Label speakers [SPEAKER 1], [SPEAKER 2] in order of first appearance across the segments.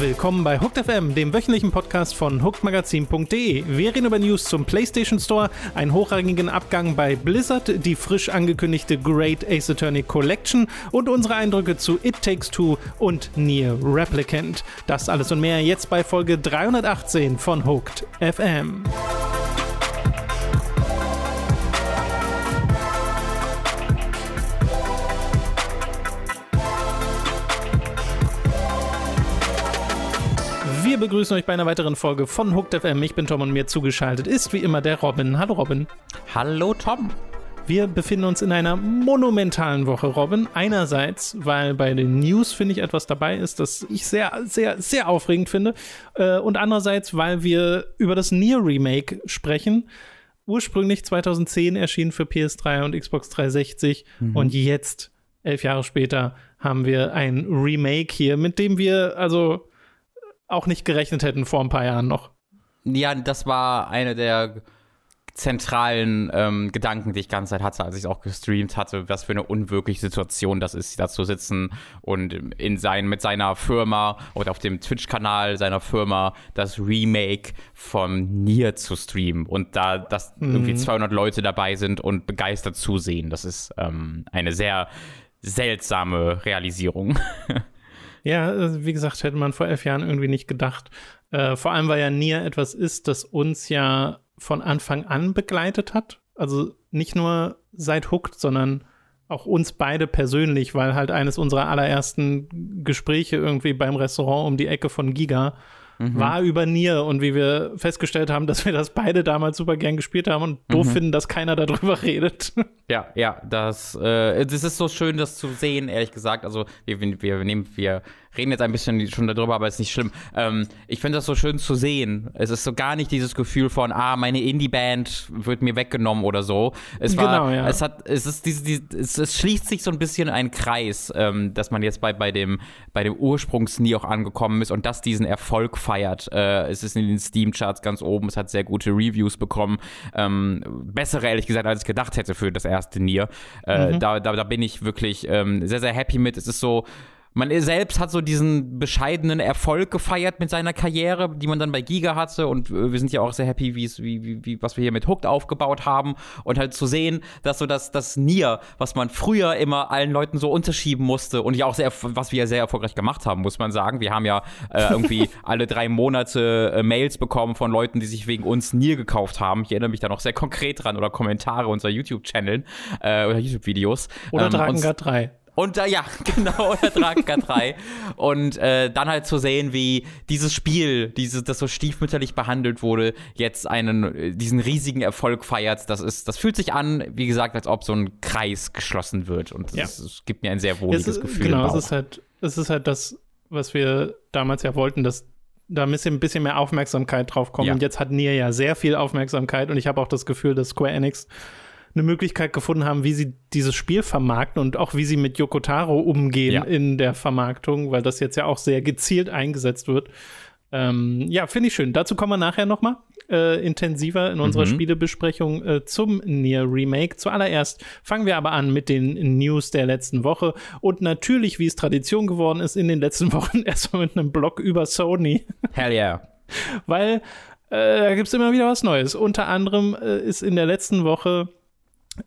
[SPEAKER 1] Willkommen bei Hooked FM, dem wöchentlichen Podcast von hookedmagazin.de. Wir reden über News zum PlayStation Store, einen hochrangigen Abgang bei Blizzard, die frisch angekündigte Great Ace Attorney Collection und unsere Eindrücke zu It Takes Two und Nier Replicant. Das alles und mehr jetzt bei Folge 318 von Hooked FM. Begrüßen euch bei einer weiteren Folge von Hooked FM. Ich bin Tom und mir zugeschaltet ist wie immer der Robin. Hallo Robin.
[SPEAKER 2] Hallo Tom.
[SPEAKER 1] Wir befinden uns in einer monumentalen Woche, Robin. Einerseits, weil bei den News, finde ich, etwas dabei ist, das ich sehr, sehr, sehr aufregend finde. Äh, und andererseits, weil wir über das Nier Remake sprechen. Ursprünglich 2010 erschienen für PS3 und Xbox 360 mhm. und jetzt, elf Jahre später, haben wir ein Remake hier, mit dem wir, also auch nicht gerechnet hätten vor ein paar Jahren noch.
[SPEAKER 2] Ja, das war eine der zentralen ähm, Gedanken, die ich ganze Zeit hatte, als ich es auch gestreamt hatte, was für eine unwirkliche Situation das ist, da zu sitzen und in sein, mit seiner Firma oder auf dem Twitch-Kanal seiner Firma das Remake von Nier zu streamen und da, dass mhm. irgendwie 200 Leute dabei sind und begeistert zusehen. Das ist ähm, eine sehr seltsame Realisierung.
[SPEAKER 1] Ja, also wie gesagt, hätte man vor elf Jahren irgendwie nicht gedacht. Äh, vor allem, weil ja Nier etwas ist, das uns ja von Anfang an begleitet hat. Also nicht nur seit Hooked, sondern auch uns beide persönlich, weil halt eines unserer allerersten Gespräche irgendwie beim Restaurant um die Ecke von Giga mhm. war über Nier und wie wir festgestellt haben, dass wir das beide damals super gern gespielt haben und doof mhm. finden, dass keiner darüber redet.
[SPEAKER 2] Ja, ja, das, äh, das ist so schön, das zu sehen, ehrlich gesagt. Also wir, wir, wir nehmen, wir reden jetzt ein bisschen schon darüber, aber ist nicht schlimm. Ähm, ich finde das so schön zu sehen. Es ist so gar nicht dieses Gefühl von, ah, meine Indie-Band wird mir weggenommen oder so. Es war, genau, ja. es hat, es ist diese, diese es, es, schließt sich so ein bisschen ein Kreis, ähm, dass man jetzt bei, bei dem, bei dem Ursprungs-Nie auch angekommen ist und das diesen Erfolg feiert. Äh, es ist in den Steam-Charts ganz oben, es hat sehr gute Reviews bekommen. Ähm, bessere, ehrlich gesagt, als ich gedacht hätte für das erste Nier. Äh, mhm. da, da, da bin ich wirklich ähm, sehr, sehr happy mit. Es ist so, man selbst hat so diesen bescheidenen Erfolg gefeiert mit seiner Karriere, die man dann bei Giga hatte. Und äh, wir sind ja auch sehr happy, wie, wie, wie, was wir hier mit Hooked aufgebaut haben. Und halt zu sehen, dass so das, das Nier, was man früher immer allen Leuten so unterschieben musste und ja auch sehr, was wir ja sehr erfolgreich gemacht haben, muss man sagen. Wir haben ja äh, irgendwie alle drei Monate äh, Mails bekommen von Leuten, die sich wegen uns Nier gekauft haben. Ich erinnere mich da noch sehr konkret dran oder Kommentare unserer YouTube-Channel äh, oder YouTube-Videos.
[SPEAKER 1] Oder ähm, Dragon 3.
[SPEAKER 2] Und äh, ja, genau, oder Draka 3. Und äh, dann halt zu sehen, wie dieses Spiel, dieses, das so stiefmütterlich behandelt wurde, jetzt einen, diesen riesigen Erfolg feiert. Das ist, das fühlt sich an, wie gesagt, als ob so ein Kreis geschlossen wird. Und das, ja. ist, gibt mir ein sehr wohliges
[SPEAKER 1] ist,
[SPEAKER 2] Gefühl.
[SPEAKER 1] Genau, es ist halt, es ist halt das, was wir damals ja wollten, dass da ein bisschen, ein bisschen mehr Aufmerksamkeit drauf kommt. Ja. Und jetzt hat Nier ja sehr viel Aufmerksamkeit und ich habe auch das Gefühl, dass Square Enix eine Möglichkeit gefunden haben, wie sie dieses Spiel vermarkten und auch wie sie mit Yokotaro umgehen ja. in der Vermarktung, weil das jetzt ja auch sehr gezielt eingesetzt wird. Ähm, ja, finde ich schön. Dazu kommen wir nachher noch mal äh, intensiver in unserer mhm. Spielebesprechung äh, zum Nier Remake. Zuallererst fangen wir aber an mit den News der letzten Woche und natürlich, wie es Tradition geworden ist, in den letzten Wochen erstmal mit einem Blog über Sony.
[SPEAKER 2] Hell yeah.
[SPEAKER 1] Weil äh, da gibt es immer wieder was Neues. Unter anderem äh, ist in der letzten Woche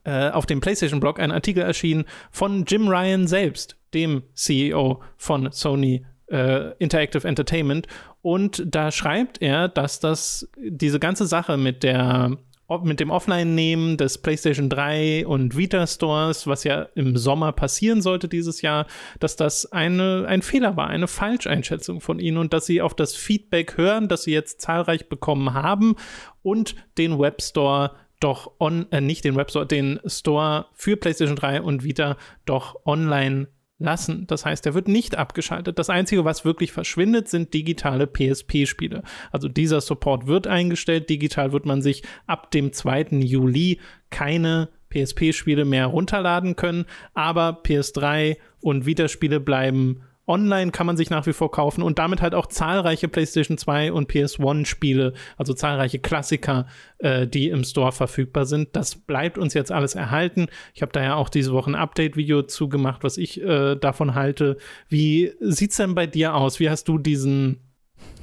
[SPEAKER 1] äh, auf dem PlayStation-Blog ein Artikel erschienen von Jim Ryan selbst, dem CEO von Sony äh, Interactive Entertainment. Und da schreibt er, dass das diese ganze Sache mit der mit dem Offline-Nehmen des PlayStation 3 und Vita Stores, was ja im Sommer passieren sollte dieses Jahr, dass das eine, ein Fehler war, eine Falscheinschätzung von ihnen und dass sie auf das Feedback hören, das sie jetzt zahlreich bekommen haben und den Webstore doch on, äh, nicht den Webstore, den Store für PlayStation 3 und Vita doch online lassen. Das heißt, er wird nicht abgeschaltet. Das Einzige, was wirklich verschwindet, sind digitale PSP-Spiele. Also dieser Support wird eingestellt. Digital wird man sich ab dem 2. Juli keine PSP-Spiele mehr runterladen können, aber PS3 und Vita-Spiele bleiben online kann man sich nach wie vor kaufen und damit halt auch zahlreiche PlayStation 2 und PS1-Spiele, also zahlreiche Klassiker, äh, die im Store verfügbar sind. Das bleibt uns jetzt alles erhalten. Ich habe da ja auch diese Woche ein Update-Video zugemacht, was ich äh, davon halte. Wie sieht's denn bei dir aus? Wie hast du diesen,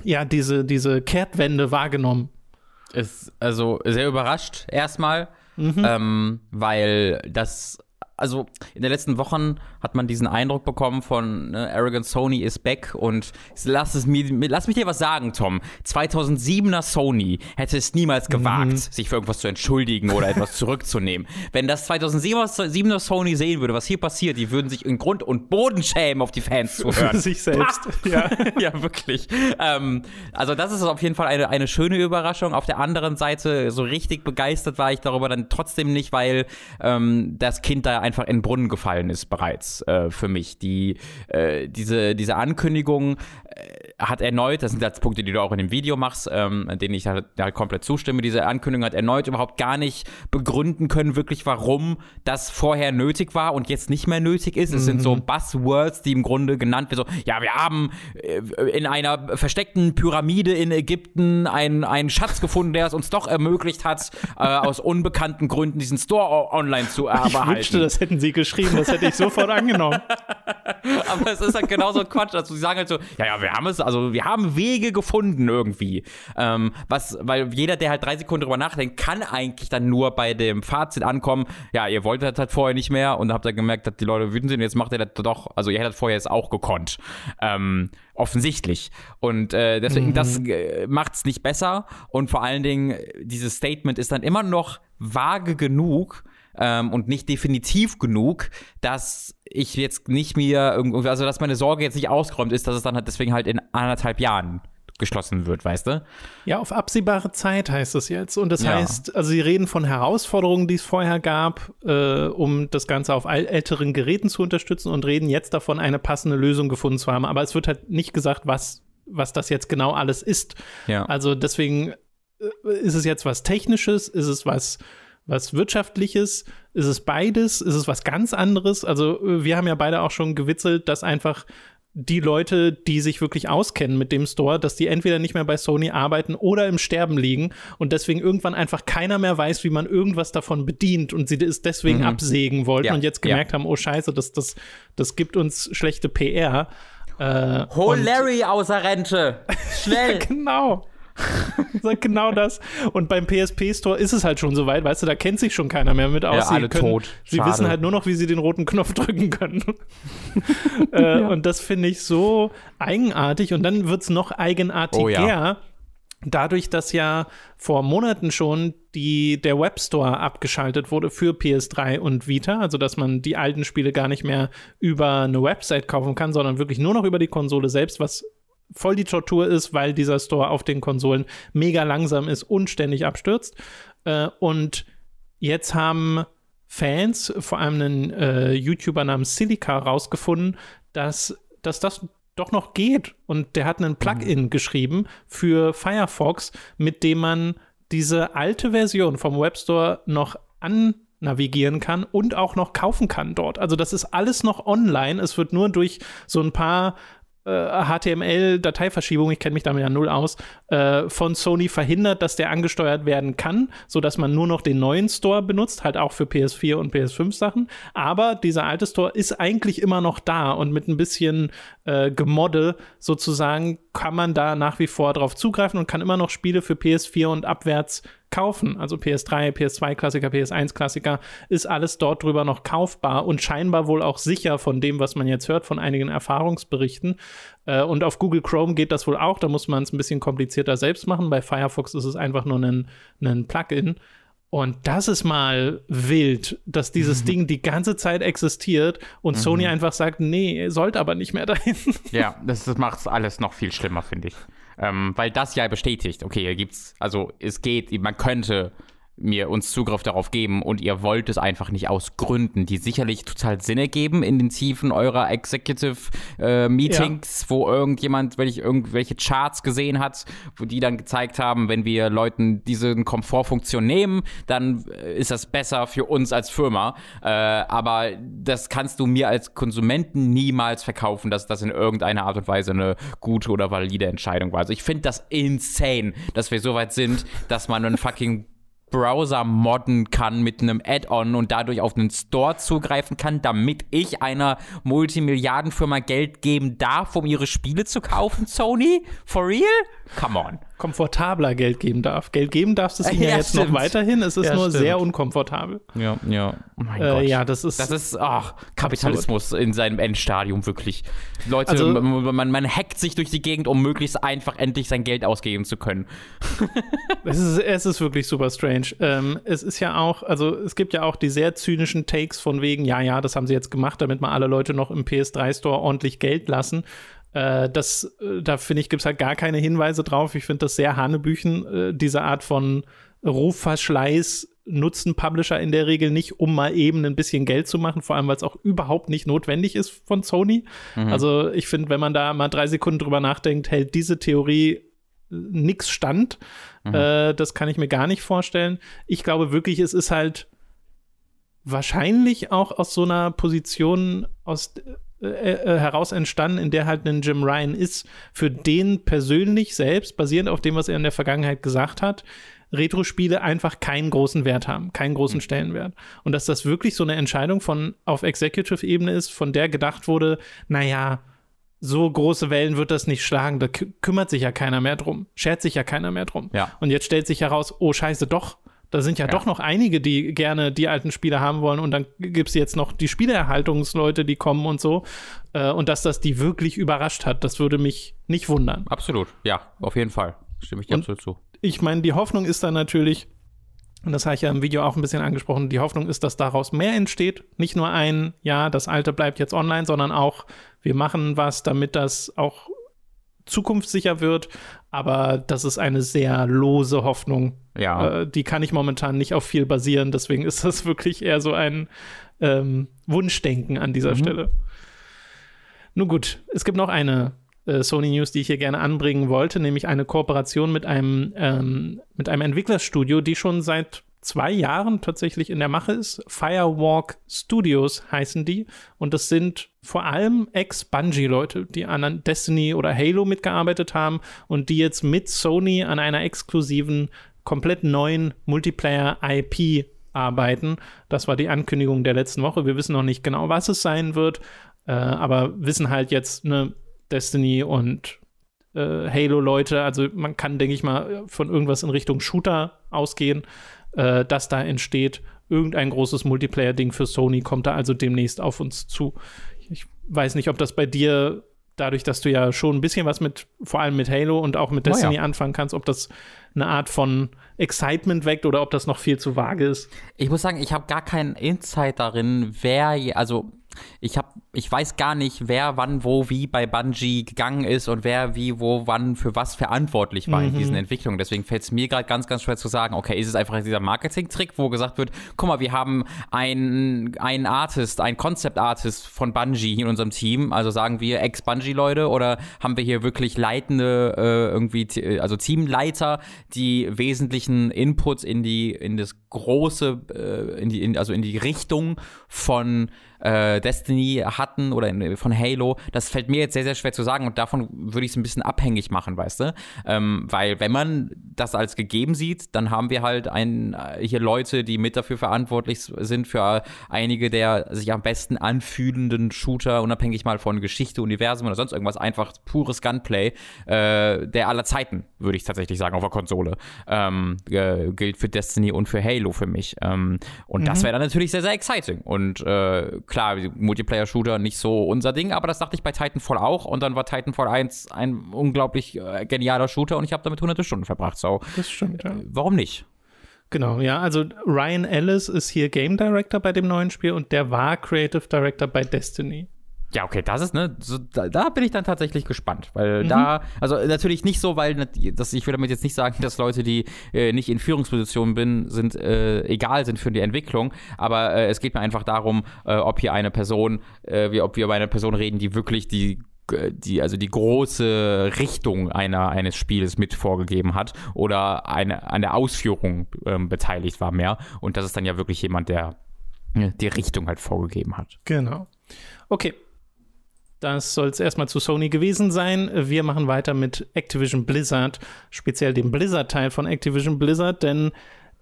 [SPEAKER 1] ja, diese, diese Kehrtwende wahrgenommen?
[SPEAKER 2] Ist also sehr überrascht erstmal, mhm. ähm, weil das also in den letzten Wochen hat man diesen Eindruck bekommen von ne, Arrogant Sony is back und lass es mir, lass mich dir was sagen, Tom. 2007er Sony hätte es niemals mhm. gewagt, mhm. sich für irgendwas zu entschuldigen oder etwas zurückzunehmen. Wenn das 2007er Sony sehen würde, was hier passiert, die würden sich in Grund und Boden schämen, auf die Fans zu hören. Für
[SPEAKER 1] sich selbst.
[SPEAKER 2] ja. ja, wirklich. Ähm, also das ist auf jeden Fall eine, eine schöne Überraschung. Auf der anderen Seite, so richtig begeistert war ich darüber dann trotzdem nicht, weil ähm, das Kind da einfach in den Brunnen gefallen ist bereits äh, für mich. Die, äh, diese, diese Ankündigung hat erneut, das sind jetzt Punkte, die du auch in dem Video machst, ähm, denen ich halt, halt komplett zustimme, diese Ankündigung hat erneut überhaupt gar nicht begründen können, wirklich warum das vorher nötig war und jetzt nicht mehr nötig ist. Es mhm. sind so mhm. Buzzwords, die im Grunde genannt werden, so, ja, wir haben äh, in einer versteckten Pyramide in Ägypten einen, einen Schatz gefunden, der es uns doch ermöglicht hat, äh, aus unbekannten Gründen diesen Store online zu erhalten.
[SPEAKER 1] Ich wünschte, das hätten sie geschrieben, das hätte ich sofort angenommen.
[SPEAKER 2] Aber es ist halt genauso Quatsch, also sie sagen halt so, ja, ja, wir haben es, also wir haben Wege gefunden irgendwie. Ähm, was, weil jeder, der halt drei Sekunden drüber nachdenkt, kann eigentlich dann nur bei dem Fazit ankommen, ja, ihr wolltet das halt vorher nicht mehr und habt dann gemerkt, dass die Leute wütend sind, jetzt macht ihr das doch, also ihr hättet vorher jetzt auch gekonnt. Ähm, offensichtlich. Und äh, deswegen, mhm. das äh, macht's nicht besser. Und vor allen Dingen, dieses Statement ist dann immer noch vage genug, ähm, und nicht definitiv genug, dass ich jetzt nicht mehr irgendwie, also dass meine Sorge jetzt nicht ausgeräumt ist, dass es dann halt deswegen halt in anderthalb Jahren geschlossen wird, weißt du?
[SPEAKER 1] Ja, auf absehbare Zeit heißt es jetzt. Und das ja. heißt, also sie reden von Herausforderungen, die es vorher gab, äh, um das Ganze auf älteren Geräten zu unterstützen und reden jetzt davon, eine passende Lösung gefunden zu haben. Aber es wird halt nicht gesagt, was, was das jetzt genau alles ist. Ja. Also deswegen äh, ist es jetzt was Technisches, ist es was was Wirtschaftliches? Ist es beides? Ist es was ganz anderes? Also, äh, wir haben ja beide auch schon gewitzelt, dass einfach die Leute, die sich wirklich auskennen mit dem Store, dass die entweder nicht mehr bei Sony arbeiten oder im Sterben liegen und deswegen irgendwann einfach keiner mehr weiß, wie man irgendwas davon bedient und sie es deswegen mhm. absägen wollten ja, und jetzt gemerkt ja. haben, oh Scheiße, das, das, das gibt uns schlechte PR.
[SPEAKER 2] Äh, Hol Larry außer Rente! Schnell!
[SPEAKER 1] genau. Sagt genau das. Und beim PSP Store ist es halt schon so weit, weißt du, da kennt sich schon keiner mehr mit aus.
[SPEAKER 2] Ja, sie alle können, tot.
[SPEAKER 1] Sie wissen halt nur noch, wie sie den roten Knopf drücken können. äh, ja. Und das finde ich so eigenartig. Und dann wird es noch eigenartiger. Oh, ja. Dadurch, dass ja vor Monaten schon die, der Webstore abgeschaltet wurde für PS3 und Vita, also dass man die alten Spiele gar nicht mehr über eine Website kaufen kann, sondern wirklich nur noch über die Konsole selbst, was voll die Tortur ist, weil dieser Store auf den Konsolen mega langsam ist und ständig abstürzt. Äh, und jetzt haben Fans, vor allem einen äh, YouTuber namens Silica, rausgefunden, dass, dass das doch noch geht. Und der hat einen Plugin mhm. geschrieben für Firefox, mit dem man diese alte Version vom Webstore noch an navigieren kann und auch noch kaufen kann dort. Also das ist alles noch online. Es wird nur durch so ein paar HTML-Dateiverschiebung, ich kenne mich damit ja null aus, äh, von Sony verhindert, dass der angesteuert werden kann, sodass man nur noch den neuen Store benutzt, halt auch für PS4 und PS5 Sachen. Aber dieser alte Store ist eigentlich immer noch da und mit ein bisschen äh, Gemodde sozusagen kann man da nach wie vor drauf zugreifen und kann immer noch Spiele für PS4 und abwärts kaufen. Also PS3, PS2-Klassiker, PS1-Klassiker, ist alles dort drüber noch kaufbar und scheinbar wohl auch sicher von dem, was man jetzt hört, von einigen Erfahrungsberichten. Äh, und auf Google Chrome geht das wohl auch, da muss man es ein bisschen komplizierter selbst machen. Bei Firefox ist es einfach nur ein, ein Plugin. Und das ist mal wild, dass dieses mhm. Ding die ganze Zeit existiert und mhm. Sony einfach sagt, nee, sollte aber nicht mehr dahin.
[SPEAKER 2] Ja, das, macht es alles noch viel schlimmer, finde ich. Ähm, weil das ja bestätigt, okay, hier gibt's, also es geht, man könnte mir uns Zugriff darauf geben und ihr wollt es einfach nicht aus Gründen, die sicherlich total Sinn ergeben in den Tiefen eurer Executive äh, Meetings, ja. wo irgendjemand, wenn ich irgendwelche Charts gesehen hat, wo die dann gezeigt haben, wenn wir Leuten diesen Komfortfunktion nehmen, dann äh, ist das besser für uns als Firma. Äh, aber das kannst du mir als Konsumenten niemals verkaufen, dass das in irgendeiner Art und Weise eine gute oder valide Entscheidung war. Also ich finde das insane, dass wir so weit sind, dass man einen fucking Browser modden kann mit einem Add-on und dadurch auf einen Store zugreifen kann, damit ich einer Multimilliardenfirma Geld geben darf, um ihre Spiele zu kaufen, Sony? For real? Come on
[SPEAKER 1] komfortabler Geld geben darf. Geld geben darfst du es ihnen ja, ja, jetzt stimmt. noch weiterhin, es ist ja, nur stimmt. sehr unkomfortabel.
[SPEAKER 2] Ja, ja.
[SPEAKER 1] Oh mein äh, Gott. Ja, das ist.
[SPEAKER 2] Das ist, ach, Kapitalismus absurd. in seinem Endstadium, wirklich. Leute, also, man, man hackt sich durch die Gegend, um möglichst einfach endlich sein Geld ausgeben zu können.
[SPEAKER 1] es, ist, es ist wirklich super strange. Ähm, es ist ja auch, also es gibt ja auch die sehr zynischen Takes von wegen, ja, ja, das haben sie jetzt gemacht, damit mal alle Leute noch im PS3-Store ordentlich Geld lassen. Äh, das, äh, da finde ich, gibt es halt gar keine Hinweise drauf. Ich finde das sehr Hanebüchen, äh, diese Art von Rufverschleiß nutzen Publisher in der Regel nicht, um mal eben ein bisschen Geld zu machen, vor allem weil es auch überhaupt nicht notwendig ist von Sony. Mhm. Also ich finde, wenn man da mal drei Sekunden drüber nachdenkt, hält diese Theorie äh, nix stand. Mhm. Äh, das kann ich mir gar nicht vorstellen. Ich glaube wirklich, es ist halt wahrscheinlich auch aus so einer Position, aus äh, äh, heraus entstanden, in der halt ein Jim Ryan ist, für den persönlich selbst, basierend auf dem, was er in der Vergangenheit gesagt hat, Retro-Spiele einfach keinen großen Wert haben, keinen großen mhm. Stellenwert. Und dass das wirklich so eine Entscheidung von auf Executive-Ebene ist, von der gedacht wurde, naja, so große Wellen wird das nicht schlagen, da kümmert sich ja keiner mehr drum, schert sich ja keiner mehr drum.
[SPEAKER 2] Ja.
[SPEAKER 1] Und jetzt stellt sich heraus, oh scheiße, doch, da sind ja, ja, doch noch einige, die gerne die alten Spiele haben wollen und dann gibt es jetzt noch die Spielerhaltungsleute, die kommen und so. Äh, und dass das die wirklich überrascht hat, das würde mich nicht wundern.
[SPEAKER 2] Absolut, ja, auf jeden Fall. Stimme ich dir absolut zu.
[SPEAKER 1] Ich meine, die Hoffnung ist dann natürlich, und das habe ich ja im Video auch ein bisschen angesprochen, die Hoffnung ist, dass daraus mehr entsteht. Nicht nur ein, ja, das alte bleibt jetzt online, sondern auch, wir machen was, damit das auch zukunftssicher wird, aber das ist eine sehr lose Hoffnung.
[SPEAKER 2] Ja.
[SPEAKER 1] Äh, die kann ich momentan nicht auf viel basieren, deswegen ist das wirklich eher so ein ähm, Wunschdenken an dieser mhm. Stelle. Nun gut, es gibt noch eine äh, Sony News, die ich hier gerne anbringen wollte, nämlich eine Kooperation mit einem, ähm, mit einem Entwicklerstudio, die schon seit zwei Jahren tatsächlich in der Mache ist. Firewalk Studios heißen die. Und das sind vor allem Ex-Bungie-Leute, die an Destiny oder Halo mitgearbeitet haben und die jetzt mit Sony an einer exklusiven, komplett neuen Multiplayer-IP arbeiten. Das war die Ankündigung der letzten Woche. Wir wissen noch nicht genau, was es sein wird, äh, aber wissen halt jetzt, ne, Destiny und äh, Halo-Leute, also man kann, denke ich mal, von irgendwas in Richtung Shooter ausgehen äh, das da entsteht. Irgendein großes Multiplayer-Ding für Sony kommt da also demnächst auf uns zu. Ich weiß nicht, ob das bei dir, dadurch, dass du ja schon ein bisschen was mit, vor allem mit Halo und auch mit Destiny oh ja. anfangen kannst, ob das eine Art von Excitement weckt oder ob das noch viel zu vage ist.
[SPEAKER 2] Ich muss sagen, ich habe gar keinen Insight darin, wer, also ich habe, ich weiß gar nicht, wer wann, wo, wie bei Bungie gegangen ist und wer wie, wo, wann für was verantwortlich war mhm. in diesen Entwicklungen. Deswegen fällt es mir gerade ganz, ganz schwer zu sagen, okay, ist es einfach dieser Marketing-Trick, wo gesagt wird, guck mal, wir haben einen, einen Artist, einen Concept-Artist von Bungie in unserem Team, also sagen wir Ex-Bungie-Leute oder haben wir hier wirklich leitende, äh, irgendwie, also Teamleiter, die wesentlichen Inputs in die, in das große, äh, in die, in, also in die Richtung von äh, Destiny hatten oder in, von Halo, das fällt mir jetzt sehr, sehr schwer zu sagen und davon würde ich es ein bisschen abhängig machen, weißt du? Ähm, weil wenn man das als gegeben sieht, dann haben wir halt ein, äh, hier Leute, die mit dafür verantwortlich sind für einige der sich am besten anfühlenden Shooter, unabhängig mal von Geschichte, Universum oder sonst irgendwas, einfach pures Gunplay äh, der aller Zeiten, würde ich tatsächlich sagen, auf der Konsole. Ähm, äh, gilt für Destiny und für Halo für mich. Ähm, und mhm. das wäre dann natürlich sehr, sehr exciting. Und äh, klar, Multiplayer-Shooter nicht so unser Ding, aber das dachte ich bei Titanfall auch. Und dann war Titanfall 1 ein unglaublich äh, genialer Shooter und ich habe damit hunderte Stunden verbracht. So,
[SPEAKER 1] das stimmt, ja.
[SPEAKER 2] Warum nicht?
[SPEAKER 1] Genau, ja, also Ryan Ellis ist hier Game Director bei dem neuen Spiel und der war Creative Director bei Destiny.
[SPEAKER 2] Ja, okay, das ist, ne, so, da, da, bin ich dann tatsächlich gespannt, weil mhm. da, also natürlich nicht so, weil, das, ich will damit jetzt nicht sagen, dass Leute, die äh, nicht in Führungspositionen bin, sind, äh, egal sind für die Entwicklung, aber äh, es geht mir einfach darum, äh, ob hier eine Person, äh, wie, ob wir über eine Person reden, die wirklich die die, also die große Richtung einer, eines Spiels mit vorgegeben hat oder eine, an der Ausführung ähm, beteiligt war mehr. Und das ist dann ja wirklich jemand, der die Richtung halt vorgegeben hat.
[SPEAKER 1] Genau. Okay, das soll es erstmal zu Sony gewesen sein. Wir machen weiter mit Activision Blizzard, speziell dem Blizzard-Teil von Activision Blizzard, denn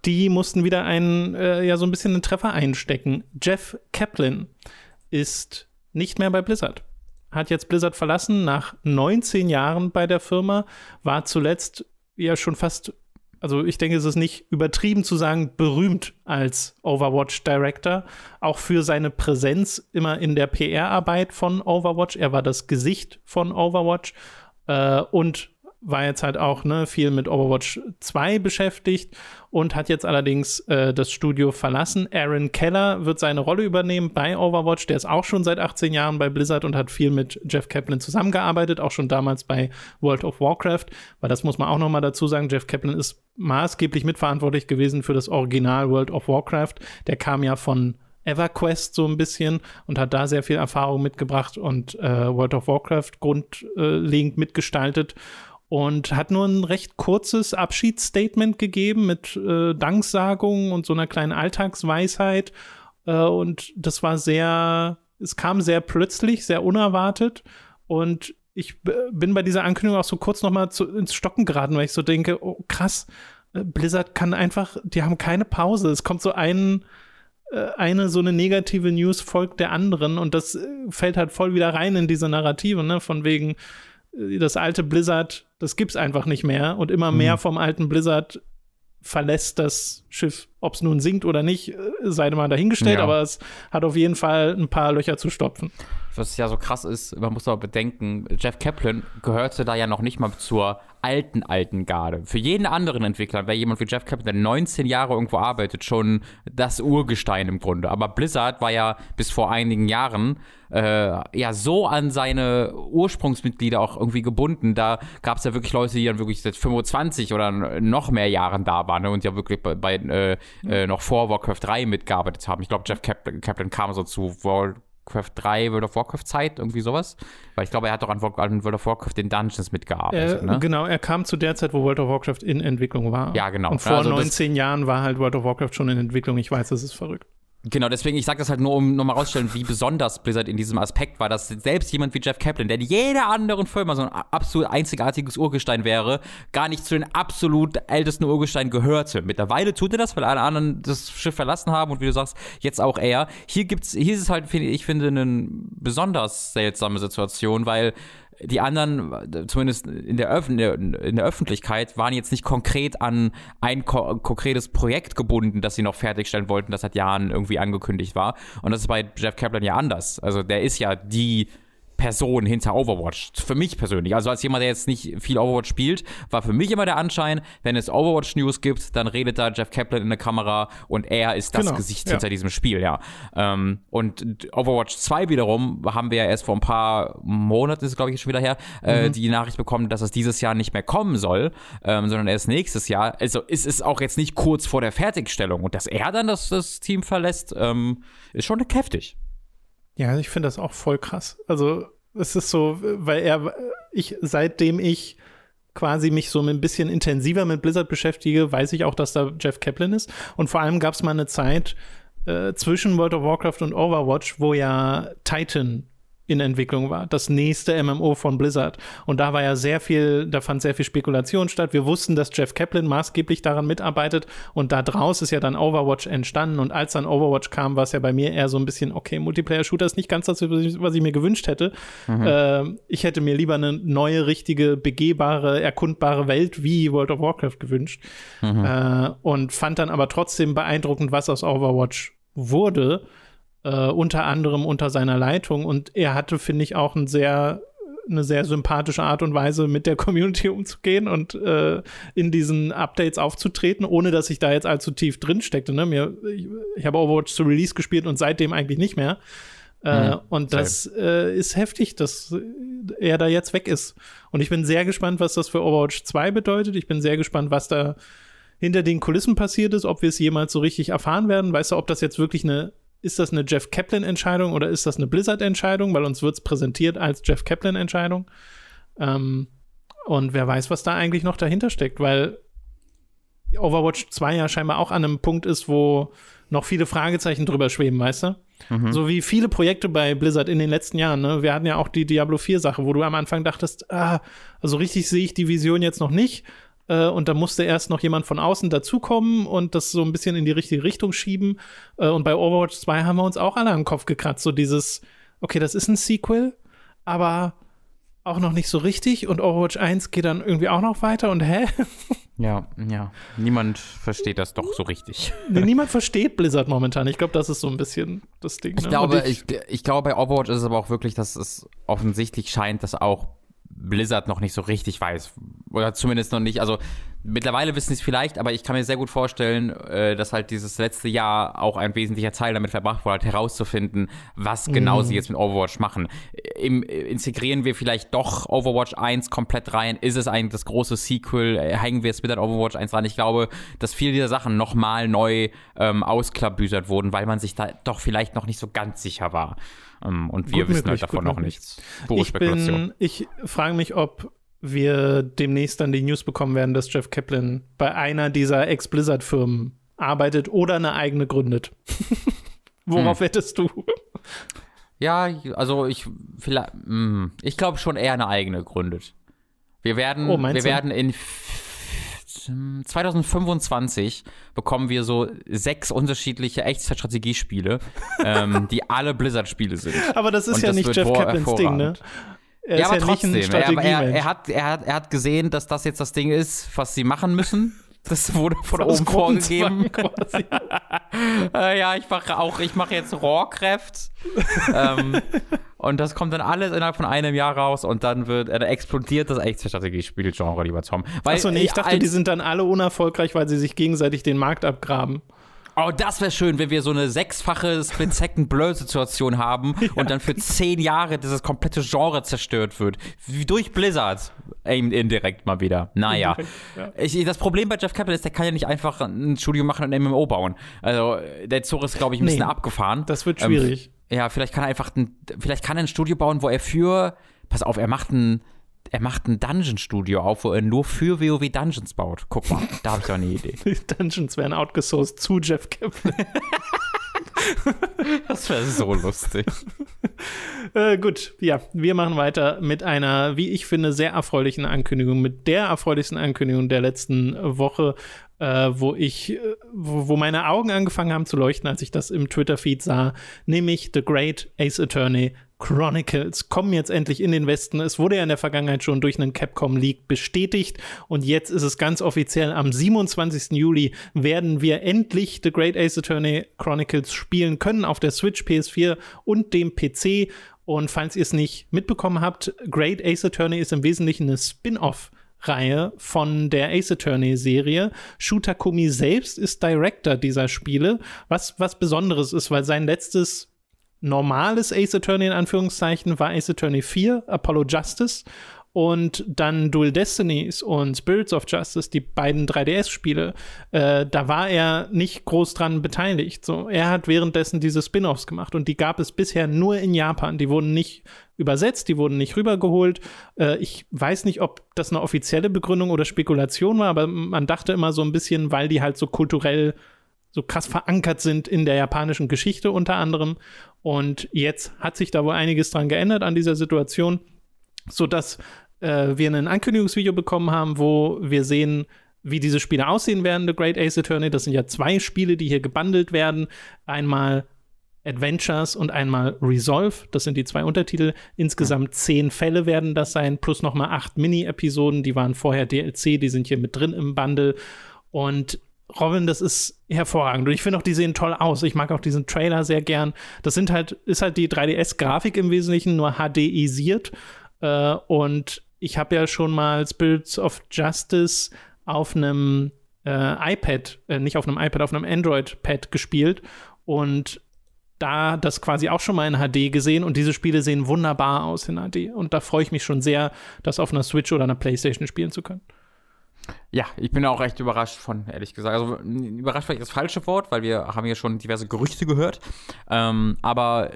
[SPEAKER 1] die mussten wieder einen, äh, ja, so ein bisschen einen Treffer einstecken. Jeff Kaplan ist nicht mehr bei Blizzard. Hat jetzt Blizzard verlassen nach 19 Jahren bei der Firma, war zuletzt ja schon fast also ich denke, es ist nicht übertrieben zu sagen, berühmt als Overwatch Director, auch für seine Präsenz immer in der PR-Arbeit von Overwatch. Er war das Gesicht von Overwatch äh, und war jetzt halt auch ne, viel mit Overwatch 2 beschäftigt und hat jetzt allerdings äh, das Studio verlassen. Aaron Keller wird seine Rolle übernehmen bei Overwatch. Der ist auch schon seit 18 Jahren bei Blizzard und hat viel mit Jeff Kaplan zusammengearbeitet, auch schon damals bei World of Warcraft. Weil das muss man auch noch mal dazu sagen. Jeff Kaplan ist maßgeblich mitverantwortlich gewesen für das Original World of Warcraft. Der kam ja von EverQuest so ein bisschen und hat da sehr viel Erfahrung mitgebracht und äh, World of Warcraft grundlegend mitgestaltet und hat nur ein recht kurzes Abschiedsstatement gegeben mit äh, Danksagungen und so einer kleinen Alltagsweisheit. Äh, und das war sehr, es kam sehr plötzlich, sehr unerwartet. Und ich bin bei dieser Ankündigung auch so kurz noch mal zu, ins Stocken geraten, weil ich so denke, oh krass, äh, Blizzard kann einfach, die haben keine Pause. Es kommt so ein, äh, eine so eine negative News folgt der anderen und das äh, fällt halt voll wieder rein in diese Narrative, ne, von wegen, das alte Blizzard, das gibt's einfach nicht mehr und immer mehr mhm. vom alten Blizzard verlässt das Schiff. Ob es nun sinkt oder nicht, äh, sei mal dahingestellt, ja. aber es hat auf jeden Fall ein paar Löcher zu stopfen.
[SPEAKER 2] Was ja so krass ist, man muss aber bedenken, Jeff Kaplan gehörte da ja noch nicht mal zur alten, alten Garde. Für jeden anderen Entwickler wäre jemand wie Jeff Kaplan, der 19 Jahre irgendwo arbeitet, schon das Urgestein im Grunde. Aber Blizzard war ja bis vor einigen Jahren äh, ja so an seine Ursprungsmitglieder auch irgendwie gebunden. Da gab es ja wirklich Leute, die dann wirklich seit 25 oder noch mehr Jahren da waren ne, und ja wirklich bei, bei äh, äh, noch vor Warcraft 3 mitgearbeitet haben. Ich glaube, Jeff Kaplan, Kaplan kam so zu World Warcraft 3, World of Warcraft Zeit, irgendwie sowas. Weil ich glaube, er hat doch an, an World of Warcraft den Dungeons mitgearbeitet.
[SPEAKER 1] Äh, ne? Genau, er kam zu der Zeit, wo World of Warcraft in Entwicklung war.
[SPEAKER 2] Ja, genau.
[SPEAKER 1] Und vor also 19 Jahren war halt World of Warcraft schon in Entwicklung. Ich weiß, das ist verrückt.
[SPEAKER 2] Genau, deswegen, ich sage das halt nur, um nochmal rauszustellen, wie besonders Blizzard in diesem Aspekt war, dass selbst jemand wie Jeff Kaplan, der in jeder anderen Firma so ein absolut einzigartiges Urgestein wäre, gar nicht zu den absolut ältesten Urgesteinen gehörte. Mittlerweile tut er das, weil alle anderen das Schiff verlassen haben und wie du sagst, jetzt auch er. Hier gibt's, hier ist es halt, ich finde, eine besonders seltsame Situation, weil die anderen, zumindest in der, Öf in der, Öffentlichkeit, waren jetzt nicht konkret an ein ko konkretes Projekt gebunden, das sie noch fertigstellen wollten, das seit Jahren irgendwie angekündigt war. Und das ist bei Jeff Kaplan ja anders. Also der ist ja die Person hinter Overwatch. Für mich persönlich. Also als jemand, der jetzt nicht viel Overwatch spielt, war für mich immer der Anschein, wenn es Overwatch News gibt, dann redet da Jeff Kaplan in der Kamera und er ist das genau, Gesicht ja. hinter diesem Spiel, ja. Ähm, und Overwatch 2 wiederum haben wir ja erst vor ein paar Monaten, ist glaube ich schon wieder her, äh, mhm. die Nachricht bekommen, dass es dieses Jahr nicht mehr kommen soll, ähm, sondern erst nächstes Jahr. Also ist es auch jetzt nicht kurz vor der Fertigstellung und dass er dann das, das Team verlässt, ähm, ist schon heftig.
[SPEAKER 1] Ja, ich finde das auch voll krass. Also, es ist so, weil er, ich, seitdem ich quasi mich so ein bisschen intensiver mit Blizzard beschäftige, weiß ich auch, dass da Jeff Kaplan ist. Und vor allem gab es mal eine Zeit äh, zwischen World of Warcraft und Overwatch, wo ja Titan in Entwicklung war. Das nächste MMO von Blizzard. Und da war ja sehr viel, da fand sehr viel Spekulation statt. Wir wussten, dass Jeff Kaplan maßgeblich daran mitarbeitet und da draus ist ja dann Overwatch entstanden. Und als dann Overwatch kam, war es ja bei mir eher so ein bisschen, okay, Multiplayer-Shooter ist nicht ganz das, was ich mir gewünscht hätte. Mhm. Äh, ich hätte mir lieber eine neue, richtige, begehbare, erkundbare Welt wie World of Warcraft gewünscht. Mhm. Äh, und fand dann aber trotzdem beeindruckend, was aus Overwatch wurde äh, unter anderem unter seiner Leitung. Und er hatte, finde ich, auch ein sehr eine sehr sympathische Art und Weise, mit der Community umzugehen und äh, in diesen Updates aufzutreten, ohne dass ich da jetzt allzu tief drin steckte. Ne? Mir, ich, ich habe Overwatch zu Release gespielt und seitdem eigentlich nicht mehr. Äh, mhm, und das äh, ist heftig, dass er da jetzt weg ist. Und ich bin sehr gespannt, was das für Overwatch 2 bedeutet. Ich bin sehr gespannt, was da hinter den Kulissen passiert ist, ob wir es jemals so richtig erfahren werden. Weißt du, ob das jetzt wirklich eine, ist das eine Jeff Kaplan-Entscheidung oder ist das eine Blizzard-Entscheidung? Weil uns wird es präsentiert als Jeff Kaplan-Entscheidung. Ähm, und wer weiß, was da eigentlich noch dahinter steckt, weil Overwatch 2 ja scheinbar auch an einem Punkt ist, wo noch viele Fragezeichen drüber schweben, weißt du? Mhm. So wie viele Projekte bei Blizzard in den letzten Jahren. Ne? Wir hatten ja auch die Diablo 4 Sache, wo du am Anfang dachtest, ah, also richtig sehe ich die Vision jetzt noch nicht. Äh, und da musste erst noch jemand von außen dazukommen und das so ein bisschen in die richtige Richtung schieben. Äh, und bei Overwatch 2 haben wir uns auch alle am Kopf gekratzt. So dieses, okay, das ist ein Sequel, aber auch noch nicht so richtig und Overwatch 1 geht dann irgendwie auch noch weiter und hä?
[SPEAKER 2] Ja, ja. Niemand versteht das doch so richtig.
[SPEAKER 1] Nee, niemand versteht Blizzard momentan. Ich glaube, das ist so ein bisschen das Ding.
[SPEAKER 2] Ne? Ich, glaube, ich, ich, ich, glaube, bei Overwatch ist es aber auch wirklich, dass es offensichtlich scheint, dass auch Blizzard noch nicht so richtig weiß. Oder zumindest noch nicht. Also mittlerweile wissen sie es vielleicht, aber ich kann mir sehr gut vorstellen, äh, dass halt dieses letzte Jahr auch ein wesentlicher Teil damit verbracht wurde, halt herauszufinden, was genau mhm. sie jetzt mit Overwatch machen. Im, integrieren wir vielleicht doch Overwatch 1 komplett rein? Ist es eigentlich das große Sequel? Äh, hängen wir es mit an Overwatch 1 rein? Ich glaube, dass viele dieser Sachen nochmal neu ähm, ausklabüsert wurden, weil man sich da doch vielleicht noch nicht so ganz sicher war. Ähm, und wir gut wissen halt möglich, halt davon noch nichts.
[SPEAKER 1] ich bin, ich frage mich, ob wir demnächst dann die News bekommen werden, dass Jeff Kaplan bei einer dieser Ex-Blizzard-Firmen arbeitet oder eine eigene gründet. Worauf hm. wettest du?
[SPEAKER 2] Ja, also ich vielleicht, hm, ich glaube schon eher eine eigene gründet. Wir werden, oh, wir werden in 2025 bekommen wir so sechs unterschiedliche Echtzeitstrategiespiele, ähm, die alle Blizzard-Spiele sind.
[SPEAKER 1] Aber das ist Und ja das nicht Jeff Kaplans Ding, ne?
[SPEAKER 2] Er ja, aber ja trotzdem. Er, er, er, hat, er, hat, er hat gesehen, dass das jetzt das Ding ist, was sie machen müssen. Das wurde von das oben vorgegeben. äh, ja, ich mache auch, ich mache jetzt Rohrkräft. ähm, und das kommt dann alles innerhalb von einem Jahr raus und dann wird, äh, explodiert das Echtzeitstrategiespiel-Genre, lieber Tom.
[SPEAKER 1] Achso, nee, ich dachte, die sind dann alle unerfolgreich, weil sie sich gegenseitig den Markt abgraben.
[SPEAKER 2] Oh, das wäre schön, wenn wir so eine sechsfache Split-Second-Blur-Situation haben ja. und dann für zehn Jahre dieses komplette Genre zerstört wird. Wie durch Blizzard. Indirekt mal wieder. Naja. Ja. Ich, das Problem bei Jeff Kaplan ist, der kann ja nicht einfach ein Studio machen und ein MMO bauen. Also, der Zug ist, glaube ich, ein bisschen nee, abgefahren.
[SPEAKER 1] Das wird schwierig.
[SPEAKER 2] Ähm, ja, vielleicht kann er einfach ein, vielleicht kann er ein Studio bauen, wo er für, pass auf, er macht ein, er macht ein Dungeon-Studio auf, wo er nur für WoW Dungeons baut. Guck mal, da habe ich doch eine Idee.
[SPEAKER 1] Dungeons werden outgesourced zu Jeff Kaplan.
[SPEAKER 2] das wäre so lustig.
[SPEAKER 1] äh, gut, ja, wir machen weiter mit einer, wie ich finde, sehr erfreulichen Ankündigung, mit der erfreulichsten Ankündigung der letzten Woche, äh, wo ich, äh, wo, wo, meine Augen angefangen haben zu leuchten, als ich das im Twitter-Feed sah, nämlich The Great Ace Attorney Chronicles kommen jetzt endlich in den Westen. Es wurde ja in der Vergangenheit schon durch einen Capcom League bestätigt und jetzt ist es ganz offiziell. Am 27. Juli werden wir endlich The Great Ace Attorney Chronicles spielen können auf der Switch, PS4 und dem PC. Und falls ihr es nicht mitbekommen habt, Great Ace Attorney ist im Wesentlichen eine Spin-off Reihe von der Ace Attorney Serie. Shutakumi selbst ist Director dieser Spiele, was was Besonderes ist, weil sein letztes normales Ace Attorney in Anführungszeichen war Ace Attorney 4, Apollo Justice und dann Dual Destinies und Spirits of Justice, die beiden 3DS-Spiele, äh, da war er nicht groß dran beteiligt. So, er hat währenddessen diese Spin-offs gemacht und die gab es bisher nur in Japan. Die wurden nicht übersetzt, die wurden nicht rübergeholt. Äh, ich weiß nicht, ob das eine offizielle Begründung oder Spekulation war, aber man dachte immer so ein bisschen, weil die halt so kulturell so krass verankert sind in der japanischen Geschichte unter anderem. Und jetzt hat sich da wohl einiges dran geändert an dieser Situation, sodass äh, wir ein Ankündigungsvideo bekommen haben, wo wir sehen, wie diese Spiele aussehen werden, The Great Ace Attorney. Das sind ja zwei Spiele, die hier gebundelt werden. Einmal Adventures und einmal Resolve. Das sind die zwei Untertitel. Insgesamt zehn Fälle werden das sein, plus nochmal acht Mini-Episoden. Die waren vorher DLC, die sind hier mit drin im Bundle. Und Robin, das ist hervorragend. Und ich finde auch, die sehen toll aus. Ich mag auch diesen Trailer sehr gern. Das sind halt, ist halt die 3DS-Grafik im Wesentlichen, nur HDisiert. Äh, und ich habe ja schon mal Spirits of Justice auf einem äh, iPad, äh, nicht auf einem iPad, auf einem Android-Pad gespielt. Und da das quasi auch schon mal in HD gesehen und diese Spiele sehen wunderbar aus in HD. Und da freue ich mich schon sehr, das auf einer Switch oder einer Playstation spielen zu können.
[SPEAKER 2] Ja, ich bin auch recht überrascht von, ehrlich gesagt. Also überrascht vielleicht das falsche Wort, weil wir haben ja schon diverse Gerüchte gehört. Ähm, aber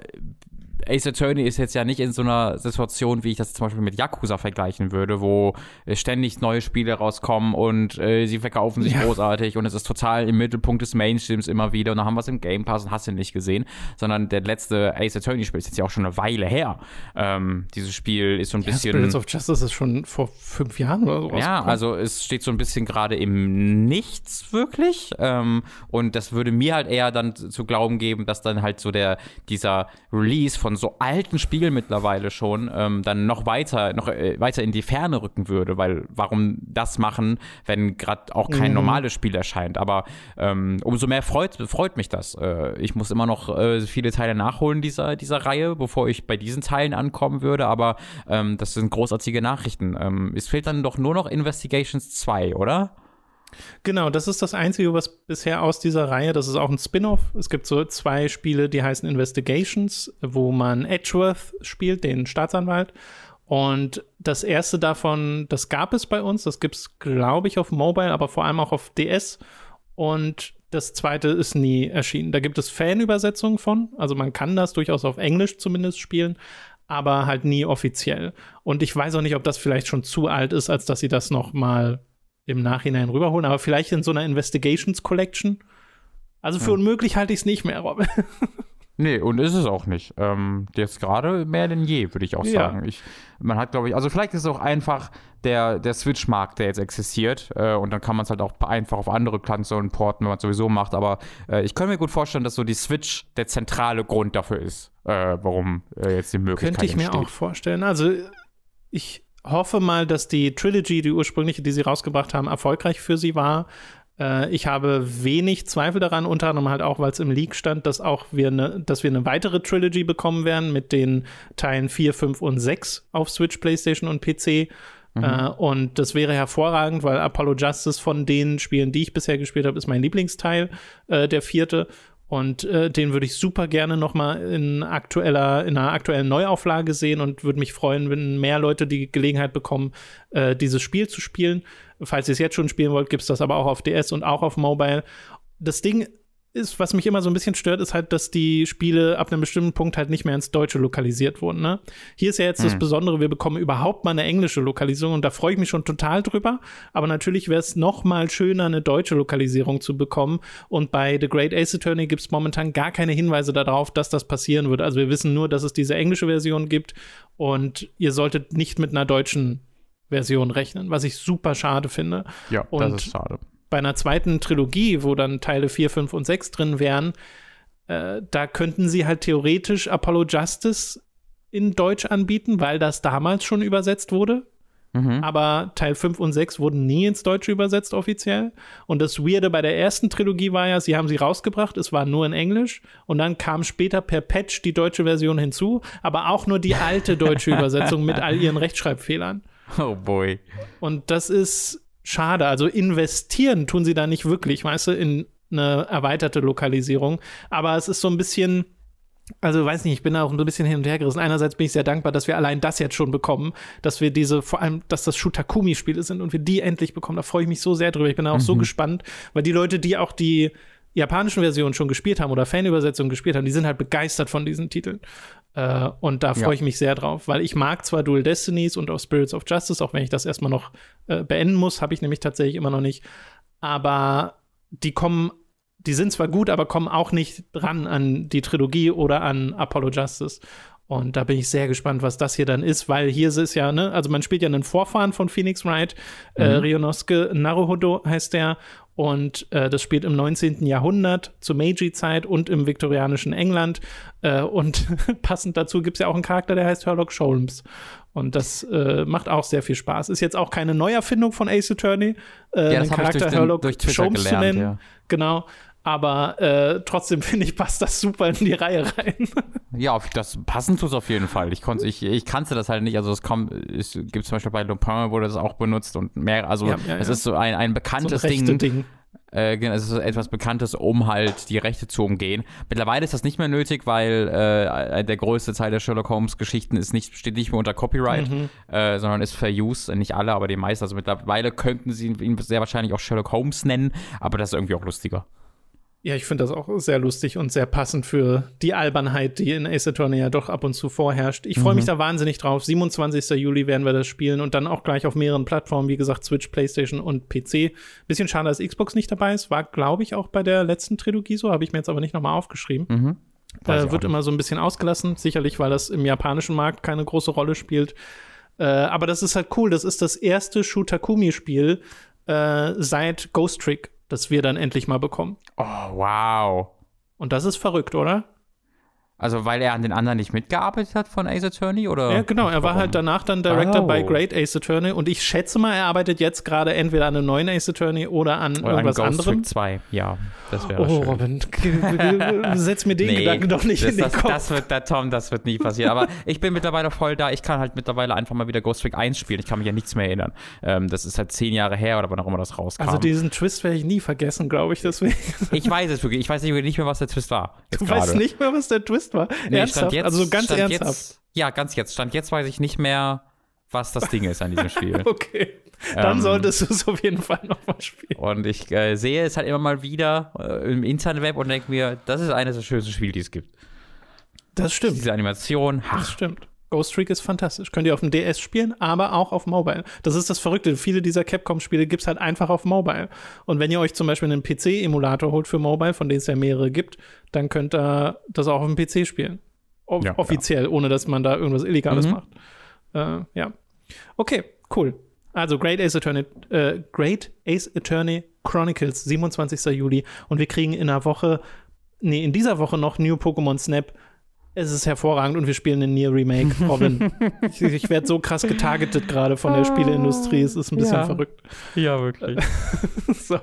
[SPEAKER 2] Ace Attorney ist jetzt ja nicht in so einer Situation, wie ich das zum Beispiel mit Yakuza vergleichen würde, wo ständig neue Spiele rauskommen und äh, sie verkaufen sich ja. großartig und es ist total im Mittelpunkt des Mainstreams immer wieder und dann haben wir es im Game Pass und hast du nicht gesehen, sondern der letzte Ace Attorney Spiel ist jetzt ja auch schon eine Weile her. Ähm, dieses Spiel ist so ein ja, bisschen.
[SPEAKER 1] Spirits of Justice ist schon vor fünf Jahren oder so.
[SPEAKER 2] Ja, also es steht so ein bisschen gerade im Nichts wirklich ähm, und das würde mir halt eher dann zu glauben geben, dass dann halt so der dieser Release von so alten Spiel mittlerweile schon ähm, dann noch weiter, noch äh, weiter in die Ferne rücken würde, weil warum das machen, wenn gerade auch kein mhm. normales Spiel erscheint? Aber ähm, umso mehr freut, freut mich das. Äh, ich muss immer noch äh, viele Teile nachholen dieser, dieser Reihe, bevor ich bei diesen Teilen ankommen würde, aber ähm, das sind großartige Nachrichten. Ähm, es fehlt dann doch nur noch Investigations 2, oder?
[SPEAKER 1] Genau, das ist das Einzige, was bisher aus dieser Reihe, das ist auch ein Spin-off. Es gibt so zwei Spiele, die heißen Investigations, wo man Edgeworth spielt, den Staatsanwalt. Und das erste davon, das gab es bei uns, das gibt es, glaube ich, auf Mobile, aber vor allem auch auf DS. Und das zweite ist nie erschienen. Da gibt es Fanübersetzungen von, also man kann das durchaus auf Englisch zumindest spielen, aber halt nie offiziell. Und ich weiß auch nicht, ob das vielleicht schon zu alt ist, als dass sie das noch mal im Nachhinein rüberholen, aber vielleicht in so einer Investigations Collection. Also für ja. unmöglich halte ich es nicht mehr, Robin.
[SPEAKER 2] Nee, und ist es auch nicht. Ähm, jetzt gerade mehr denn je, würde ich auch sagen. Ja. Ich, man hat, glaube ich, also vielleicht ist es auch einfach der, der Switch-Markt, der jetzt existiert. Äh, und dann kann man es halt auch einfach auf andere Konsolen porten, wenn man es sowieso macht. Aber äh, ich könnte mir gut vorstellen, dass so die Switch der zentrale Grund dafür ist, äh, warum äh, jetzt die Möglichkeit
[SPEAKER 1] Könnte ich entsteht. mir auch vorstellen. Also ich hoffe mal, dass die Trilogy, die ursprüngliche, die sie rausgebracht haben, erfolgreich für sie war. Äh, ich habe wenig Zweifel daran, unter anderem halt auch, weil es im Leak stand, dass auch wir ne, dass wir eine weitere Trilogy bekommen werden mit den Teilen 4, 5 und 6 auf Switch, PlayStation und PC. Mhm. Äh, und das wäre hervorragend, weil Apollo Justice von den Spielen, die ich bisher gespielt habe, ist mein Lieblingsteil, äh, der vierte. Und äh, den würde ich super gerne noch mal in aktueller, in einer aktuellen Neuauflage sehen und würde mich freuen, wenn mehr Leute die Gelegenheit bekommen, äh, dieses Spiel zu spielen. Falls ihr es jetzt schon spielen wollt, gibt es das aber auch auf DS und auch auf Mobile. Das Ding ist, was mich immer so ein bisschen stört, ist halt, dass die Spiele ab einem bestimmten Punkt halt nicht mehr ins Deutsche lokalisiert wurden. Ne? Hier ist ja jetzt hm. das Besondere, wir bekommen überhaupt mal eine englische Lokalisierung und da freue ich mich schon total drüber. Aber natürlich wäre es noch mal schöner, eine deutsche Lokalisierung zu bekommen. Und bei The Great Ace Attorney gibt es momentan gar keine Hinweise darauf, dass das passieren wird. Also wir wissen nur, dass es diese englische Version gibt und ihr solltet nicht mit einer deutschen Version rechnen, was ich super schade finde.
[SPEAKER 2] Ja,
[SPEAKER 1] und
[SPEAKER 2] das ist schade
[SPEAKER 1] bei einer zweiten Trilogie, wo dann Teile 4, 5 und 6 drin wären, äh, da könnten sie halt theoretisch Apollo Justice in Deutsch anbieten, weil das damals schon übersetzt wurde. Mhm. Aber Teil 5 und 6 wurden nie ins Deutsche übersetzt offiziell. Und das Weirde bei der ersten Trilogie war ja, sie haben sie rausgebracht, es war nur in Englisch. Und dann kam später per Patch die deutsche Version hinzu, aber auch nur die alte deutsche Übersetzung mit all ihren Rechtschreibfehlern.
[SPEAKER 2] Oh boy.
[SPEAKER 1] Und das ist schade. Also investieren tun sie da nicht wirklich, weißt du, in eine erweiterte Lokalisierung. Aber es ist so ein bisschen. Also weiß nicht, ich bin da auch ein bisschen hin und her gerissen. Einerseits bin ich sehr dankbar, dass wir allein das jetzt schon bekommen, dass wir diese, vor allem, dass das Shutakumi-Spiele sind und wir die endlich bekommen. Da freue ich mich so sehr drüber. Ich bin da auch mhm. so gespannt, weil die Leute, die auch die japanischen Versionen schon gespielt haben oder Fanübersetzungen gespielt haben, die sind halt begeistert von diesen Titeln. Äh, und da freue ja. ich mich sehr drauf, weil ich mag zwar Dual Destinies und auch Spirits of Justice, auch wenn ich das erstmal noch äh, beenden muss, habe ich nämlich tatsächlich immer noch nicht. Aber die kommen, die sind zwar gut, aber kommen auch nicht dran an die Trilogie oder an Apollo Justice. Und da bin ich sehr gespannt, was das hier dann ist, weil hier ist es ja, ne, also man spielt ja einen Vorfahren von Phoenix Wright, äh, mhm. äh, Rionosuke Naruhodo heißt der, und äh, das spielt im 19. Jahrhundert zur Meiji-Zeit und im viktorianischen England. Äh, und passend dazu gibt es ja auch einen Charakter, der heißt Sherlock Holmes. Und das äh, macht auch sehr viel Spaß. Ist jetzt auch keine Neuerfindung von Ace Attorney,
[SPEAKER 2] äh, ja, den Charakter durch Sherlock Holmes gelernt, zu nennen. Ja.
[SPEAKER 1] Genau. Aber äh, trotzdem finde ich, passt das super in die Reihe rein.
[SPEAKER 2] Ja, das passend tut es auf jeden Fall. Ich, ich, ich kannte das halt nicht. Also es kommt, es gibt zum Beispiel bei Lupin, wurde das auch benutzt und mehr. Also ja, ja, es ja. ist so ein, ein bekanntes so ein Ding. Ding. Äh, es ist etwas Bekanntes, um halt die Rechte zu umgehen. Mittlerweile ist das nicht mehr nötig, weil äh, der größte Teil der Sherlock Holmes Geschichten ist nicht, steht nicht mehr unter Copyright,
[SPEAKER 1] Mhm.
[SPEAKER 2] äh, sondern ist Fair Use. Nicht alle, aber die meisten. Also mittlerweile könnten sie ihn sehr wahrscheinlich auch Sherlock Holmes nennen, aber das ist irgendwie auch lustiger.
[SPEAKER 1] Ja, ich finde das auch sehr lustig und sehr passend für die Albernheit, die in Ace Attorney ja doch ab und zu vorherrscht. Ich freue mich da wahnsinnig drauf. 27. Juli werden wir das spielen und dann auch gleich auf mehreren Plattformen, wie gesagt, Switch, PlayStation und PC. Bisschen schade, dass Xbox nicht dabei ist. War, glaube ich, auch bei der letzten Trilogie so, habe ich mir jetzt aber nicht nochmal aufgeschrieben.
[SPEAKER 2] Mhm.
[SPEAKER 1] Äh, wird immer so ein bisschen ausgelassen, sicherlich, weil das im japanischen Markt keine große Rolle spielt. Äh, aber das ist halt cool. Das ist das erste Shutakumi-Spiel äh, seit Ghost Trick, das wir dann endlich mal bekommen.
[SPEAKER 2] Oh, wow.
[SPEAKER 1] Und das ist verrückt, oder?
[SPEAKER 2] Also, weil er an den anderen nicht mitgearbeitet hat von Ace Attorney? Oder?
[SPEAKER 1] Ja, genau. Er war
[SPEAKER 2] Warum?
[SPEAKER 1] halt danach dann Director
[SPEAKER 2] Oh.
[SPEAKER 1] bei Great Ace Attorney und ich schätze mal, er arbeitet jetzt gerade entweder an einem neuen Ace Attorney oder an
[SPEAKER 2] Oder
[SPEAKER 1] irgendwas
[SPEAKER 2] an Ghost
[SPEAKER 1] anderem.
[SPEAKER 2] Trick 2. Ja, das wäre
[SPEAKER 1] Oh. Robin, setz mir den Gedanken doch nicht
[SPEAKER 2] das,
[SPEAKER 1] in den
[SPEAKER 2] das,
[SPEAKER 1] Kopf.
[SPEAKER 2] Das wird, da, Tom, das wird nie passieren. Aber ich bin mittlerweile voll da. Ich kann halt mittlerweile einfach mal wieder Ghost Trick 1 spielen. Ich kann mich ja nichts mehr erinnern. Ähm, das ist halt zehn Jahre her oder wann auch immer das rauskam.
[SPEAKER 1] also diesen Twist werde ich nie vergessen, glaube ich. Deswegen.
[SPEAKER 2] ich weiß es wirklich. Ich weiß nicht mehr, was der Twist war.
[SPEAKER 1] Du
[SPEAKER 2] gerade.
[SPEAKER 1] weißt nicht mehr, was der Twist war.
[SPEAKER 2] Nee,
[SPEAKER 1] ernsthaft?
[SPEAKER 2] Jetzt,
[SPEAKER 1] also ganz ernsthaft.
[SPEAKER 2] Jetzt, ja, ganz jetzt. Stand jetzt weiß ich nicht mehr, was das Ding ist an diesem Spiel.
[SPEAKER 1] Okay. Dann
[SPEAKER 2] Ähm,
[SPEAKER 1] solltest du es auf jeden Fall nochmal spielen.
[SPEAKER 2] Und ich äh, sehe es halt immer mal wieder äh, im Internet und denke mir, das ist eines der schönsten Spiele, die es gibt.
[SPEAKER 1] Das stimmt.
[SPEAKER 2] Diese Animation, ha,
[SPEAKER 1] Das stimmt. Ghost Trick ist fantastisch. Könnt ihr auf dem DS spielen, aber auch auf Mobile. Das ist das Verrückte. Viele dieser Capcom-Spiele gibt es halt einfach auf Mobile. Und wenn ihr euch zum Beispiel einen PC-Emulator holt für Mobile, von denen es ja mehrere gibt, dann könnt ihr das auch auf dem PC spielen. O
[SPEAKER 2] Ja,
[SPEAKER 1] offiziell, ohne dass man da irgendwas Illegales
[SPEAKER 2] Mhm.
[SPEAKER 1] macht. Äh, ja. Okay, cool. Also Great Ace Attorney, äh, Great Ace Attorney Chronicles, 27. Juli. Und wir kriegen in einer Woche, nee, in dieser Woche noch New Pokémon Snap. Es ist hervorragend und wir spielen ein Nier Remake, Robin. ich ich werde so krass getargetet gerade von der Spieleindustrie. Es ist ein bisschen
[SPEAKER 2] Ja.
[SPEAKER 1] verrückt.
[SPEAKER 2] Ja, wirklich.
[SPEAKER 1] So,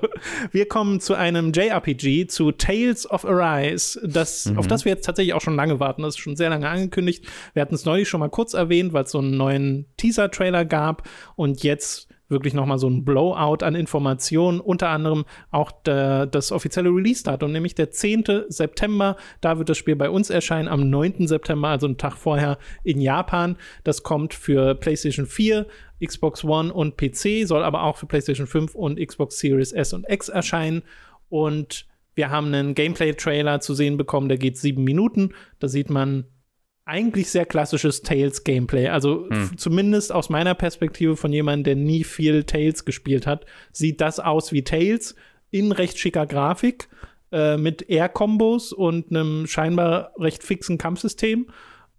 [SPEAKER 1] wir kommen zu einem JRPG, zu Tales of Arise, das, auf das wir jetzt tatsächlich auch schon lange warten. Das ist schon sehr lange angekündigt. Wir hatten es neulich schon mal kurz erwähnt, weil es so einen neuen Teaser-Trailer gab und jetzt wirklich noch mal so ein Blowout an Informationen, unter anderem auch der, das offizielle Release-Datum, nämlich der 10. September. Da wird das Spiel bei uns erscheinen, am 9. September, also einen Tag vorher in Japan. Das kommt für PlayStation 4, Xbox One und PC, soll aber auch für PlayStation 5 und Xbox Series S und X erscheinen. Und wir haben einen Gameplay-Trailer zu sehen bekommen, der geht sieben Minuten. Da sieht man eigentlich sehr klassisches Tales-Gameplay. Also f- zumindest aus meiner Perspektive von jemandem, der nie viel Tales gespielt hat, sieht das aus wie Tales in recht schicker Grafik äh, mit Air-Kombos und einem scheinbar recht fixen Kampfsystem.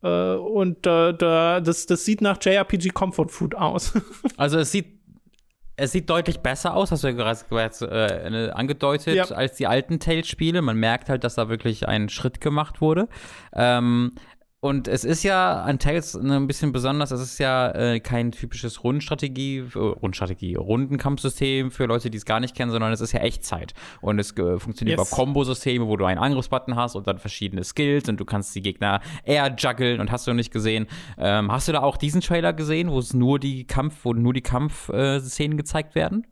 [SPEAKER 1] Äh, und äh, da, das, das sieht nach JRPG Comfort Food aus.
[SPEAKER 2] Also es sieht es sieht deutlich besser aus, hast du ja gerade äh, angedeutet,
[SPEAKER 1] Ja.
[SPEAKER 2] als die alten Tales-Spiele. Man merkt halt, dass da wirklich ein Schritt gemacht wurde. Ähm, und es ist ja an Tales ne, ein bisschen besonders, es ist ja äh, kein typisches Rundstrategie, äh, Rundstrategie, Rundenkampfsystem für Leute, die es gar nicht kennen, sondern es ist ja Echtzeit. Und es äh, funktioniert
[SPEAKER 1] Yes.
[SPEAKER 2] über Kombosysteme, wo du einen Angriffsbutton hast und dann verschiedene Skills und du kannst die Gegner eher juggeln und hast du nicht gesehen. Ähm, hast du da auch diesen Trailer gesehen, wo es nur die Kampf, wo nur die Kampfszenen gezeigt werden?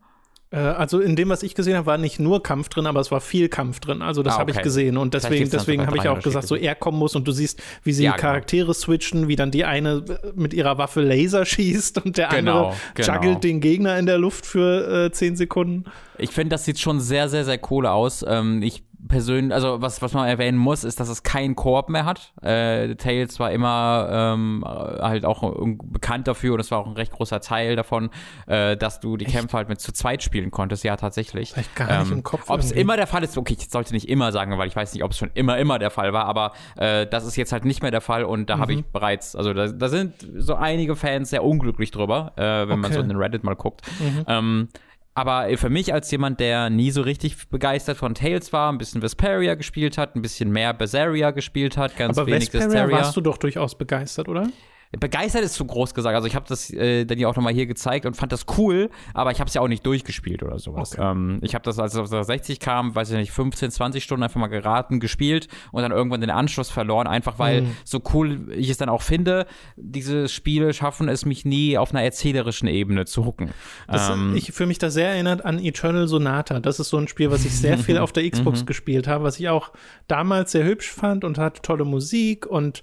[SPEAKER 1] Äh, also in dem, was ich gesehen habe, war nicht nur Kampf drin, aber es war viel Kampf drin. Also das
[SPEAKER 2] Ah,
[SPEAKER 1] habe ich
[SPEAKER 2] okay.
[SPEAKER 1] gesehen. Und deswegen, deswegen habe ich auch gesagt, so
[SPEAKER 2] Unterschiede.
[SPEAKER 1] Air-Kombos und du siehst, wie sie
[SPEAKER 2] Ja,
[SPEAKER 1] die
[SPEAKER 2] genau.
[SPEAKER 1] Charaktere switchen, wie dann die eine äh, mit ihrer Waffe Laser schießt und der
[SPEAKER 2] Genau,
[SPEAKER 1] andere
[SPEAKER 2] genau.
[SPEAKER 1] juggelt den Gegner in der Luft für äh, 10 Sekunden.
[SPEAKER 2] Ich finde, das sieht schon sehr, sehr, sehr cool aus. Ähm, ich persönlich, also was, was man erwähnen muss, ist, dass es keinen Koop mehr hat. Äh, Tales war immer ähm, halt auch bekannt dafür und es war auch ein recht großer Teil davon, äh, dass du die Kämpfe halt mit zu zweit spielen konntest. Ja, tatsächlich.
[SPEAKER 1] Vielleicht gar nicht im Kopf
[SPEAKER 2] Ob es immer der Fall ist, okay, ich sollte nicht immer sagen, weil ich weiß nicht, ob es schon immer, immer der Fall war, aber äh, das ist jetzt halt nicht mehr der Fall und da habe
[SPEAKER 1] Mhm.
[SPEAKER 2] ich bereits, also da, da sind so einige Fans sehr unglücklich drüber, äh, wenn man
[SPEAKER 1] Okay. Mhm.
[SPEAKER 2] so in den Reddit mal guckt. Ähm, aber für mich als jemand, der nie so richtig begeistert von Tales war, ein bisschen Vesperia gespielt hat, ein bisschen mehr Berseria gespielt hat, ganz
[SPEAKER 1] Aber
[SPEAKER 2] wenig
[SPEAKER 1] Vesperia
[SPEAKER 2] Hysteria.
[SPEAKER 1] warst du doch durchaus begeistert, oder?
[SPEAKER 2] Begeistert ist zu groß gesagt. Also ich habe das äh, dann ja auch nochmal hier gezeigt und fand das cool, aber ich habe es ja auch nicht durchgespielt oder sowas. Okay. Ähm, ich habe das, als es auf 60 kam, weiß ich nicht, 15, 20 Stunden einfach mal geraten, gespielt und dann irgendwann den Anschluss verloren, einfach weil mhm. so cool ich es dann auch finde, diese Spiele schaffen es mich nie auf einer erzählerischen Ebene zu hucken.
[SPEAKER 1] Das, ähm, ich fühle mich da sehr erinnert an Eternal Sonata. Das ist so ein Spiel, was ich sehr viel auf der Xbox mhm. gespielt habe, was ich auch damals sehr hübsch fand und hatte tolle Musik und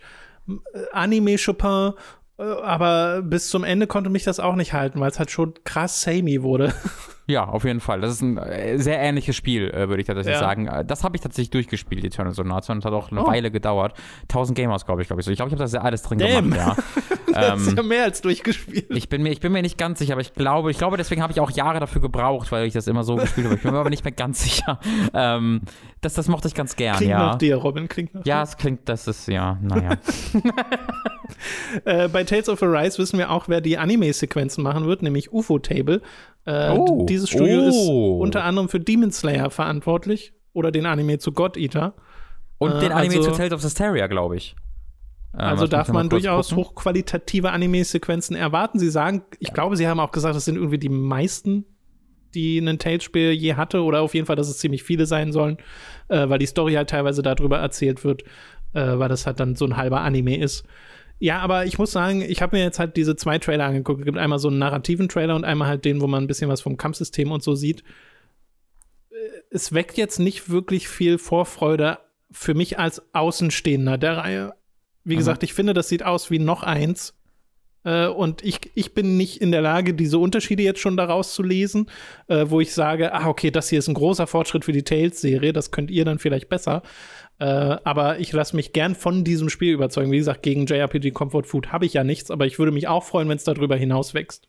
[SPEAKER 1] Anime Chopin, äh, aber bis zum Ende konnte mich das auch nicht halten, weil es halt schon krass samey wurde.
[SPEAKER 2] Ja, auf jeden Fall. Das ist ein äh, sehr ähnliches Spiel, äh, würde ich tatsächlich ja. sagen. Das habe ich tatsächlich durchgespielt, Eternal Sonata, und das hat auch eine oh. Weile gedauert. 1000 Gamers, glaube ich, glaube ich. So. Ich glaube, ich habe das ja alles drin Damn. gemacht,
[SPEAKER 1] ja. das ist ähm, ja mehr als durchgespielt.
[SPEAKER 2] Ich bin mir, ich bin mir nicht ganz sicher, aber ich glaube, ich glaube, deswegen habe ich auch Jahre dafür gebraucht, weil ich das immer so gespielt habe. Ich bin mir aber nicht mehr ganz sicher. Ähm, das, das mochte ich ganz gern,
[SPEAKER 1] klingt
[SPEAKER 2] ja.
[SPEAKER 1] Nach dir, Robin, klingt nach
[SPEAKER 2] Ja, dir. es klingt, das ist, ja, naja.
[SPEAKER 1] äh, bei Tales of Arise wissen wir auch, wer die Anime-Sequenzen machen wird, nämlich UFO Table. Äh, oh, dieses Studio oh. ist unter anderem für Demon Slayer verantwortlich oder den Anime zu God Eater.
[SPEAKER 2] Und äh, den Anime also, zu Tales of Hysteria, glaube ich.
[SPEAKER 1] Äh, also darf man durchaus gucken. hochqualitative Anime-Sequenzen erwarten. Sie sagen, ich glaube, sie haben auch gesagt, das sind irgendwie die meisten, die ein Tales-Spiel je hatte, oder auf jeden Fall, dass es ziemlich viele sein sollen, äh, weil die Story halt teilweise darüber erzählt wird, äh, weil das halt dann so ein halber Anime ist. Ja, aber ich muss sagen, ich habe mir jetzt halt diese zwei Trailer angeguckt. Es gibt einmal so einen narrativen Trailer und einmal halt den, wo man ein bisschen was vom Kampfsystem und so sieht. Es weckt jetzt nicht wirklich viel Vorfreude für mich als Außenstehender der Reihe. Wie mhm. gesagt, ich finde, das sieht aus wie noch eins. Äh, und ich, ich bin nicht in der Lage, diese Unterschiede jetzt schon daraus zu lesen, äh, wo ich sage, ah, okay, das hier ist ein großer Fortschritt für die Tales-Serie, das könnt ihr dann vielleicht besser. Äh, aber ich lasse mich gern von diesem Spiel überzeugen. Wie gesagt, gegen JRPG Comfort Food habe ich ja nichts, aber ich würde mich auch freuen, wenn es darüber hinaus wächst.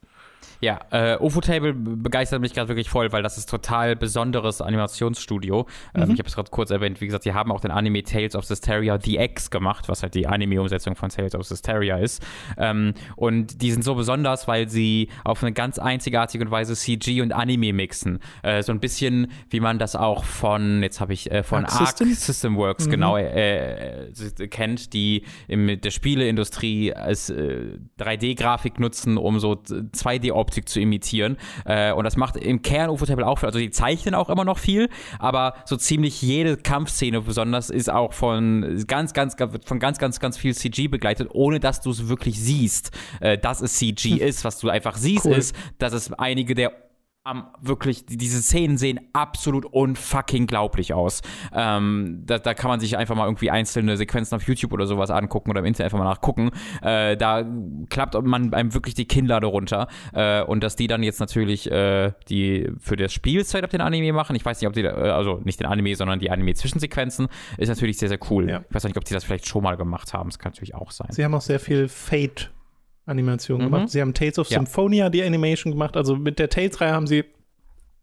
[SPEAKER 2] Ja, äh, UFO-Table begeistert mich gerade wirklich voll, weil das ist total besonderes Animationsstudio. Ähm, mhm. ich habe es gerade kurz erwähnt, wie gesagt, sie haben auch den Anime Tales of Hysteria The X gemacht, was halt die Anime-Umsetzung von Tales of Hysteria ist. Ähm, und die sind so besonders, weil sie auf eine ganz einzigartige Weise CG und Anime mixen. Äh, so ein bisschen, wie man das auch von, jetzt habe ich, äh, von Arc, Arc System? System Works, mhm. genau, äh, äh, kennt, die in der Spieleindustrie als 3D-Grafik äh, nutzen, um so 2D-Objekte Optik zu imitieren. Äh, und das macht im Kern Ufotable auch viel. Also die zeichnen auch immer noch viel, aber so ziemlich jede Kampfszene besonders ist auch von ganz, ganz, von ganz, ganz, ganz viel CG begleitet, ohne dass du es wirklich siehst, äh, dass es CG ist. Was du einfach siehst, cool. ist, dass es einige der um, wirklich, diese Szenen sehen absolut unfucking glaublich aus. Ähm, da, da, kann man sich einfach mal irgendwie einzelne Sequenzen auf YouTube oder sowas angucken oder im Internet einfach mal nachgucken. Äh, da klappt man einem wirklich die Kinnlade runter. Äh, und dass die dann jetzt natürlich äh, die für das Spielzeit auf den Anime machen, ich weiß nicht, ob die, äh, also nicht den Anime, sondern die Anime-Zwischensequenzen, ist natürlich sehr, sehr cool. Ja. Ich weiß nicht, ob die das vielleicht schon mal gemacht haben. Das kann natürlich auch sein.
[SPEAKER 1] Sie haben auch sehr viel Fate Animation mhm. gemacht. Sie haben Tales of ja. Symphonia die Animation gemacht. Also mit der Tales-Reihe haben sie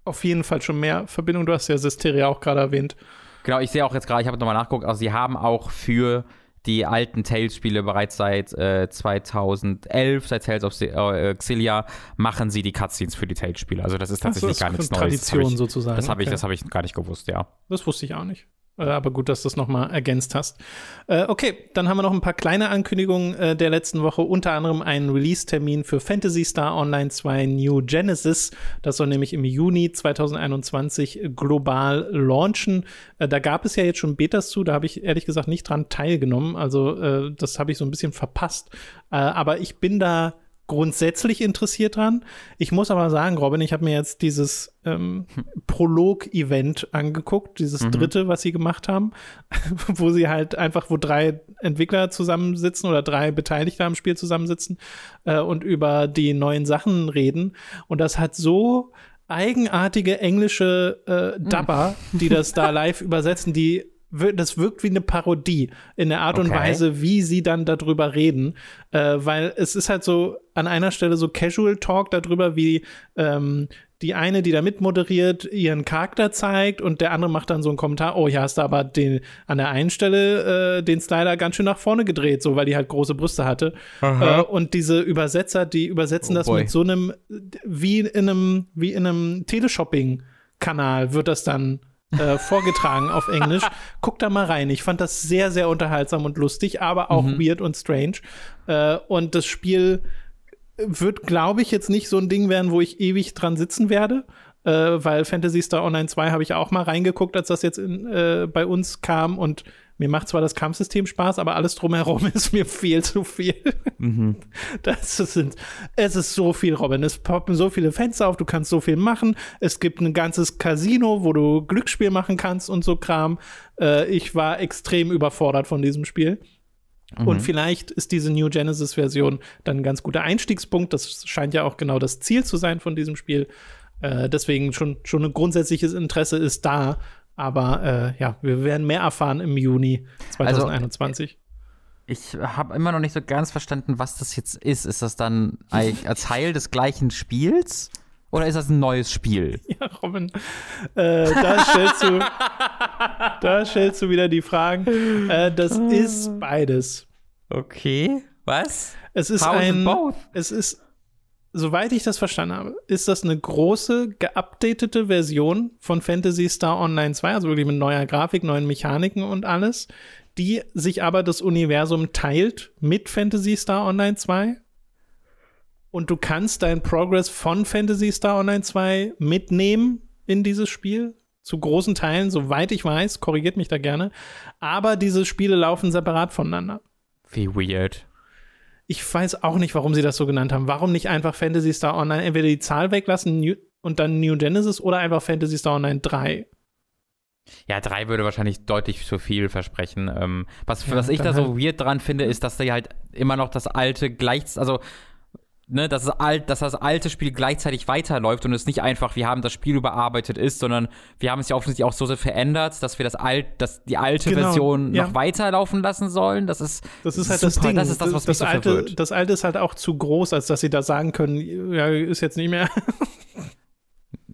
[SPEAKER 1] auf jeden Fall schon mehr Verbindung. Du hast ja Systeria auch gerade erwähnt.
[SPEAKER 2] Genau, ich sehe auch jetzt gerade, ich habe nochmal nachgeguckt, also sie haben auch für die alten Tales-Spiele bereits seit äh, 2011, seit Tales of äh, Xillia, machen sie die Cutscenes für die Tales-Spiele. Also das ist tatsächlich so, gar nichts Neues.
[SPEAKER 1] Tradition
[SPEAKER 2] das ich,
[SPEAKER 1] sozusagen.
[SPEAKER 2] Das habe ich, okay. hab ich gar nicht gewusst, ja.
[SPEAKER 1] Das wusste ich auch nicht. Äh, aber gut, dass du das nochmal ergänzt hast. Äh, okay, dann haben wir noch ein paar kleine Ankündigungen äh, der letzten Woche. Unter anderem einen Release-Termin für Fantasy Star Online 2 New Genesis. Das soll nämlich im Juni 2021 global launchen. Da gab es ja jetzt schon Betas zu. Da habe ich ehrlich gesagt nicht dran teilgenommen. Also das habe ich so ein bisschen verpasst. Aber ich bin da grundsätzlich interessiert dran. Ich muss aber sagen, Robin, ich habe mir jetzt dieses ähm, Prolog-Event angeguckt, dieses mhm. dritte, was sie gemacht haben, wo sie halt einfach, wo drei Entwickler zusammensitzen oder drei Beteiligte am Spiel zusammensitzen äh, und über die neuen Sachen reden. Und das hat so eigenartige englische äh, Dubber, mhm. die das da live übersetzen, die das wirkt wie eine Parodie in der Art okay. und Weise, wie sie dann darüber reden, äh, weil es ist halt so an einer Stelle so Casual Talk darüber, wie ähm, die eine, die da mitmoderiert, ihren Charakter zeigt und der andere macht dann so einen Kommentar, oh, ja, hast du aber den, an der einen Stelle äh, den Slider ganz schön nach vorne gedreht, so weil die halt große Brüste hatte. Äh, und diese Übersetzer, die übersetzen oh das boy. mit so einem, wie in einem, wie in einem Teleshopping-Kanal wird das dann äh, vorgetragen auf Englisch. Guck da mal rein. Ich fand das sehr, sehr unterhaltsam und lustig, aber auch
[SPEAKER 2] Mhm.
[SPEAKER 1] weird und strange. Äh, und das Spiel wird, glaube ich, jetzt nicht so ein Ding werden, wo ich ewig dran sitzen werde. Äh, weil Fantasy Star Online 2 habe ich auch mal reingeguckt, als das jetzt in, äh, bei uns kam und mir macht zwar das Kampfsystem Spaß, aber alles drumherum ist mir viel zu viel. Das sind, es ist so viel, Robin. Es poppen so viele Fenster auf, du kannst so viel machen. Es gibt ein ganzes Casino, wo du Glücksspiel machen kannst und so Kram. Äh, ich war extrem überfordert von diesem Spiel. Und vielleicht ist diese New Genesis-Version dann ein ganz guter Einstiegspunkt. Das scheint ja auch genau das Ziel zu sein von diesem Spiel. Äh, deswegen schon, schon ein grundsätzliches Interesse ist da. Aber äh, ja, wir werden mehr erfahren im Juni 2021.
[SPEAKER 2] Ich habe immer noch nicht so ganz verstanden, was das jetzt ist. Ist das dann ein Teil des gleichen Spiels? Oder ist das ein neues Spiel?
[SPEAKER 1] Ja, Robin, äh, da, stellst du, da stellst du wieder die Fragen. Äh, das ist beides.
[SPEAKER 2] Okay. Was?
[SPEAKER 1] Es ist
[SPEAKER 2] it
[SPEAKER 1] ein,
[SPEAKER 2] both?
[SPEAKER 1] es ist, soweit ich das verstanden habe, ist das eine große, geupdatete Version von Fantasy Star Online 2, also wirklich mit neuer Grafik, neuen Mechaniken und alles, die sich aber das Universum teilt mit Fantasy Star Online 2. Und du kannst deinen Progress von Fantasy Star Online 2 mitnehmen in dieses Spiel. Zu großen Teilen, soweit ich weiß, korrigiert mich da gerne. Aber diese Spiele laufen separat voneinander.
[SPEAKER 2] Wie weird.
[SPEAKER 1] Ich weiß auch nicht, warum sie das so genannt haben. Warum nicht einfach Fantasy Star Online entweder die Zahl weglassen New und dann New Genesis oder einfach Fantasy Star Online 3?
[SPEAKER 2] Ja, drei würde wahrscheinlich deutlich zu viel versprechen. Ähm, was,
[SPEAKER 1] Ja,
[SPEAKER 2] was ich da so
[SPEAKER 1] halt-
[SPEAKER 2] weird dran finde, ist, dass die halt immer noch das alte gleich, also ne, dass, es alt, dass das alte Spiel gleichzeitig weiterläuft und es nicht einfach, wir haben das Spiel überarbeitet ist, sondern wir haben es ja offensichtlich auch so sehr verändert, dass wir das alt, dass die alte
[SPEAKER 1] Genau,
[SPEAKER 2] Version
[SPEAKER 1] ja.
[SPEAKER 2] noch weiterlaufen lassen sollen. Das ist
[SPEAKER 1] Das ist halt
[SPEAKER 2] super.
[SPEAKER 1] das Ding.
[SPEAKER 2] Das ist das, was mich so
[SPEAKER 1] alte,
[SPEAKER 2] verwirrt.
[SPEAKER 1] das alte ist halt auch zu groß, als dass sie da sagen können, ja, ist jetzt nicht mehr.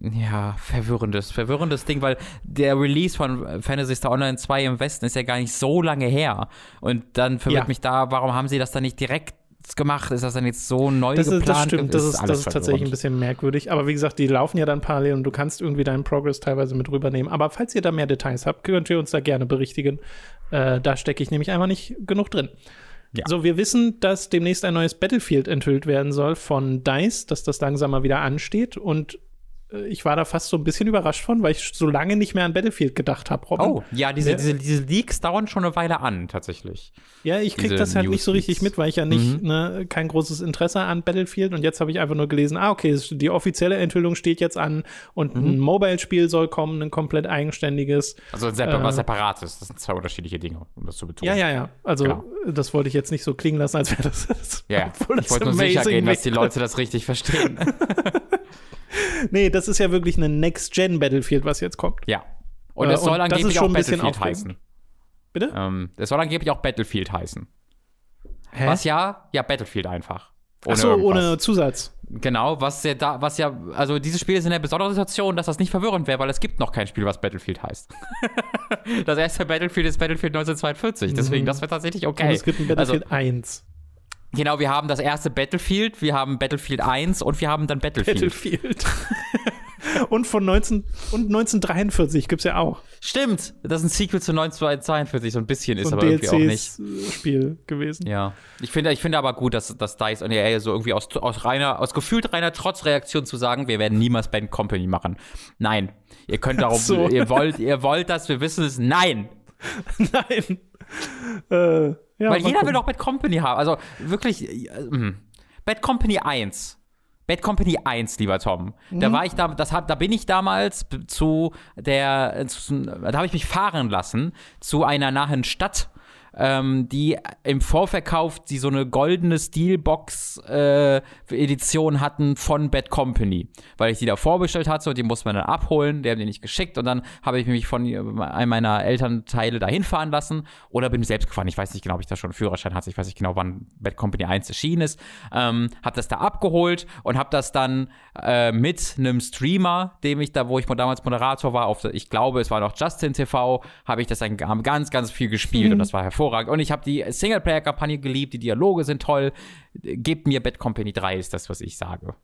[SPEAKER 2] Ja, verwirrendes, verwirrendes Ding, weil der Release von Fantasy Star Online 2 im Westen ist ja gar nicht so lange her. Und dann verwirrt
[SPEAKER 1] Ja.
[SPEAKER 2] mich da, warum haben sie das dann nicht direkt gemacht? Ist das dann jetzt so neu
[SPEAKER 1] Das,
[SPEAKER 2] geplant?
[SPEAKER 1] ist, das stimmt, das ist,
[SPEAKER 2] alles
[SPEAKER 1] das ist tatsächlich ein bisschen merkwürdig. Aber wie gesagt, die laufen ja dann parallel und du kannst irgendwie deinen Progress teilweise mit rübernehmen. Aber falls ihr da mehr Details habt, könnt ihr uns da gerne berichtigen. Äh, da stecke ich nämlich einfach nicht genug drin.
[SPEAKER 2] Ja.
[SPEAKER 1] So, wir wissen, dass demnächst ein neues Battlefield enthüllt werden soll von DICE, dass das langsam mal wieder ansteht. Und ich war da fast so ein bisschen überrascht von, weil ich so lange nicht mehr an Battlefield gedacht habe, Robin.
[SPEAKER 2] Oh, ja, diese,
[SPEAKER 1] Ja.
[SPEAKER 2] Diese, diese Leaks dauern schon eine Weile an, tatsächlich.
[SPEAKER 1] Ja, ich krieg
[SPEAKER 2] Diese
[SPEAKER 1] das halt nicht so richtig
[SPEAKER 2] Newsfeeds.
[SPEAKER 1] mit, weil ich ja nicht
[SPEAKER 2] Mhm.
[SPEAKER 1] ne, kein großes Interesse an Battlefield und jetzt habe ich einfach nur gelesen, ah, okay, die offizielle Enthüllung steht jetzt an und
[SPEAKER 2] Mhm.
[SPEAKER 1] ein Mobile-Spiel soll kommen, ein komplett eigenständiges.
[SPEAKER 2] Also ein separ
[SPEAKER 1] Äh.
[SPEAKER 2] was Separates. Das sind zwei unterschiedliche Dinge, um das zu betonen.
[SPEAKER 1] Ja, ja, ja. Also,
[SPEAKER 2] Genau.
[SPEAKER 1] das wollte ich jetzt nicht so klingen lassen, als wäre das. das
[SPEAKER 2] Ja,
[SPEAKER 1] obwohl
[SPEAKER 2] ich wollte nur sicher gehen, dass die. Leute das richtig verstehen.
[SPEAKER 1] Nee, das ist ja wirklich ein Next-Gen-Battlefield, was jetzt kommt.
[SPEAKER 2] ja. Und
[SPEAKER 1] Äh,
[SPEAKER 2] es soll
[SPEAKER 1] und das ist
[SPEAKER 2] angeblich auch Battlefield heißen.
[SPEAKER 1] Bitte?
[SPEAKER 2] Ähm, es soll angeblich auch Battlefield heißen.
[SPEAKER 1] Hä?
[SPEAKER 2] Was ja? Ja, Battlefield einfach.
[SPEAKER 1] Ach so,
[SPEAKER 2] irgendwas.
[SPEAKER 1] ohne Zusatz.
[SPEAKER 2] Genau, was ja da, was ja, also dieses Spiel ist in der besonderen Situation, dass das nicht verwirrend wäre, weil es gibt noch kein Spiel, was Battlefield heißt. das erste Battlefield ist Battlefield 1942, deswegen, das wäre tatsächlich okay.
[SPEAKER 1] Und es gibt ein Battlefield 1.
[SPEAKER 2] Genau, wir haben das erste Battlefield, wir haben Battlefield 1 und wir haben dann Battlefield.
[SPEAKER 1] Battlefield. und von 19 und 1943 gibt's ja auch.
[SPEAKER 2] Stimmt, das ist ein Sequel zu 1942, so ein bisschen ist
[SPEAKER 1] so ein
[SPEAKER 2] aber irgendwie auch nicht.
[SPEAKER 1] DLCs-Spiel gewesen.
[SPEAKER 2] Ja, ich finde, ich finde aber gut, dass, dass DICE und EA so irgendwie aus, aus reiner, aus gefühlt reiner Trotzreaktion zu sagen, wir werden niemals Band Company machen. Nein, ihr könnt darauf,
[SPEAKER 1] so.
[SPEAKER 2] ihr wollt, ihr wollt das, wir wissen es. Nein,
[SPEAKER 1] Nein. Äh, ja,
[SPEAKER 2] weil jeder will
[SPEAKER 1] gucken.
[SPEAKER 2] doch Bad Company haben. Also wirklich, äh, äh, Bad Company 1. Bad Company 1, lieber Tom. Da
[SPEAKER 1] Mhm.
[SPEAKER 2] war ich da, das hab, da bin ich damals zu der, zu, da habe ich mich fahren lassen zu einer nahen Stadt, ähm, die im Vorverkauf die so eine goldene Steelbox-Edition hatten von Bad Company, weil ich die da vorbestellt hatte und die musste man dann abholen, die haben die nicht geschickt und dann habe ich mich von einem meiner Elternteile dahin fahren lassen oder bin selbst gefahren. Ich weiß nicht genau, ob ich da schon einen Führerschein hatte. Ich weiß nicht genau, wann Bad Company 1 erschienen ist. Ähm, habe das da abgeholt und habe das dann äh, mit einem Streamer, dem ich da, wo ich damals Moderator war, auf, ich glaube, es war noch Justin TV, habe ich das dann haben ganz, ganz viel gespielt und das war hervorragend. Und ich habe die Singleplayer-Kampagne geliebt, die Dialoge sind toll. Gebt mir Bad Company 3, ist das, was ich sage.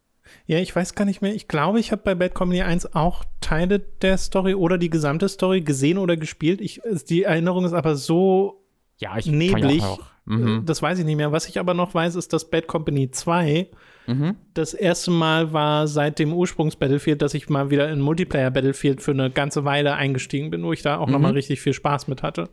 [SPEAKER 1] Ja, ich weiß gar nicht mehr. Ich glaube, ich habe bei Bad Company 1 auch Teile der Story oder die gesamte Story gesehen oder gespielt. Ich, die Erinnerung ist aber so
[SPEAKER 2] Ja, ich
[SPEAKER 1] neblig.
[SPEAKER 2] Auch. Mhm.
[SPEAKER 1] Das weiß ich nicht mehr. Was ich aber noch weiß, ist, dass Bad Company 2
[SPEAKER 2] Mhm.
[SPEAKER 1] das erste Mal war seit dem Ursprungs-Battlefield, dass ich mal wieder in Multiplayer-Battlefield für eine ganze Weile eingestiegen bin, wo ich da auch noch mal richtig viel Spaß mit hatte.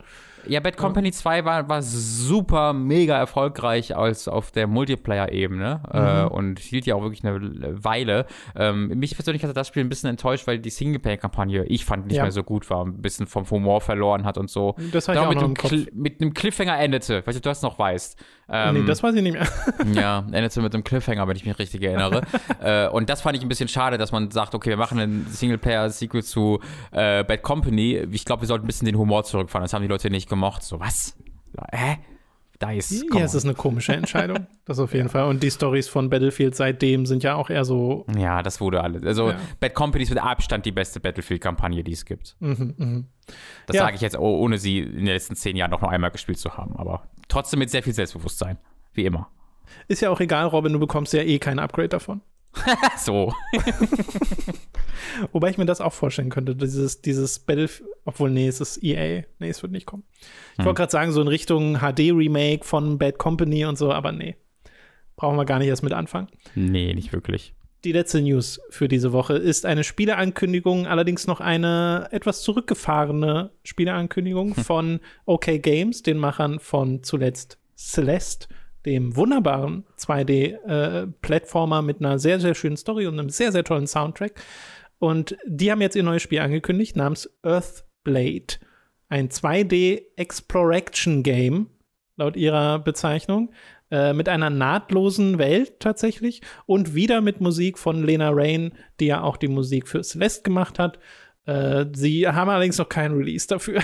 [SPEAKER 2] Ja, Bad Company 2 war, war super, mega erfolgreich als auf der Multiplayer-Ebene äh, und hielt ja auch wirklich eine Weile. Ähm, mich persönlich hatte das Spiel ein bisschen enttäuscht, weil die Singleplayer-Kampagne, ich fand, nicht
[SPEAKER 1] Ja.
[SPEAKER 2] mehr so gut war, ein bisschen vom Humor verloren hat und so.
[SPEAKER 1] Das ich
[SPEAKER 2] Dann
[SPEAKER 1] auch
[SPEAKER 2] mit, einem. Cl- mit einem Cliffhanger endete, weil du das noch weißt. Ähm,
[SPEAKER 1] nee, das weiß ich nicht mehr.
[SPEAKER 2] ja, endete mit einem Cliffhanger, wenn ich mich richtig erinnere. äh, und das fand ich ein bisschen schade, dass man sagt, okay, wir machen ein Singleplayer-Sequel zu äh, Bad Company. Ich glaube, wir sollten ein bisschen den Humor zurückfahren. Das haben die Leute nicht gemocht. So, was? Hä? Dice.
[SPEAKER 1] Ja, es ist eine komische Entscheidung. Das auf jeden Fall. Und die Stories von Battlefield seitdem sind ja auch eher so.
[SPEAKER 2] ja, das wurde alles. Also,
[SPEAKER 1] Ja.
[SPEAKER 2] Bad Company ist mit Abstand die beste Battlefield-Kampagne, die es gibt.
[SPEAKER 1] Mhm, mhm.
[SPEAKER 2] Das
[SPEAKER 1] Ja.
[SPEAKER 2] sage ich jetzt, oh, ohne sie in den letzten zehn Jahren noch nur einmal gespielt zu haben. Aber trotzdem mit sehr viel Selbstbewusstsein. Wie immer.
[SPEAKER 1] Ist ja auch egal, Robin, du bekommst ja eh kein Upgrade davon.
[SPEAKER 2] So.
[SPEAKER 1] Wobei ich mir das auch vorstellen könnte, dieses, dieses Battlefield, obwohl, nee, es ist EA. Nee, es wird nicht kommen. Ich
[SPEAKER 2] Hm.
[SPEAKER 1] wollte gerade sagen, so in Richtung HD-Remake von Bad Company und so, aber nee. Brauchen wir gar nicht erst mit anfangen.
[SPEAKER 2] Nee, nicht wirklich.
[SPEAKER 1] Die letzte News für diese Woche ist eine Spieleankündigung, allerdings noch eine etwas zurückgefahrene Spieleankündigung von OK Games, den Machern von zuletzt Celeste, dem wunderbaren 2D-Plattformer mit einer sehr, sehr schönen Story und einem sehr, sehr tollen Soundtrack. Und die haben jetzt ihr neues Spiel angekündigt namens Earthblade. Ein 2D-Exploration-Game, laut ihrer Bezeichnung äh, mit einer nahtlosen Welt tatsächlich und wieder mit Musik von Lena Rain, die ja auch die Musik für Celeste gemacht hat. Äh, sie haben allerdings noch keinen Release dafür.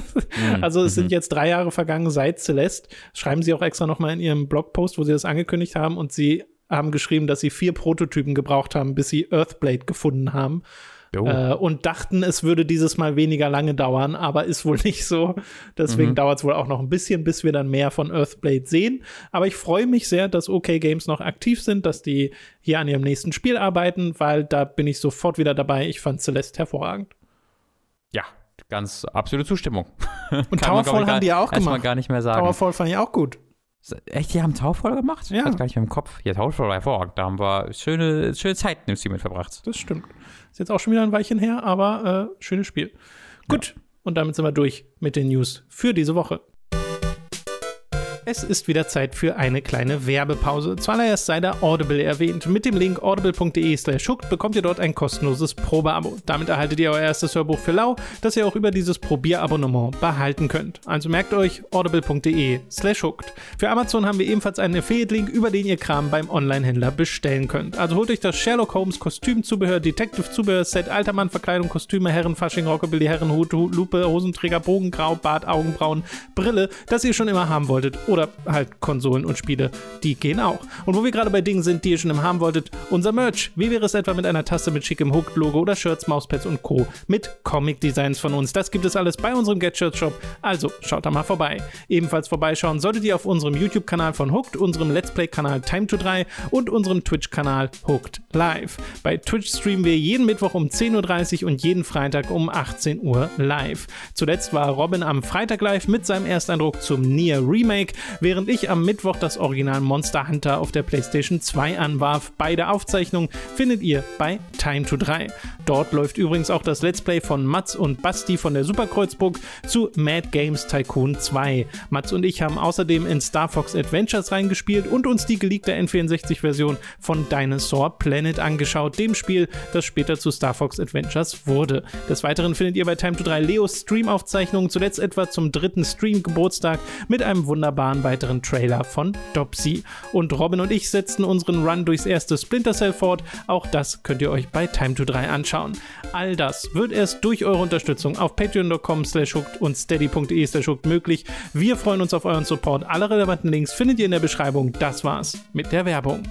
[SPEAKER 1] also es sind jetzt drei Jahre vergangen seit Celeste. Schreiben sie auch extra noch mal in ihrem Blogpost, wo sie das angekündigt haben und sie haben geschrieben, dass sie vier Prototypen gebraucht haben, bis sie Earthblade gefunden haben. Äh, und dachten, es würde dieses Mal weniger lange dauern, aber ist wohl nicht so. Deswegen dauert es wohl auch noch ein bisschen, bis wir dann mehr von Earthblade sehen. Aber ich freue mich sehr, dass OK Games noch aktiv sind, dass die hier an ihrem nächsten Spiel arbeiten, weil da bin ich sofort wieder dabei. Ich fand Celeste hervorragend.
[SPEAKER 2] Ja, ganz absolute Zustimmung.
[SPEAKER 1] Und
[SPEAKER 2] Kann man,
[SPEAKER 1] Towerfall haben die ja auch gemacht.
[SPEAKER 2] gar nicht mehr sagen.
[SPEAKER 1] Towerfall fand ich auch gut.
[SPEAKER 2] Echt, die haben Towerfall gemacht?
[SPEAKER 1] Ja.
[SPEAKER 2] Hat gar nicht mehr im Kopf. Ja, Towerfall war hervorragend. Da haben wir schöne, schöne Zeiten im Stream mit verbracht.
[SPEAKER 1] Das stimmt. Jetzt auch schon wieder ein Weilchen her, aber äh, schönes Spiel. Gut, und damit sind wir durch mit den News für diese Woche. Es ist wieder Zeit für eine kleine Werbepause. Zuallererst sei da Audible erwähnt. Mit dem Link audible.de slash hooked bekommt ihr dort ein kostenloses Probeabo. Damit erhaltet ihr euer erstes Hörbuch für lau, das ihr auch über dieses Probierabonnement behalten könnt. Also merkt euch audible.de slash hooked. Für Amazon haben wir ebenfalls einen Affiliate-Link, über den ihr Kram beim Online-Händler bestellen könnt. Also holt euch das Sherlock Holmes Kostümzubehör, Detective-Zubehör-Set, Altermann, Verkleidung, Kostüme, Herrenfasching, Rockabilly, Herrenhut, Hu- Lupe, Hosenträger, Bogen, Grau, Bart, Augenbrauen, Brille, das ihr schon immer haben wolltet oder halt Konsolen und Spiele, die gehen auch. Und wo wir gerade bei Dingen sind, die ihr schon immer haben wolltet, unser Merch. Wie wäre es etwa mit einer Tasse mit schickem Hooked-Logo oder Shirts, Mauspads und Co. mit Comic-Designs von uns? Das gibt es alles bei unserem Get-Shirt-Shop, also schaut da mal vorbei. Ebenfalls vorbeischauen solltet ihr auf unserem YouTube-Kanal von Hooked, unserem Let's Play-Kanal Time to 3 und unserem Twitch-Kanal Hooked Live. Bei Twitch streamen wir jeden Mittwoch um 10.30 Uhr und jeden Freitag um 18 Uhr live. Zuletzt war Robin am Freitag live mit seinem Ersteindruck zum Nier Remake, während ich am Mittwoch das Original Monster Hunter auf der PlayStation 2 anwarf. Beide Aufzeichnungen findet ihr bei Time to 3. Dort läuft übrigens auch das Let's Play von Mats und Basti von der Superkreuzburg zu Mad Games Tycoon 2. Mats und ich haben außerdem in Star Fox Adventures reingespielt und uns die geleakte N64-Version von Dinosaur Planet angeschaut, dem Spiel, das später zu Star Fox Adventures wurde. Des Weiteren findet ihr bei Time to 3 Leos Stream-Aufzeichnungen, zuletzt etwa zum dritten Stream-Geburtstag mit einem wunderbaren weiteren Trailer von Dopsy. Und Robin und ich setzten unseren Run durchs erste Splinter Cell fort. Auch das könnt ihr euch bei Time to 3 anschauen. All das wird erst durch eure Unterstützung auf patreon.com slash und steady.de slash möglich. Wir freuen uns auf euren Support. Alle relevanten Links findet ihr in der Beschreibung. Das war's mit der Werbung.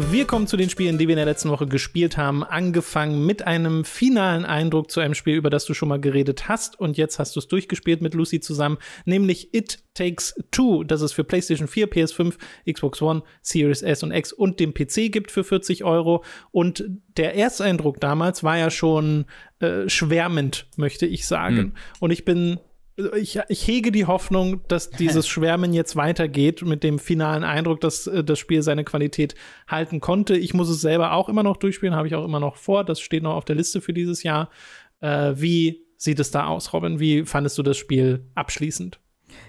[SPEAKER 1] Wir kommen zu den Spielen, die wir in der letzten Woche gespielt haben. Angefangen mit einem finalen Eindruck zu einem Spiel, über das du schon mal geredet hast. Und jetzt hast du es durchgespielt mit Lucy zusammen, nämlich It Takes Two, das es für PlayStation 4, PS5, Xbox One, Series S und X und dem PC gibt für 40 Euro. Und der Ersteindruck damals war ja schon äh, schwärmend, möchte ich sagen. Mhm. Und ich bin ich, ich hege die Hoffnung, dass dieses Schwärmen jetzt weitergeht mit dem finalen Eindruck, dass äh, das Spiel seine Qualität halten konnte. Ich muss es selber auch immer noch durchspielen, habe ich auch immer noch vor. Das steht noch auf der Liste für dieses Jahr. Äh, wie sieht es da aus, Robin? Wie fandest du das Spiel abschließend?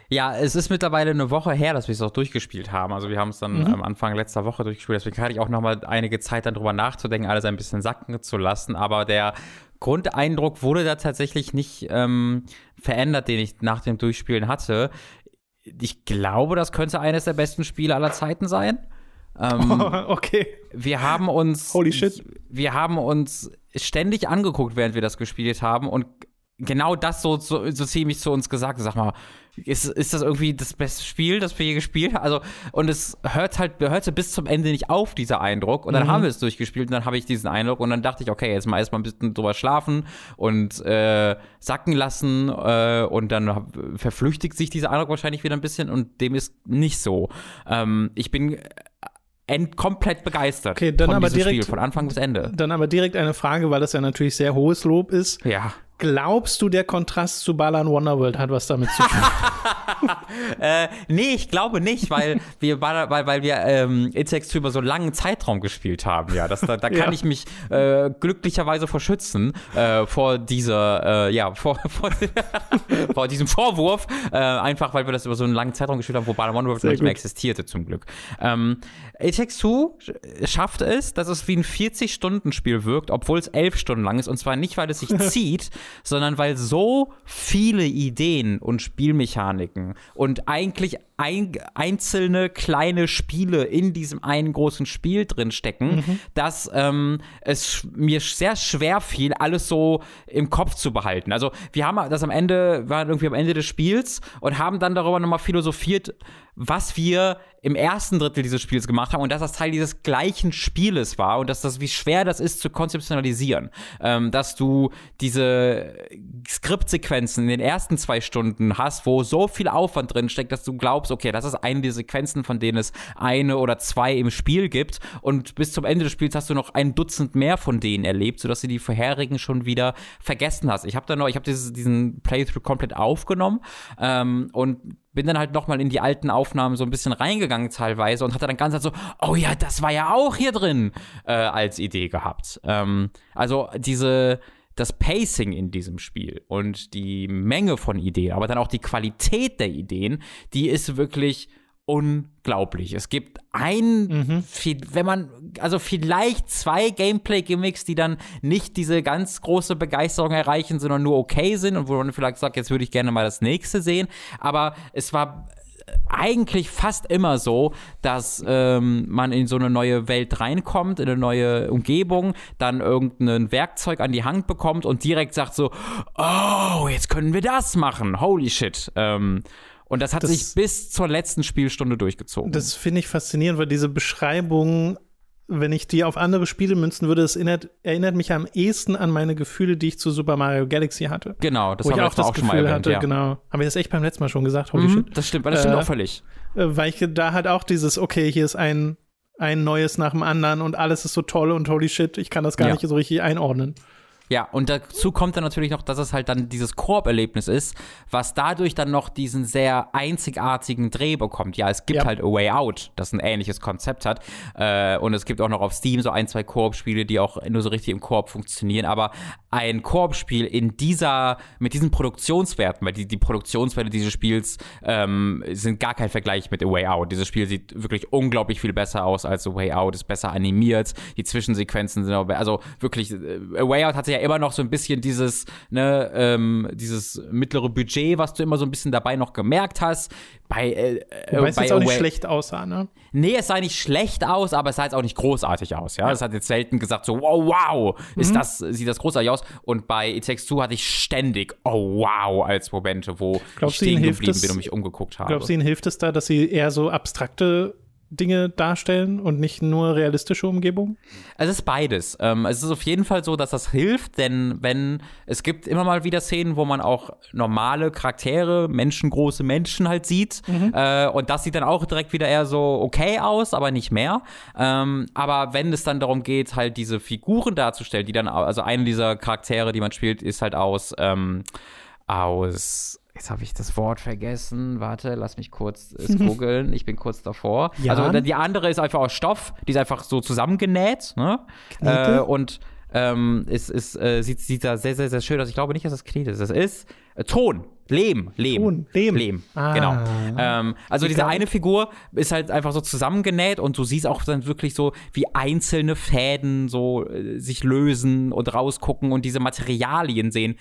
[SPEAKER 2] Ja, es ist mittlerweile eine Woche her, dass wir es auch durchgespielt haben. Also wir haben es dann mhm. am Anfang letzter Woche durchgespielt. Deswegen hatte ich auch noch mal einige Zeit dann drüber nachzudenken, alles ein bisschen sacken zu lassen. Aber der Grundeindruck wurde da tatsächlich nicht ähm, verändert, den ich nach dem Durchspielen hatte. Ich glaube, das könnte eines der besten Spiele aller Zeiten sein.
[SPEAKER 1] Ähm, okay.
[SPEAKER 2] Wir haben uns.
[SPEAKER 1] Holy shit.
[SPEAKER 2] Wir haben uns ständig angeguckt, während wir das gespielt haben und genau das so, so, so ziemlich zu uns gesagt. Sag mal, ist, ist das irgendwie das beste Spiel, das wir je gespielt haben? Also, und es hört halt, hörte bis zum Ende nicht auf, dieser Eindruck. Und dann mhm. haben wir es durchgespielt und dann habe ich diesen Eindruck und dann dachte ich, okay, jetzt mal erstmal ein bisschen drüber schlafen und äh, sacken lassen äh, und dann verflüchtigt sich dieser Eindruck wahrscheinlich wieder ein bisschen und dem ist nicht so. Ähm, ich bin end komplett begeistert
[SPEAKER 1] okay, dann
[SPEAKER 2] von
[SPEAKER 1] aber
[SPEAKER 2] diesem
[SPEAKER 1] direkt,
[SPEAKER 2] Spiel, von Anfang bis Ende.
[SPEAKER 1] Dann aber direkt eine Frage, weil das ja natürlich sehr hohes Lob ist.
[SPEAKER 2] Ja.
[SPEAKER 1] Glaubst du, der Kontrast zu Balan Wonderworld hat was damit zu tun?
[SPEAKER 2] äh, nee, ich glaube nicht, weil wir, weil, weil wir ähm, It über so einen langen Zeitraum gespielt haben. Ja, das, da, da kann ja. ich mich äh, glücklicherweise vor schützen, äh, vor dieser, äh, ja, vor, vor, vor, diesem Vorwurf, äh, einfach weil wir das über so einen langen Zeitraum gespielt haben, wo Balan Wonderworld nicht mehr existierte, zum Glück. Ähm, It schafft es, dass es wie ein 40-Stunden-Spiel wirkt, obwohl es elf Stunden lang ist, und zwar nicht, weil es sich zieht, sondern weil so viele Ideen und Spielmechaniken und eigentlich ein, einzelne kleine Spiele in diesem einen großen Spiel drin stecken, mhm. dass ähm, es mir sehr schwer fiel, alles so im Kopf zu behalten. Also wir haben das am Ende, waren irgendwie am Ende des Spiels und haben dann darüber nochmal philosophiert, was wir im ersten Drittel dieses Spiels gemacht haben und dass das Teil dieses gleichen Spieles war und dass das, wie schwer das ist zu konzeptionalisieren. Ähm, dass du diese Skriptsequenzen in den ersten zwei Stunden hast, wo so viel Aufwand drin steckt, dass du glaubst, okay, das ist eine der Sequenzen, von denen es eine oder zwei im Spiel gibt und bis zum Ende des Spiels hast du noch ein Dutzend mehr von denen erlebt, sodass du die vorherigen schon wieder vergessen hast. Ich habe da noch, ich habe diesen Playthrough komplett aufgenommen ähm, und bin dann halt nochmal in die alten Aufnahmen so ein bisschen reingegangen teilweise und hatte dann ganz halt so, oh ja, das war ja auch hier drin äh, als Idee gehabt. Ähm, also diese, das Pacing in diesem Spiel und die Menge von Ideen, aber dann auch die Qualität der Ideen, die ist wirklich unglaublich. Es gibt ein, mhm. wenn man, also vielleicht zwei Gameplay-Gimmicks, die dann nicht diese ganz große Begeisterung erreichen, sondern nur okay sind und wo man vielleicht sagt, jetzt würde ich gerne mal das nächste sehen. Aber es war eigentlich fast immer so, dass ähm, man in so eine neue Welt reinkommt, in eine neue Umgebung, dann irgendein Werkzeug an die Hand bekommt und direkt sagt so, oh, jetzt können wir das machen, holy shit. Ähm, und das hat das, sich bis zur letzten Spielstunde durchgezogen.
[SPEAKER 1] Das finde ich faszinierend, weil diese Beschreibung, wenn ich die auf andere Spiele münzen würde, das erinnert, erinnert mich am ehesten an meine Gefühle, die ich zu Super Mario Galaxy hatte.
[SPEAKER 2] Genau,
[SPEAKER 1] das habe ich auch das auch Gefühl erwähnt, hatte. Ja. Genau, habe ich das echt beim letzten Mal schon gesagt? Holy mhm, shit.
[SPEAKER 2] Das stimmt, das stimmt äh, auch völlig.
[SPEAKER 1] Äh, weil ich da halt auch dieses, okay, hier ist ein ein neues nach dem anderen und alles ist so toll und holy shit, ich kann das gar ja. nicht so richtig einordnen.
[SPEAKER 2] Ja, und dazu kommt dann natürlich noch, dass es halt dann dieses Koop-Erlebnis ist, was dadurch dann noch diesen sehr einzigartigen Dreh bekommt. Ja, es gibt ja. halt A Way Out, das ein ähnliches Konzept hat. Äh, und es gibt auch noch auf Steam so ein, zwei Koop-Spiele, die auch nur so richtig im Koop funktionieren. Aber ein Koop-Spiel in dieser, mit diesen Produktionswerten, weil die, die Produktionswerte dieses Spiels ähm, sind gar kein Vergleich mit A Way Out. Dieses Spiel sieht wirklich unglaublich viel besser aus als A Way Out, ist besser animiert, die Zwischensequenzen sind auch, also wirklich, äh, A Way Out hat ja immer noch so ein bisschen dieses, ne, ähm, dieses mittlere Budget, was du immer so ein bisschen dabei noch gemerkt hast. Bei, äh,
[SPEAKER 1] Wobei es jetzt auch nicht schlecht aussah, ne?
[SPEAKER 2] Nee, es sah nicht schlecht aus, aber es sah jetzt auch nicht großartig aus, ja. Es hat jetzt selten gesagt so, wow, wow, ist mhm. das, sieht das großartig aus. Und bei It Takes Two hatte ich ständig, oh wow, als Momente, wo
[SPEAKER 1] glaubst
[SPEAKER 2] ich stehen
[SPEAKER 1] geblieben
[SPEAKER 2] bin und mich umgeguckt habe.
[SPEAKER 1] Glaubst du, Ihnen hilft es da, dass sie eher so abstrakte Dinge darstellen und nicht nur realistische Umgebungen?
[SPEAKER 2] Es ist beides. Ähm, es ist auf jeden Fall so, dass das hilft, denn wenn es gibt immer mal wieder Szenen, wo man auch normale Charaktere, menschengroße Menschen halt sieht. Mhm. Äh, und das sieht dann auch direkt wieder eher so okay aus, aber nicht mehr. Ähm, aber wenn es dann darum geht, halt diese Figuren darzustellen, die dann, also eine dieser Charaktere, die man spielt, ist halt aus, ähm, aus Jetzt habe ich das Wort vergessen. Warte, lass mich kurz es googeln. Ich bin kurz davor. Ja. Also die andere ist einfach aus Stoff, die ist einfach so zusammengenäht. Ne? Äh, und ähm, es, es äh, sieht, sieht da sehr, sehr, sehr schön aus. Ich glaube nicht, dass das Knete ist. Das ist äh, Ton. Lehm, Lehm. Ton, Lehm. Lehm, ah. genau. Ähm, also diese eine Figur ist halt einfach so zusammengenäht und du siehst auch dann wirklich so, wie einzelne Fäden so äh, sich lösen und rausgucken und diese Materialien sehen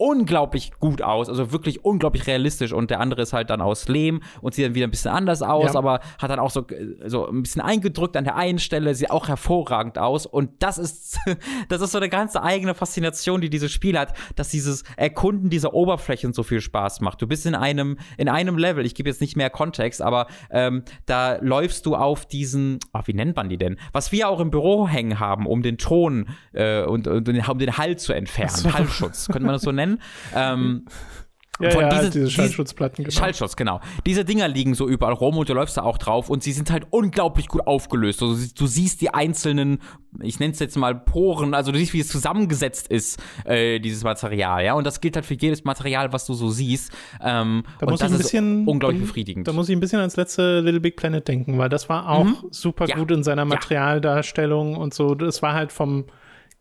[SPEAKER 2] unglaublich gut aus, also wirklich unglaublich realistisch und der andere ist halt dann aus Lehm und sieht dann wieder ein bisschen anders aus, ja. aber hat dann auch so, so ein bisschen eingedrückt an der einen Stelle, sieht auch hervorragend aus und das ist, das ist so eine ganze eigene Faszination, die dieses Spiel hat, dass dieses Erkunden dieser Oberflächen so viel Spaß macht. Du bist in einem, in einem Level, ich gebe jetzt nicht mehr Kontext, aber ähm, da läufst du auf diesen, ach, wie nennt man die denn? Was wir auch im Büro hängen haben, um den Ton äh, und, und um den Hall zu entfernen, so. Hallschutz, könnte man das so nennen? nennen. Ähm,
[SPEAKER 1] ja, von ja, diese, diese Schallschutzplatten,
[SPEAKER 2] genau. Schallschutz, genau. Diese Dinger liegen so überall rum und du läufst da auch drauf und sie sind halt unglaublich gut aufgelöst. Also du siehst die einzelnen, ich nenne es jetzt mal Poren, also du siehst, wie es zusammengesetzt ist, äh, dieses Material, ja. Und das gilt halt für jedes Material, was du so siehst. Ähm,
[SPEAKER 1] da muss
[SPEAKER 2] ich
[SPEAKER 1] ein bisschen,
[SPEAKER 2] unglaublich befriedigend.
[SPEAKER 1] Da muss ich ein bisschen ans letzte Little Big Planet denken, weil das war auch mhm. super ja. gut in seiner Materialdarstellung und so. Das war halt vom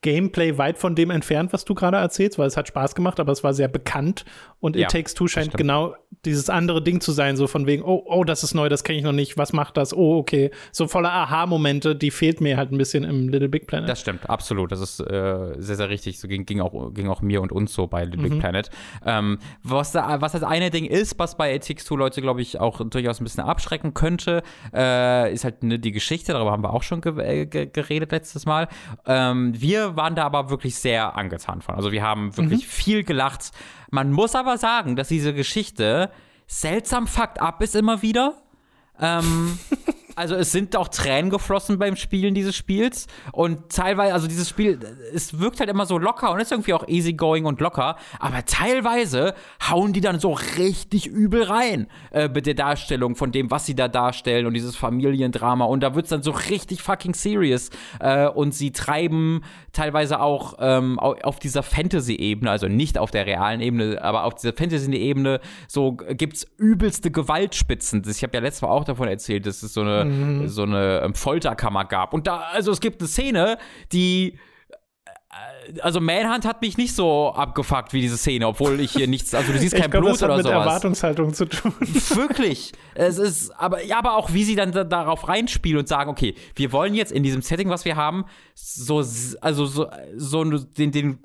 [SPEAKER 1] Gameplay weit von dem entfernt, was du gerade erzählst, weil es hat Spaß gemacht, aber es war sehr bekannt und It ja, Takes Two scheint genau dieses andere Ding zu sein, so von wegen, oh, oh, das ist neu, das kenne ich noch nicht, was macht das? Oh, okay. So voller Aha-Momente, die fehlt mir halt ein bisschen im Little Big Planet.
[SPEAKER 2] Das stimmt, absolut. Das ist äh, sehr, sehr richtig. So ging, ging, auch, ging auch mir und uns so bei Little mhm. Big Planet. Ähm, was, da, was das eine Ding ist, was bei It Takes Two Leute, glaube ich, auch durchaus ein bisschen abschrecken könnte, äh, ist halt ne, die Geschichte, darüber haben wir auch schon ge äh, ge geredet letztes Mal. Ähm, wir waren da aber wirklich sehr angetan von. Also wir haben wirklich mhm. viel gelacht. Man muss aber sagen, dass diese Geschichte seltsam fucked up ist immer wieder. Ähm, also es sind auch Tränen geflossen beim Spielen dieses Spiels. Und teilweise, also dieses Spiel, es wirkt halt immer so locker und ist irgendwie auch easygoing und locker, aber teilweise hauen die dann so richtig übel rein äh, mit der Darstellung von dem, was sie da darstellen und dieses Familiendrama. Und da wird es dann so richtig fucking serious. Äh, und sie treiben teilweise auch ähm, auf dieser Fantasy-Ebene, also nicht auf der realen Ebene, aber auf dieser Fantasy-Ebene so gibt's übelste Gewaltspitzen. Ich habe ja letztes Mal auch davon erzählt, dass es so eine mhm. so eine ähm, Folterkammer gab. Und da, also es gibt eine Szene, die äh, also Manhunt hat mich nicht so abgefuckt wie diese Szene, obwohl ich hier nichts, also du siehst kein glaub, Blut das hat oder mit sowas.
[SPEAKER 1] Erwartungshaltung zu tun.
[SPEAKER 2] Wirklich. Es ist, aber, ja, aber auch wie sie dann da, darauf reinspielen und sagen, okay, wir wollen jetzt in diesem Setting, was wir haben, so, also so, so den, den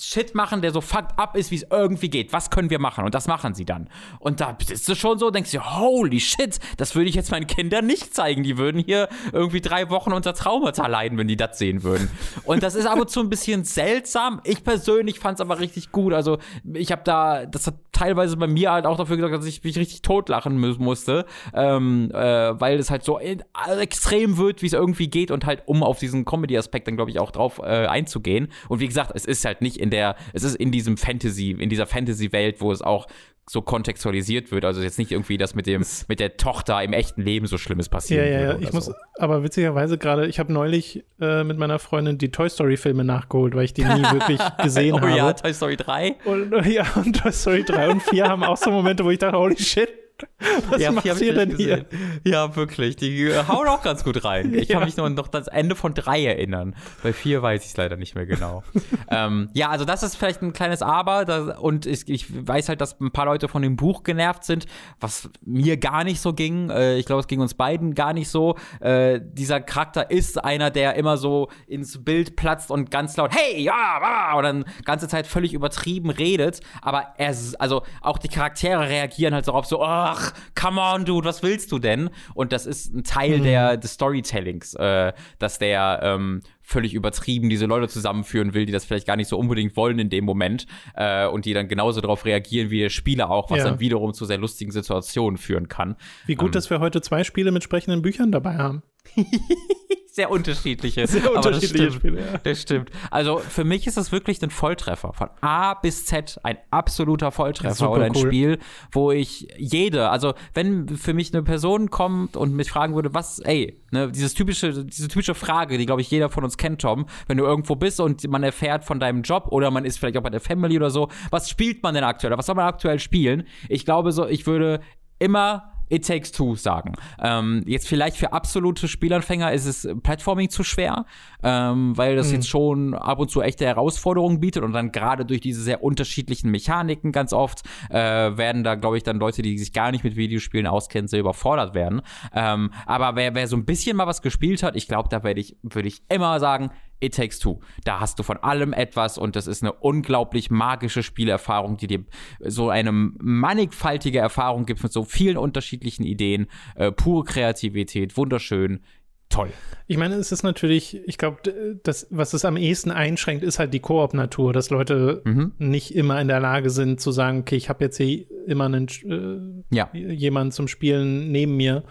[SPEAKER 2] Shit machen, der so fucked up ist, wie es irgendwie geht. Was können wir machen? Und das machen sie dann. Und da bist du schon so, denkst du, holy shit, das würde ich jetzt meinen Kindern nicht zeigen. Die würden hier irgendwie drei Wochen unter Traumata leiden, wenn die das sehen würden. Und das ist aber so ein bisschen seltsam. Ich persönlich fand es aber richtig gut. Also ich habe da, das hat teilweise bei mir halt auch dafür gesagt, dass ich mich richtig totlachen musste, ähm, äh, weil es halt so extrem wird, wie es irgendwie geht und halt um auf diesen Comedy-Aspekt dann glaube ich auch drauf äh, einzugehen. Und wie gesagt, es ist halt nicht in der, es ist in diesem Fantasy, in dieser Fantasy-Welt, wo es auch so kontextualisiert wird. Also jetzt nicht irgendwie, dass mit dem mit der Tochter im echten Leben so Schlimmes passiert.
[SPEAKER 1] Ja, ja, ja. Ich muss, aber witzigerweise gerade, ich habe neulich äh, mit meiner Freundin die Toy Story Filme nachgeholt, weil ich die nie wirklich gesehen oh, habe. Oh
[SPEAKER 2] ja, Toy Story 3.
[SPEAKER 1] Und, ja, und Toy Story 3 und 4 haben auch so Momente, wo ich dachte, holy shit, Was ja, macht ihr denn hier?
[SPEAKER 2] Ja, wirklich. Die hauen auch ganz gut rein. Ich ja. kann mich nur noch das Ende von drei erinnern. Bei vier weiß ich es leider nicht mehr genau. ähm, ja, also das ist vielleicht ein kleines Aber. Das, und ich, ich, weiß halt, dass ein paar Leute von dem Buch genervt sind, was mir gar nicht so ging. Äh, ich glaube, es ging uns beiden gar nicht so. Äh, dieser Charakter ist einer, der immer so ins Bild platzt und ganz laut, hey, ja, und dann ganze Zeit völlig übertrieben redet. Aber er, also auch die Charaktere reagieren halt so auf so, oh, ach, come on, dude, was willst du denn? Und das ist ein Teil mhm. der, des Storytellings, äh, dass der ähm, völlig übertrieben diese Leute zusammenführen will, die das vielleicht gar nicht so unbedingt wollen in dem Moment äh, und die dann genauso darauf reagieren wie der Spieler auch, was ja. dann wiederum zu sehr lustigen Situationen führen kann.
[SPEAKER 1] Wie gut, ähm, dass wir heute zwei Spiele mit sprechenden Büchern dabei haben.
[SPEAKER 2] sehr unterschiedliche.
[SPEAKER 1] Sehr unterschiedliche
[SPEAKER 2] Spiele. Ja. Das stimmt. Also für mich ist es wirklich ein Volltreffer. Von A bis Z ein absoluter Volltreffer oder ein cool. Spiel, wo ich jede, also wenn für mich eine Person kommt und mich fragen würde, was, ey, ne, dieses typische, diese typische Frage, die glaube ich jeder von uns kennt, Tom, wenn du irgendwo bist und man erfährt von deinem Job oder man ist vielleicht auch bei der Family oder so, was spielt man denn aktuell? Oder was soll man aktuell spielen? Ich glaube so, ich würde immer It Takes Two sagen. Ähm, jetzt vielleicht für absolute Spielanfänger ist es Platforming zu schwer, ähm, weil das mhm. jetzt schon ab und zu echte Herausforderungen bietet und dann gerade durch diese sehr unterschiedlichen Mechaniken ganz oft äh, werden da, glaube ich, dann Leute, die sich gar nicht mit Videospielen auskennen, sehr überfordert werden. Ähm, aber wer, wer so ein bisschen mal was gespielt hat, ich glaube, da werde ich, würde ich immer sagen, It Takes Two. Da hast du von allem etwas und das ist eine unglaublich magische Spielerfahrung, die dir so eine mannigfaltige Erfahrung gibt mit so vielen unterschiedlichen Ideen, äh, pure Kreativität, wunderschön. Toll.
[SPEAKER 1] Ich meine, es ist natürlich, ich glaube, das, was es am ehesten einschränkt, ist halt die Koop-Natur, dass Leute mhm. nicht immer in der Lage sind zu sagen, okay, ich habe jetzt hier immer einen, äh, ja. jemanden zum Spielen neben mir.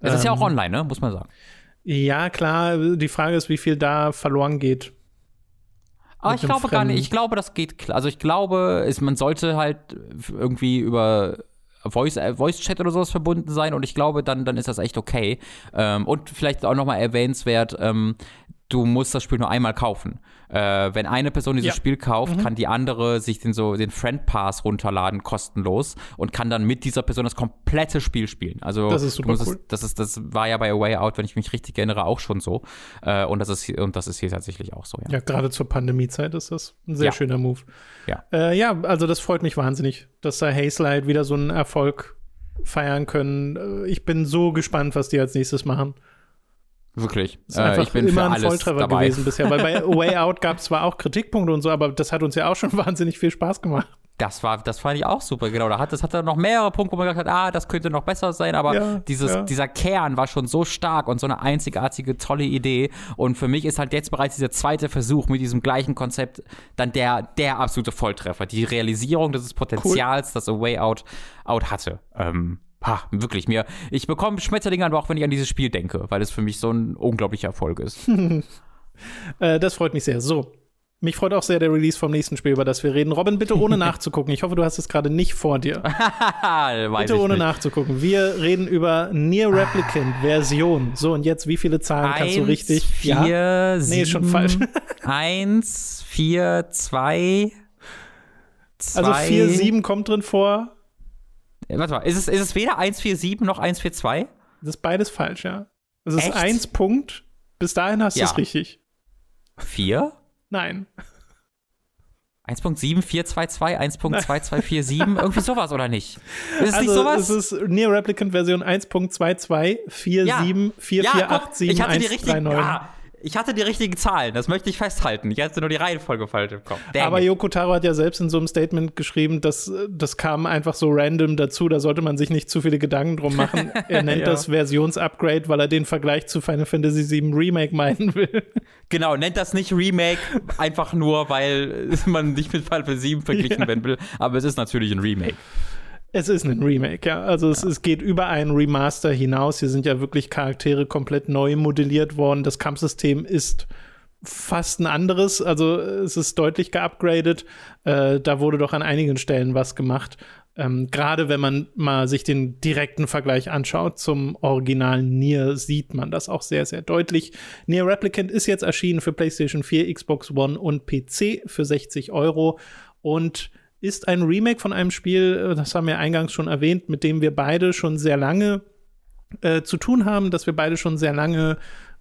[SPEAKER 2] Es ähm, ist ja auch ähm, online, ne? muss man sagen.
[SPEAKER 1] Ja, klar. Die Frage ist, wie viel da verloren geht.
[SPEAKER 2] Aber ich glaube Fremden. gar nicht. Ich glaube, das geht klar. Also ich glaube, ist, man sollte halt irgendwie über Voice, äh, Voice Chat oder sowas verbunden sein und ich glaube, dann, dann ist das echt okay. Ähm, und vielleicht auch nochmal erwähnenswert, ähm, du musst das Spiel nur einmal kaufen. Äh, wenn eine Person dieses ja. Spiel kauft, mhm. kann die andere sich den so den Friend Pass runterladen kostenlos und kann dann mit dieser Person das komplette Spiel spielen. Also
[SPEAKER 1] das ist super cool.
[SPEAKER 2] Es, das ist das war ja bei A Way Out, wenn ich mich richtig erinnere, auch schon so. Äh, und das ist und das ist hier tatsächlich auch so.
[SPEAKER 1] Ja, ja gerade zur Pandemiezeit ist das ein sehr ja. schöner Move.
[SPEAKER 2] Ja.
[SPEAKER 1] Äh, ja, also das freut mich wahnsinnig, dass da Hazelight wieder so einen Erfolg feiern können. Äh, ich bin so gespannt, was die als nächstes machen.
[SPEAKER 2] Wirklich.
[SPEAKER 1] Ist einfach äh, ich bin immer ein Volltreffer dabei. gewesen bisher, weil bei Way Out gab es zwar auch Kritikpunkte und so, aber das hat uns ja auch schon wahnsinnig viel Spaß gemacht.
[SPEAKER 2] Das war, das fand ich auch super, genau. Da hat, das hat er noch mehrere Punkte, wo man gesagt hat, ah, das könnte noch besser sein, aber ja, dieses, ja. dieser Kern war schon so stark und so eine einzigartige, tolle Idee. Und für mich ist halt jetzt bereits dieser zweite Versuch mit diesem gleichen Konzept dann der, der absolute Volltreffer. Die Realisierung dieses Potenzials, cool. das A Way Out, Out hatte. Ähm, Ha, wirklich mir. Ich bekomme Schmetterlinge aber auch, wenn ich an dieses Spiel denke, weil es für mich so ein unglaublicher Erfolg ist.
[SPEAKER 1] äh, das freut mich sehr. So. Mich freut auch sehr der Release vom nächsten Spiel, über das wir reden. Robin, bitte ohne nachzugucken. Ich hoffe, du hast es gerade nicht vor dir. bitte ohne nicht. nachzugucken. Wir reden über Near Replicant Version. So, und jetzt, wie viele Zahlen Eins, kannst du richtig?
[SPEAKER 2] Vier, ja?
[SPEAKER 1] Nee, ist schon falsch.
[SPEAKER 2] Eins, vier, zwei,
[SPEAKER 1] zwei. Also vier, sieben kommt drin vor.
[SPEAKER 2] Warte mal, ist es, ist es weder 147 noch 142?
[SPEAKER 1] Das ist beides falsch, ja. Es ist Echt? 1 Punkt. Bis dahin hast ja. du es richtig.
[SPEAKER 2] 4?
[SPEAKER 1] Nein.
[SPEAKER 2] 1.7422, 1.2247, irgendwie sowas, oder nicht?
[SPEAKER 1] Ist es also, nicht sowas? Es ist Near Replicant Version 1.22474487 ja. ja, ich hatte die richtige. Ja,
[SPEAKER 2] ich hatte die richtigen Zahlen, das möchte ich festhalten. Ich hatte nur die Reihenfolge falsch im Kopf.
[SPEAKER 1] Dang Aber Yoko Taro hat ja selbst in so einem Statement geschrieben, dass das kam einfach so random dazu, da sollte man sich nicht zu viele Gedanken drum machen. Er nennt ja. das Versionsupgrade, weil er den Vergleich zu Final Fantasy VII Remake meinen will.
[SPEAKER 2] Genau, nennt das nicht Remake, einfach nur, weil man nicht mit Final Fantasy VII verglichen ja. werden will. Aber es ist natürlich ein Remake.
[SPEAKER 1] Es ist ein Remake, ja. Also es, ja. es, geht über einen Remaster hinaus. Hier sind ja wirklich Charaktere komplett neu modelliert worden. Das Kampfsystem ist fast ein anderes. Also es ist deutlich geupgradet. Äh, da wurde doch an einigen Stellen was gemacht. Ähm, Gerade wenn man mal sich den direkten Vergleich anschaut zum originalen Nier, sieht man das auch sehr, sehr deutlich. Nier Replicant ist jetzt erschienen für PlayStation 4, Xbox One und PC für 60 Euro. Und ist ein Remake von einem Spiel, äh, das haben wir eingangs schon erwähnt, mit dem wir beide schon sehr lange äh, zu tun haben, dass wir beide schon sehr lange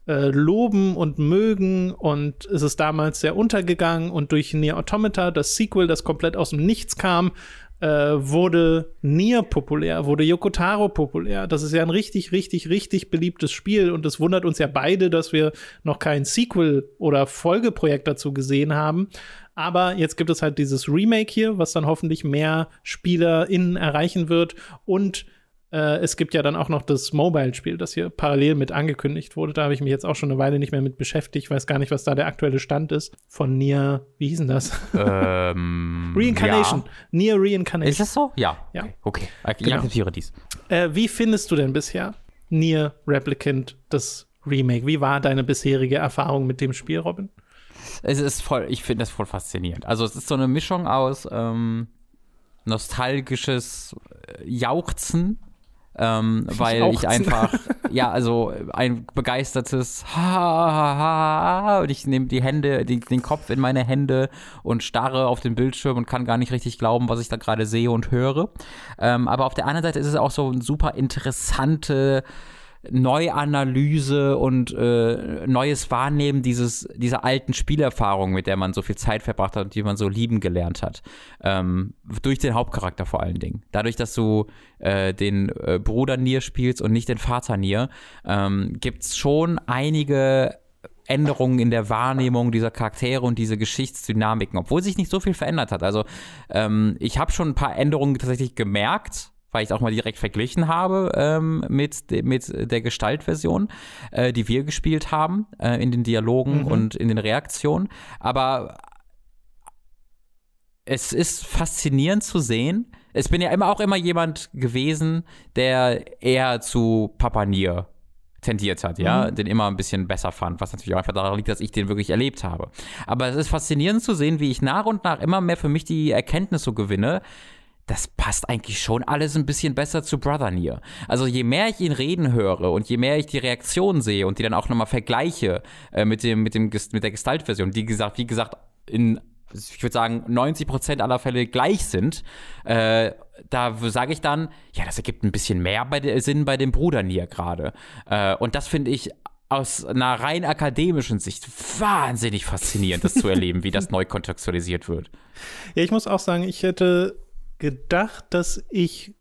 [SPEAKER 1] äh, loben und mögen. Und es ist damals sehr untergegangen und durch Nier Automata, das Sequel, das komplett aus dem Nichts kam, äh, wurde Nier populär, wurde Yokotaro populär. Das ist ja ein richtig, richtig, richtig beliebtes Spiel und es wundert uns ja beide, dass wir noch kein Sequel oder Folgeprojekt dazu gesehen haben. Aber jetzt gibt es halt dieses Remake hier, was dann hoffentlich mehr SpielerInnen erreichen wird und Äh, es gibt ja dann auch noch das Mobile-Spiel, das hier parallel mit angekündigt wurde. Da habe ich mich jetzt auch schon eine Weile nicht mehr mit beschäftigt. Ich weiß gar nicht, was da der aktuelle Stand ist. Von Nier, wie hieß denn das?
[SPEAKER 2] Ähm,
[SPEAKER 1] Reincarnation.
[SPEAKER 2] Ja.
[SPEAKER 1] Nier Reincarnation.
[SPEAKER 2] Ist das so? Ja.
[SPEAKER 1] Ja.
[SPEAKER 2] Okay. Ich
[SPEAKER 1] Genau.
[SPEAKER 2] akzeptiere dies.
[SPEAKER 1] Äh, wie findest du denn bisher Nier Replicant, das Remake? Wie war deine bisherige Erfahrung mit dem Spiel, Robin?
[SPEAKER 2] Es ist voll, ich finde das voll faszinierend. Also es ist so eine Mischung aus ähm, nostalgisches äh, Jauchzen, ähm, weil ich
[SPEAKER 1] Jauchzen.
[SPEAKER 2] einfach, ja, also ein begeistertes ha, ha, ha, ha und ich nehme die Hände, den, den Kopf in meine Hände und starre auf den Bildschirm und kann gar nicht richtig glauben, was ich da gerade sehe und höre. Ähm, aber auf der anderen Seite ist es auch so ein super interessante Neuanalyse und äh, neues Wahrnehmen dieses, dieser alten Spielerfahrung, mit der man so viel Zeit verbracht hat und die man so lieben gelernt hat. Ähm, durch den Hauptcharakter vor allen Dingen. Dadurch, dass du äh, den äh, Bruder Nier spielst und nicht den Vater Nier, ähm, gibt es schon einige Änderungen in der Wahrnehmung dieser Charaktere und diese Geschichtsdynamiken, obwohl sich nicht so viel verändert hat. Also ähm, ich habe schon ein paar Änderungen tatsächlich gemerkt, weil ich es auch mal direkt verglichen habe ähm, mit, de- mit der Gestaltversion, äh, die wir gespielt haben, äh, in den Dialogen
[SPEAKER 1] Mhm.
[SPEAKER 2] und in den Reaktionen. Aber es ist faszinierend zu sehen. Ich bin ja immer auch immer jemand gewesen, der eher zu Papa Nier tendiert hat, ja, den immer ein bisschen besser fand, was natürlich auch einfach daran liegt, dass ich den wirklich erlebt habe. Aber es ist faszinierend zu sehen, wie ich nach und nach immer mehr für mich die Erkenntnis so gewinne, das passt eigentlich schon alles ein bisschen besser zu Brother Nier. Also je mehr ich ihn reden höre und je mehr ich die Reaktion sehe und die dann auch nochmal vergleiche äh, mit dem mit dem mit der Gestaltversion, die gesagt, wie gesagt, in ich würde sagen 90 Prozent aller Fälle gleich sind, äh, da sage ich dann, ja, das ergibt ein bisschen mehr bei der, Sinn bei dem Bruder Nier gerade. Äh, und das finde ich aus einer rein akademischen Sicht wahnsinnig faszinierend, das zu erleben, wie das neu kontextualisiert wird.
[SPEAKER 1] Ja, ich muss auch sagen, ich hätte gedacht, dass ich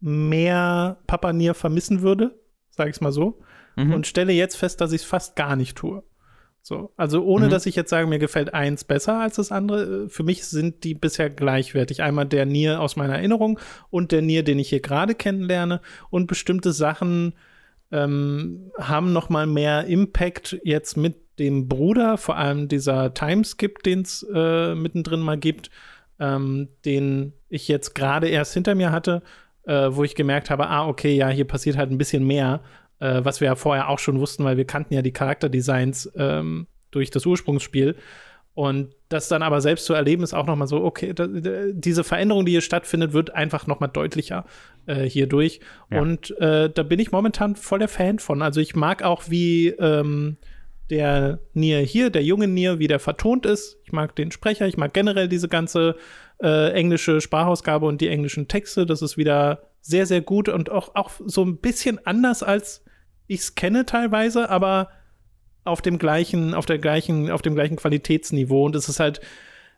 [SPEAKER 1] mehr Papa Nier vermissen würde, sage ich es mal so,
[SPEAKER 2] Mhm.
[SPEAKER 1] und stelle jetzt fest, dass ich es fast gar nicht tue. So, also ohne
[SPEAKER 2] Mhm.
[SPEAKER 1] dass ich jetzt sage, mir gefällt eins besser als das andere. äh, Für mich sind die bisher gleichwertig. Einmal der Nier aus meiner Erinnerung und der Nier, den ich hier gerade kennenlerne. Und bestimmte Sachen ähm, haben noch mal mehr Impact jetzt mit dem Bruder, vor allem dieser Timeskip, den es äh, mittendrin mal gibt, ähm, den ich jetzt gerade erst hinter mir hatte, äh, wo ich gemerkt habe, ah, okay, ja, hier passiert halt ein bisschen mehr, äh, was wir ja vorher auch schon wussten, weil wir kannten ja die Charakterdesigns ähm, durch das Ursprungsspiel. Und das dann aber selbst zu erleben, ist auch noch mal so, okay, da, diese Veränderung, die hier stattfindet, wird einfach noch mal deutlicher äh, hierdurch.
[SPEAKER 2] Ja.
[SPEAKER 1] Und äh, da bin ich momentan voll der Fan von. Also ich mag auch, wie ähm, der Nier hier, der junge Nier, wie der vertont ist. Ich mag den Sprecher, ich mag generell diese ganze äh, englische Sprachausgabe und die englischen Texte. Das ist wieder sehr, sehr gut und auch, auch so ein bisschen anders, als ich es kenne teilweise, aber auf dem gleichen, auf der gleichen, auf dem gleichen Qualitätsniveau. Und es ist halt,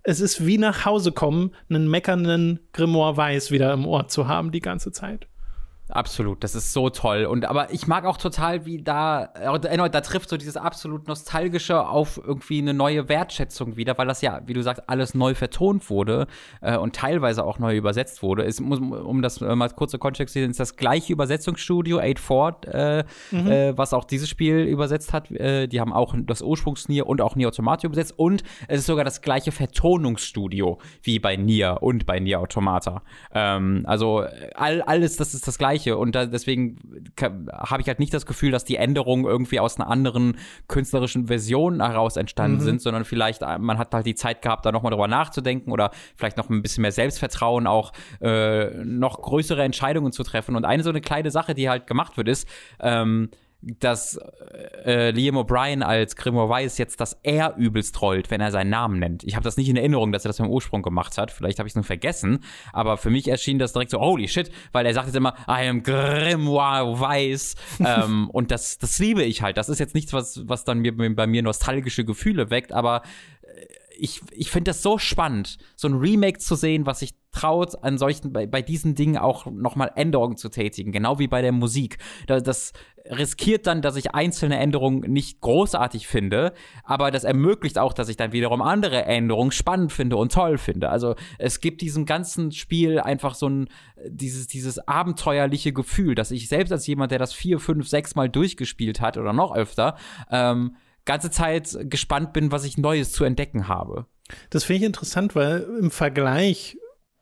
[SPEAKER 1] es ist wie nach Hause kommen, einen meckernden Grimoire Weiß wieder im Ohr zu haben die ganze Zeit.
[SPEAKER 2] Absolut, das ist so toll. Und aber ich mag auch total, wie da, äh, erneut, da trifft so dieses absolut nostalgische auf irgendwie eine neue Wertschätzung wieder, weil das ja, wie du sagst, alles neu vertont wurde äh, und teilweise auch neu übersetzt wurde. Es muss, um das äh, mal kurz zu Kontext zu sehen, ist das gleiche Übersetzungsstudio, 84, äh, äh, was auch dieses Spiel übersetzt hat. Äh, die haben auch das Ursprungsnier und auch Nier Automata übersetzt und es ist sogar das gleiche Vertonungsstudio wie bei Nier und bei Nier Automata. Ähm, also äh, all, alles, das ist das gleiche und da, deswegen habe ich halt nicht das Gefühl, dass die Änderungen irgendwie aus einer anderen künstlerischen Version heraus entstanden sind, sondern vielleicht äh, man hat halt die Zeit gehabt, da nochmal drüber nachzudenken oder vielleicht noch ein bisschen mehr Selbstvertrauen, auch äh, noch größere Entscheidungen zu treffen. Und eine so eine kleine Sache, die halt gemacht wird, ist, ähm, dass äh, Liam O'Brien als Grimoire Weiß jetzt das R übelst trollt, wenn er seinen Namen nennt. Ich habe das nicht in Erinnerung, dass er das im Ursprung gemacht hat. Vielleicht habe ich es nur vergessen. Aber für mich erschien das direkt so, holy shit, weil er sagt jetzt immer, I am Grimoire Weiß. ähm, und das, das liebe ich halt. Das ist jetzt nichts, was, was dann mir, bei mir nostalgische Gefühle weckt, aber ich, ich finde das so spannend, so ein Remake zu sehen, was sich traut, an solchen, bei, bei diesen Dingen auch nochmal Änderungen zu tätigen, genau wie bei der Musik. Das, das riskiert dann, dass ich einzelne Änderungen nicht großartig finde, aber das ermöglicht auch, dass ich dann wiederum andere Änderungen spannend finde und toll finde. Also es gibt diesem ganzen Spiel einfach so ein, dieses, dieses abenteuerliche Gefühl, dass ich selbst als jemand, der das vier, fünf, sechs Mal durchgespielt hat oder noch öfter, ähm, ganze Zeit gespannt bin, was ich Neues zu entdecken habe.
[SPEAKER 1] Das finde ich interessant, weil im Vergleich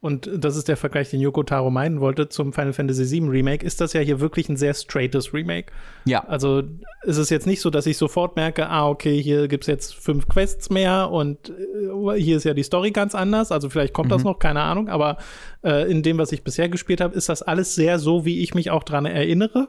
[SPEAKER 1] und das ist der Vergleich, den Yoko Taro meinen wollte zum Final Fantasy VII Remake, ist das ja hier wirklich ein sehr straightes Remake.
[SPEAKER 2] Ja.
[SPEAKER 1] Also ist es jetzt nicht so, dass ich sofort merke, ah, okay, hier gibt es jetzt fünf Quests mehr und äh, hier ist ja die Story ganz anders. Also vielleicht kommt mhm. das noch, keine Ahnung. Aber äh, in dem, was ich bisher gespielt habe, ist das alles sehr so, wie ich mich auch dran erinnere.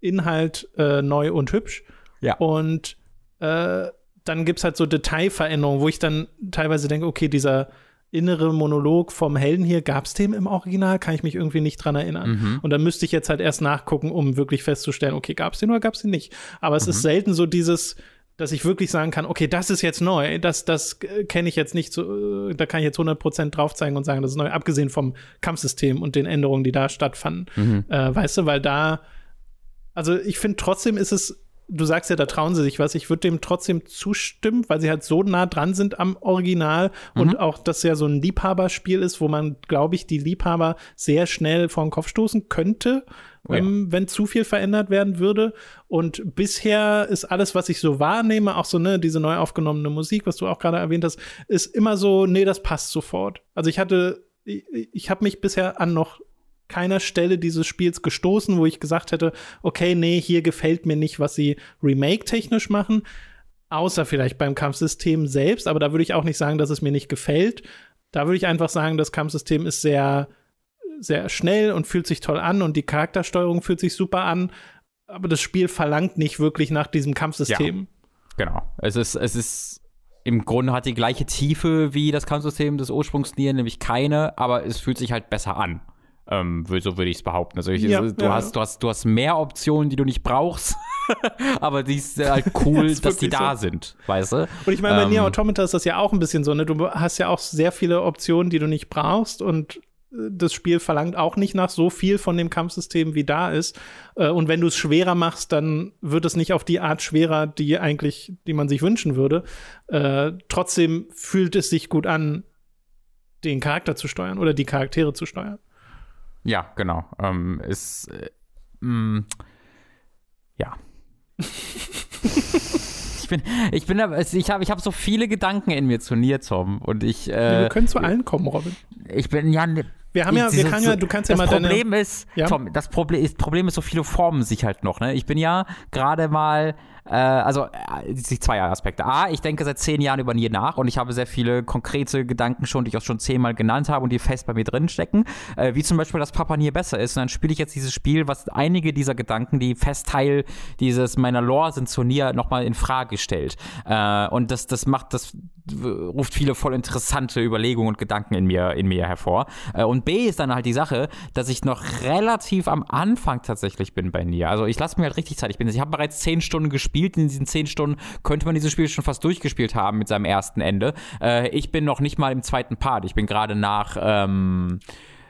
[SPEAKER 1] Inhalt äh, neu und hübsch.
[SPEAKER 2] Ja.
[SPEAKER 1] Und äh, dann gibt es halt so Detailveränderungen, wo ich dann teilweise denke, okay, dieser innere Monolog vom Helden hier, gab es den im Original? Kann ich mich irgendwie nicht dran erinnern. Mhm. Und dann müsste ich jetzt halt erst nachgucken, um wirklich festzustellen, okay, gab es den oder gab es den nicht. Aber es mhm. ist selten so dieses, dass ich wirklich sagen kann, okay, das ist jetzt neu, das, das kenne ich jetzt nicht so, da kann ich jetzt 100% drauf zeigen und sagen, das ist neu, abgesehen vom Kampfsystem und den Änderungen, die da stattfanden. Mhm. Äh, weißt du, weil da, also ich finde trotzdem ist es du sagst ja, da trauen sie sich was. Ich würde dem trotzdem zustimmen, weil sie halt so nah dran sind am Original mhm. und auch das ja so ein Liebhaberspiel ist, wo man, glaube ich, die Liebhaber sehr schnell vor den Kopf stoßen könnte, oh ja. ähm, wenn zu viel verändert werden würde. Und bisher ist alles, was ich so wahrnehme, auch so, ne, diese neu aufgenommene Musik, was du auch gerade erwähnt hast, ist immer so, nee, das passt sofort. Also ich hatte ich, ich habe mich bisher an noch keiner Stelle dieses Spiels gestoßen, wo ich gesagt hätte, okay, nee, hier gefällt mir nicht, was sie remake-technisch machen. Außer vielleicht beim Kampfsystem selbst, aber da würde ich auch nicht sagen, dass es mir nicht gefällt. Da würde ich einfach sagen, das Kampfsystem ist sehr, sehr schnell und fühlt sich toll an und die Charaktersteuerung fühlt sich super an. Aber das Spiel verlangt nicht wirklich nach diesem Kampfsystem.
[SPEAKER 2] Ja, genau. Es ist, es ist im Grunde hat die gleiche Tiefe wie das Kampfsystem des Ursprungs nämlich keine, aber es fühlt sich halt besser an. Ähm, so würde ich es behaupten. Also ich, ja, du, ja. hast, du, hast, du hast mehr Optionen, die du nicht brauchst, aber die ist halt cool, das dass die da so. sind, weißt du?
[SPEAKER 1] Und ich meine, bei ähm, Nier Automata ist das ja auch ein bisschen so, ne? Du hast ja auch sehr viele Optionen, die du nicht brauchst und äh, das Spiel verlangt auch nicht nach so viel von dem Kampfsystem, wie da ist. Äh, und wenn du es schwerer machst, dann wird es nicht auf die Art schwerer, die eigentlich, die man sich wünschen würde. Äh, trotzdem fühlt es sich gut an, den Charakter zu steuern oder die Charaktere zu steuern.
[SPEAKER 2] Ja, genau. Ähm, ist, äh, mh, mm, ja. ich bin, ich bin, ich habe, ich habe so viele Gedanken in mir zu Nier, Tom. Und ich. Äh, ja,
[SPEAKER 1] wir können zu allen kommen, Robin.
[SPEAKER 2] Ich bin ja. Ne,
[SPEAKER 1] wir haben ja, wir können ja, du kannst ja
[SPEAKER 2] das
[SPEAKER 1] mal
[SPEAKER 2] Problem
[SPEAKER 1] deine,
[SPEAKER 2] ist, ja? Tom, das Problem ist, Problem ist, so viele formen sich halt noch. Ne? Ich bin ja gerade mal äh, also äh, zwei Aspekte. A, ich denke seit zehn Jahren über Nier nach und ich habe sehr viele konkrete Gedanken schon, die ich auch schon zehnmal genannt habe und die fest bei mir drin stecken. Äh, wie zum Beispiel, dass Papa Nier besser ist. Und dann spiele ich jetzt dieses Spiel, was einige dieser Gedanken, die fest Teil dieses meiner Lore sind, zu Nier nochmal in Frage stellt. Äh, und das, das macht, das ruft viele voll interessante Überlegungen und Gedanken in mir, in mir hervor. Äh, und B ist dann halt die Sache, dass ich noch relativ am Anfang tatsächlich bin bei Nier. Also ich lasse mir halt richtig Zeit. Ich ich habe bereits zehn Stunden gespielt. In diesen zehn Stunden könnte man dieses Spiel schon fast durchgespielt haben mit seinem ersten Ende. Äh, ich bin noch nicht mal im zweiten Part. Ich bin gerade nach, ähm,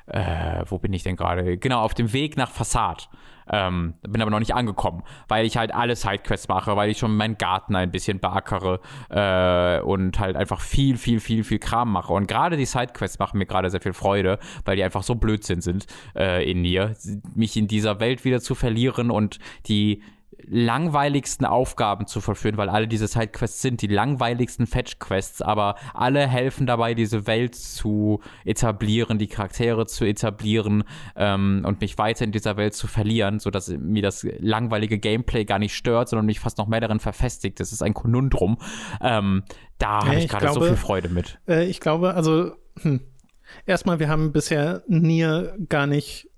[SPEAKER 2] äh, wo bin ich denn gerade? Genau, auf dem Weg nach Fassad. Ähm, bin aber noch nicht angekommen, weil ich halt alle Sidequests mache, weil ich schon meinen Garten ein bisschen beackere äh, und halt einfach viel, viel, viel, viel Kram mache. Und gerade die Sidequests machen mir gerade sehr viel Freude, weil die einfach so Blödsinn sind äh, in mir, mich in dieser Welt wieder zu verlieren und die langweiligsten Aufgaben zu vollführen, weil alle diese Sidequests sind die langweiligsten Fetch-Quests, aber alle helfen dabei, diese Welt zu etablieren, die Charaktere zu etablieren ähm, und mich weiter in dieser Welt zu verlieren, sodass mir das langweilige Gameplay gar nicht stört, sondern mich fast noch mehr darin verfestigt. Das ist ein Konundrum. Ähm, da habe ich gerade so viel Freude mit.
[SPEAKER 1] Äh, ich glaube, also hm. erstmal, wir haben bisher Nier gar nicht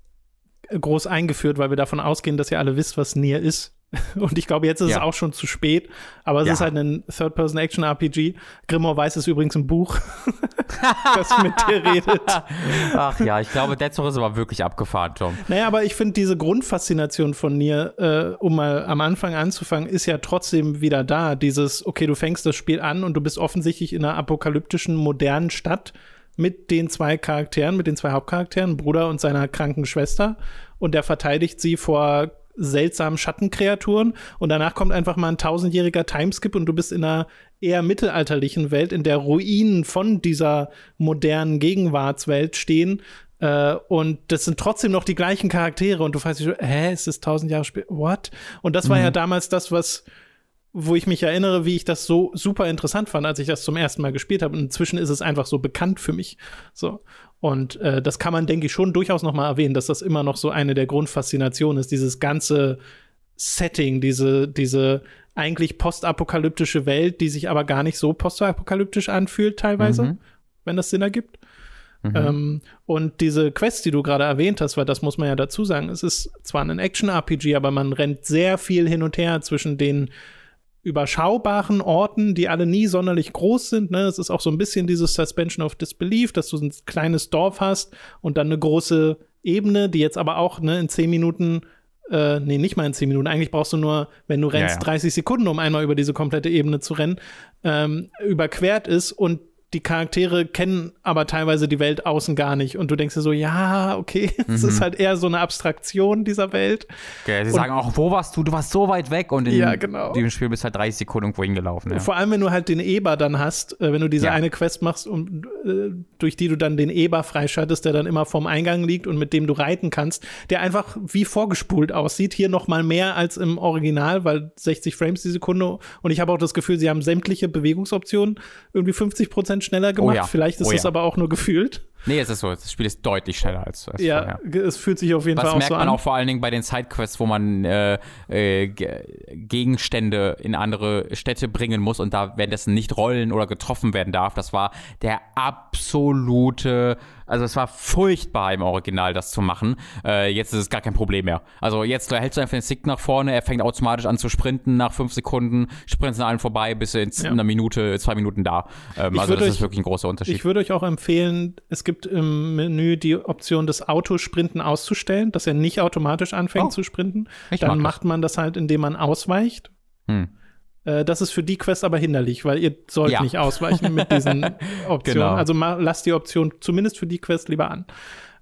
[SPEAKER 1] groß eingeführt, weil wir davon ausgehen, dass ihr alle wisst, was Nier ist. Und ich glaube, jetzt ist ja. es auch schon zu spät. Aber es ja. ist halt ein Third-Person-Action-RPG. Grimoire Weiß ist übrigens ein Buch, das mit dir redet.
[SPEAKER 2] Ach ja, ich glaube, Dead Souls war wirklich abgefahren, Tom.
[SPEAKER 1] Naja, aber ich finde diese Grundfaszination von mir, äh, um mal am Anfang anzufangen, ist ja trotzdem wieder da. Dieses, okay, du fängst das Spiel an und du bist offensichtlich in einer apokalyptischen, modernen Stadt mit den zwei Charakteren, mit den zwei Hauptcharakteren, Bruder und seiner kranken Schwester. Und der verteidigt sie vor seltsamen Schattenkreaturen und danach kommt einfach mal ein tausendjähriger Timeskip und du bist in einer eher mittelalterlichen Welt, in der Ruinen von dieser modernen Gegenwartswelt stehen. Äh, und das sind trotzdem noch die gleichen Charaktere und du fragst dich, hä, ist das tausend Jahre später? What? Und das war mhm. ja damals das, was wo ich mich erinnere, wie ich das so super interessant fand, als ich das zum ersten Mal gespielt habe. Und inzwischen ist es einfach so bekannt für mich. So. Und äh, das kann man, denke ich, schon durchaus noch mal erwähnen, dass das immer noch so eine der Grundfaszinationen ist, dieses ganze Setting, diese, diese eigentlich postapokalyptische Welt, die sich aber gar nicht so postapokalyptisch anfühlt, teilweise, mhm. wenn das Sinn ergibt. Mhm. Ähm, und diese Quest, die du gerade erwähnt hast, weil das muss man ja dazu sagen, es ist zwar ein Action-RPG, aber man rennt sehr viel hin und her zwischen den überschaubaren Orten, die alle nie sonderlich groß sind. Ne? Es ist auch so ein bisschen dieses Suspension of Disbelief, dass du ein kleines Dorf hast und dann eine große Ebene, die jetzt aber auch ne, in zehn Minuten, äh, nee, nicht mal in zehn Minuten, eigentlich brauchst du nur, wenn du rennst, ja, ja. 30 Sekunden, um einmal über diese komplette Ebene zu rennen, ähm, überquert ist und die Charaktere kennen aber teilweise die Welt außen gar nicht. Und du denkst dir so, ja, okay, es mhm. ist halt eher so eine Abstraktion dieser Welt.
[SPEAKER 2] Okay, sie und, sagen auch, wo warst du? Du warst so weit weg und in ja, genau. dem Spiel bist halt 30 Sekunden irgendwo hingelaufen. Ja.
[SPEAKER 1] Vor allem, wenn du halt den Eber dann hast, äh, wenn du diese ja. eine Quest machst, um, äh, durch die du dann den Eber freischaltest, der dann immer vorm Eingang liegt und mit dem du reiten kannst, der einfach wie vorgespult aussieht. Hier noch mal mehr als im Original, weil 60 Frames die Sekunde. Und ich habe auch das Gefühl, sie haben sämtliche Bewegungsoptionen irgendwie 50 Prozent Prozent schneller gemacht. Oh ja. Vielleicht ist oh es ja. aber auch nur gefühlt.
[SPEAKER 2] Nee, es ist so. Das Spiel ist deutlich schneller als, als
[SPEAKER 1] ja, vorher. es fühlt sich auf jeden
[SPEAKER 2] Was
[SPEAKER 1] Fall auch so an.
[SPEAKER 2] Das merkt man auch vor allen Dingen bei den Sidequests, wo man äh, äh, Gegenstände in andere Städte bringen muss und da währenddessen nicht rollen oder getroffen werden darf. Das war der absolute also es war furchtbar im Original, das zu machen. Äh, jetzt ist es gar kein Problem mehr. Also jetzt hältst du einfach den Stick nach vorne, er fängt automatisch an zu sprinten nach fünf Sekunden, sprintest an allen vorbei, bis in ja. einer Minute, zwei Minuten da. Ähm, also das euch, ist wirklich ein großer Unterschied.
[SPEAKER 1] Ich würde euch auch empfehlen, es gibt im Menü die Option, das Autosprinten auszustellen, dass er nicht automatisch anfängt oh, zu sprinten. Dann macht man das halt, indem man ausweicht. Hm. Äh, das ist für die Quest aber hinderlich, weil ihr sollt ja. nicht ausweichen mit diesen Optionen. Genau. Also lasst die Option zumindest für die Quest lieber an.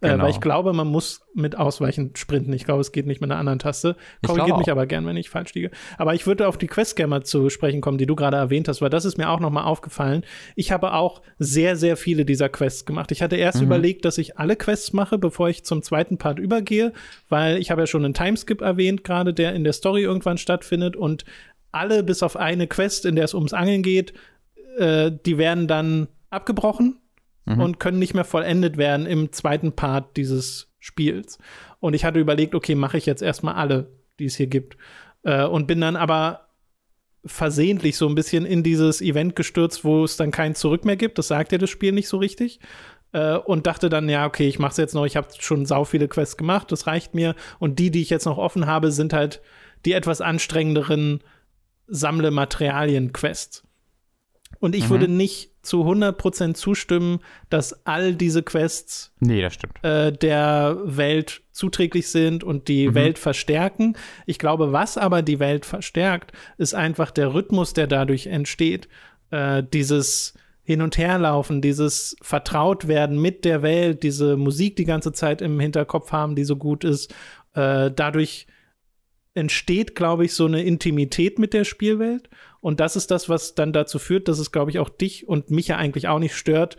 [SPEAKER 1] Genau. Äh, weil genau. ich glaube, man muss mit Ausweichen sprinten. Ich glaube, es geht nicht mit einer anderen Taste. Korrigiert mich aber gern, wenn ich falsch liege. Aber ich würde auf die Quest gerne mal zu sprechen kommen, die du gerade erwähnt hast, weil das ist mir auch noch mal aufgefallen. Ich habe auch sehr, sehr viele dieser Quests gemacht. Ich hatte erst mhm. überlegt, dass ich alle Quests mache, bevor ich zum zweiten Part übergehe, weil ich habe ja schon einen Timeskip erwähnt, gerade der in der Story irgendwann stattfindet und alle bis auf eine Quest, in der es ums Angeln geht, äh, die werden dann abgebrochen mhm. und können nicht mehr vollendet werden im zweiten Part dieses Spiels. Und ich hatte überlegt, okay, mache ich jetzt erstmal alle, die es hier gibt. Äh, und bin dann aber versehentlich so ein bisschen in dieses Event gestürzt, wo es dann kein Zurück mehr gibt. Das sagt ja das Spiel nicht so richtig. Äh, und dachte dann, ja, okay, ich mache es jetzt noch. Ich habe schon sau viele Quests gemacht, das reicht mir. Und die, die ich jetzt noch offen habe, sind halt die etwas anstrengenderen sammle Materialien-Quests. Und ich mhm. würde nicht zu 100% zustimmen, dass all diese Quests
[SPEAKER 2] nee.
[SPEAKER 1] Äh, der Welt zuträglich sind und die mhm. Welt verstärken. Ich glaube, was aber die Welt verstärkt, ist einfach der Rhythmus, der dadurch entsteht. Äh, dieses Hin- und Herlaufen, dieses Vertrautwerden mit der Welt, diese Musik die ganze Zeit im Hinterkopf haben, die so gut ist. Äh, dadurch entsteht, glaube ich, so eine Intimität mit der Spielwelt. Und das ist das, was dann dazu führt, dass es, glaube ich, auch dich und mich ja eigentlich auch nicht stört,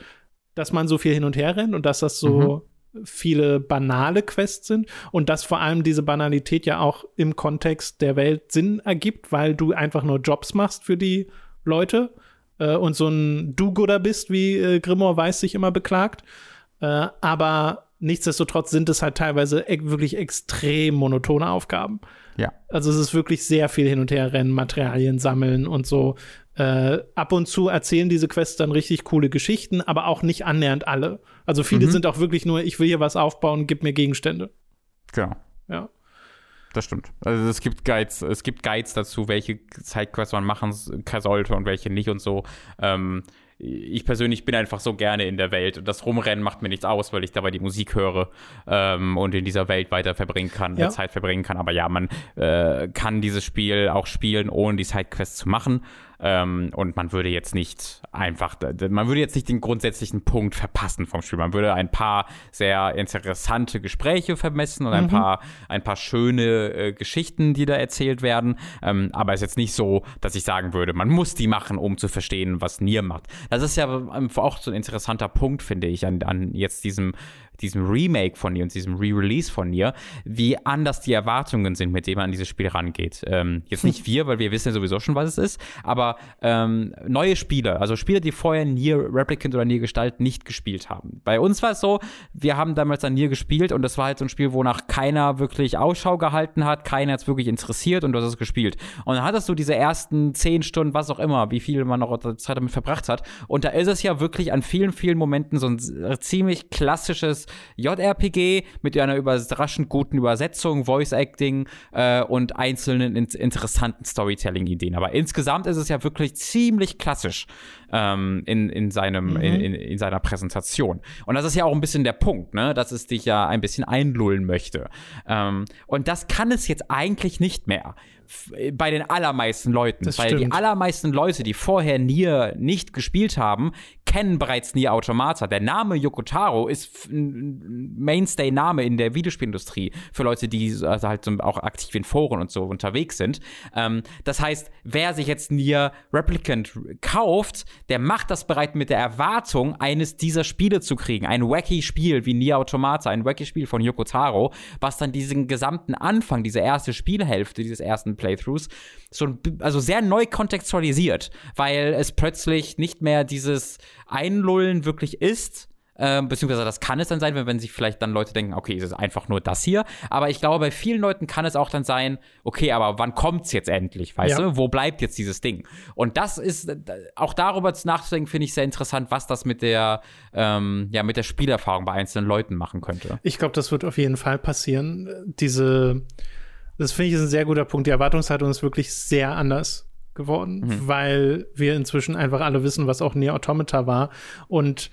[SPEAKER 1] dass man so viel hin und her rennt und dass das so mhm. viele banale Quests sind und dass vor allem diese Banalität ja auch im Kontext der Welt Sinn ergibt, weil du einfach nur Jobs machst für die Leute äh, und so ein Do-Gooder bist, wie äh, Grimoire Weiß sich immer beklagt. Äh, aber nichtsdestotrotz sind es halt teilweise e wirklich extrem monotone Aufgaben.
[SPEAKER 2] Ja.
[SPEAKER 1] Also es ist wirklich sehr viel hin und her rennen, Materialien sammeln und so. Äh, ab und zu erzählen diese Quests dann richtig coole Geschichten, aber auch nicht annähernd alle. Also viele mhm. sind auch wirklich nur, ich will hier was aufbauen, gib mir Gegenstände.
[SPEAKER 2] Genau.
[SPEAKER 1] Ja.
[SPEAKER 2] das stimmt. Also es gibt Guides, es gibt Guides dazu, welche Sidequests man machen sollte und welche nicht und so. Ähm, ich persönlich bin einfach so gerne in der Welt und das Rumrennen macht mir nichts aus, weil ich dabei die Musik höre ähm, und in dieser Welt weiter verbringen kann, ja. Zeit verbringen kann. Aber ja, man äh, kann dieses Spiel auch spielen, ohne die Sidequests zu machen. Ähm, und man würde jetzt nicht einfach, man würde jetzt nicht den grundsätzlichen Punkt verpassen vom Spiel. Man würde ein paar sehr interessante Gespräche vermessen und ein mhm. paar, ein paar schöne äh, Geschichten, die da erzählt werden. Ähm, aber es ist jetzt nicht so, dass ich sagen würde, man muss die machen, um zu verstehen, was Nier macht. Das ist ja auch so ein interessanter Punkt, finde ich, an, an jetzt diesem diesem Remake von dir und diesem Re-Release von dir, wie anders die Erwartungen sind, mit denen man an dieses Spiel rangeht. Ähm, jetzt nicht wir, weil wir wissen ja sowieso schon, was es ist, aber ähm, neue Spieler, also Spieler, die vorher Nier Replicant oder Nier Gestalt nicht gespielt haben. Bei uns war es so, wir haben damals an Nier gespielt und das war halt so ein Spiel, wonach keiner wirklich Ausschau gehalten hat, keiner hat es wirklich interessiert und du hast es gespielt. Und dann hattest du diese ersten zehn Stunden, was auch immer, wie viel man noch Zeit damit verbracht hat. Und da ist es ja wirklich an vielen, vielen Momenten so ein ziemlich klassisches JRPG mit einer überraschend guten Übersetzung, Voice Acting äh, und einzelnen in interessanten Storytelling-Ideen. Aber insgesamt ist es ja wirklich ziemlich klassisch ähm, in, in, seinem, mhm. in, in, seiner Präsentation. Und das ist ja auch ein bisschen der Punkt, ne? dass es dich ja ein bisschen einlullen möchte. Ähm, und das kann es jetzt eigentlich nicht mehr bei den allermeisten Leuten. Das weil stimmt. die allermeisten Leute, die vorher Nier nicht gespielt haben, kennen bereits Nier Automata. Der Name Yokotaro ist ein Mainstay-Name in der Videospielindustrie für Leute, die also halt auch aktiv in Foren und so unterwegs sind. Ähm, das heißt, wer sich jetzt Nier Replicant kauft, der macht das bereits mit der Erwartung, eines dieser Spiele zu kriegen. Ein wacky Spiel wie Nier Automata, ein wacky Spiel von Yokotaro, was dann diesen gesamten Anfang, diese erste Spielhälfte dieses ersten Playthroughs so also sehr neu kontextualisiert, weil es plötzlich nicht mehr dieses Einlullen wirklich ist, ähm, beziehungsweise das kann es dann sein, wenn, wenn sich vielleicht dann Leute denken, okay, es ist einfach nur das hier. Aber ich glaube, bei vielen Leuten kann es auch dann sein, okay, aber wann kommt es jetzt endlich, weißt ja. du? Wo bleibt jetzt dieses Ding? Und das ist, auch darüber nachzudenken, finde ich sehr interessant, was das mit der, ähm, ja, mit der Spielerfahrung bei einzelnen Leuten machen könnte.
[SPEAKER 1] Ich glaube, das wird auf jeden Fall passieren. Diese das finde ich ist ein sehr guter Punkt. Die Erwartungshaltung ist wirklich sehr anders geworden, mhm. weil wir inzwischen einfach alle wissen, was auch Neo Automata war. Und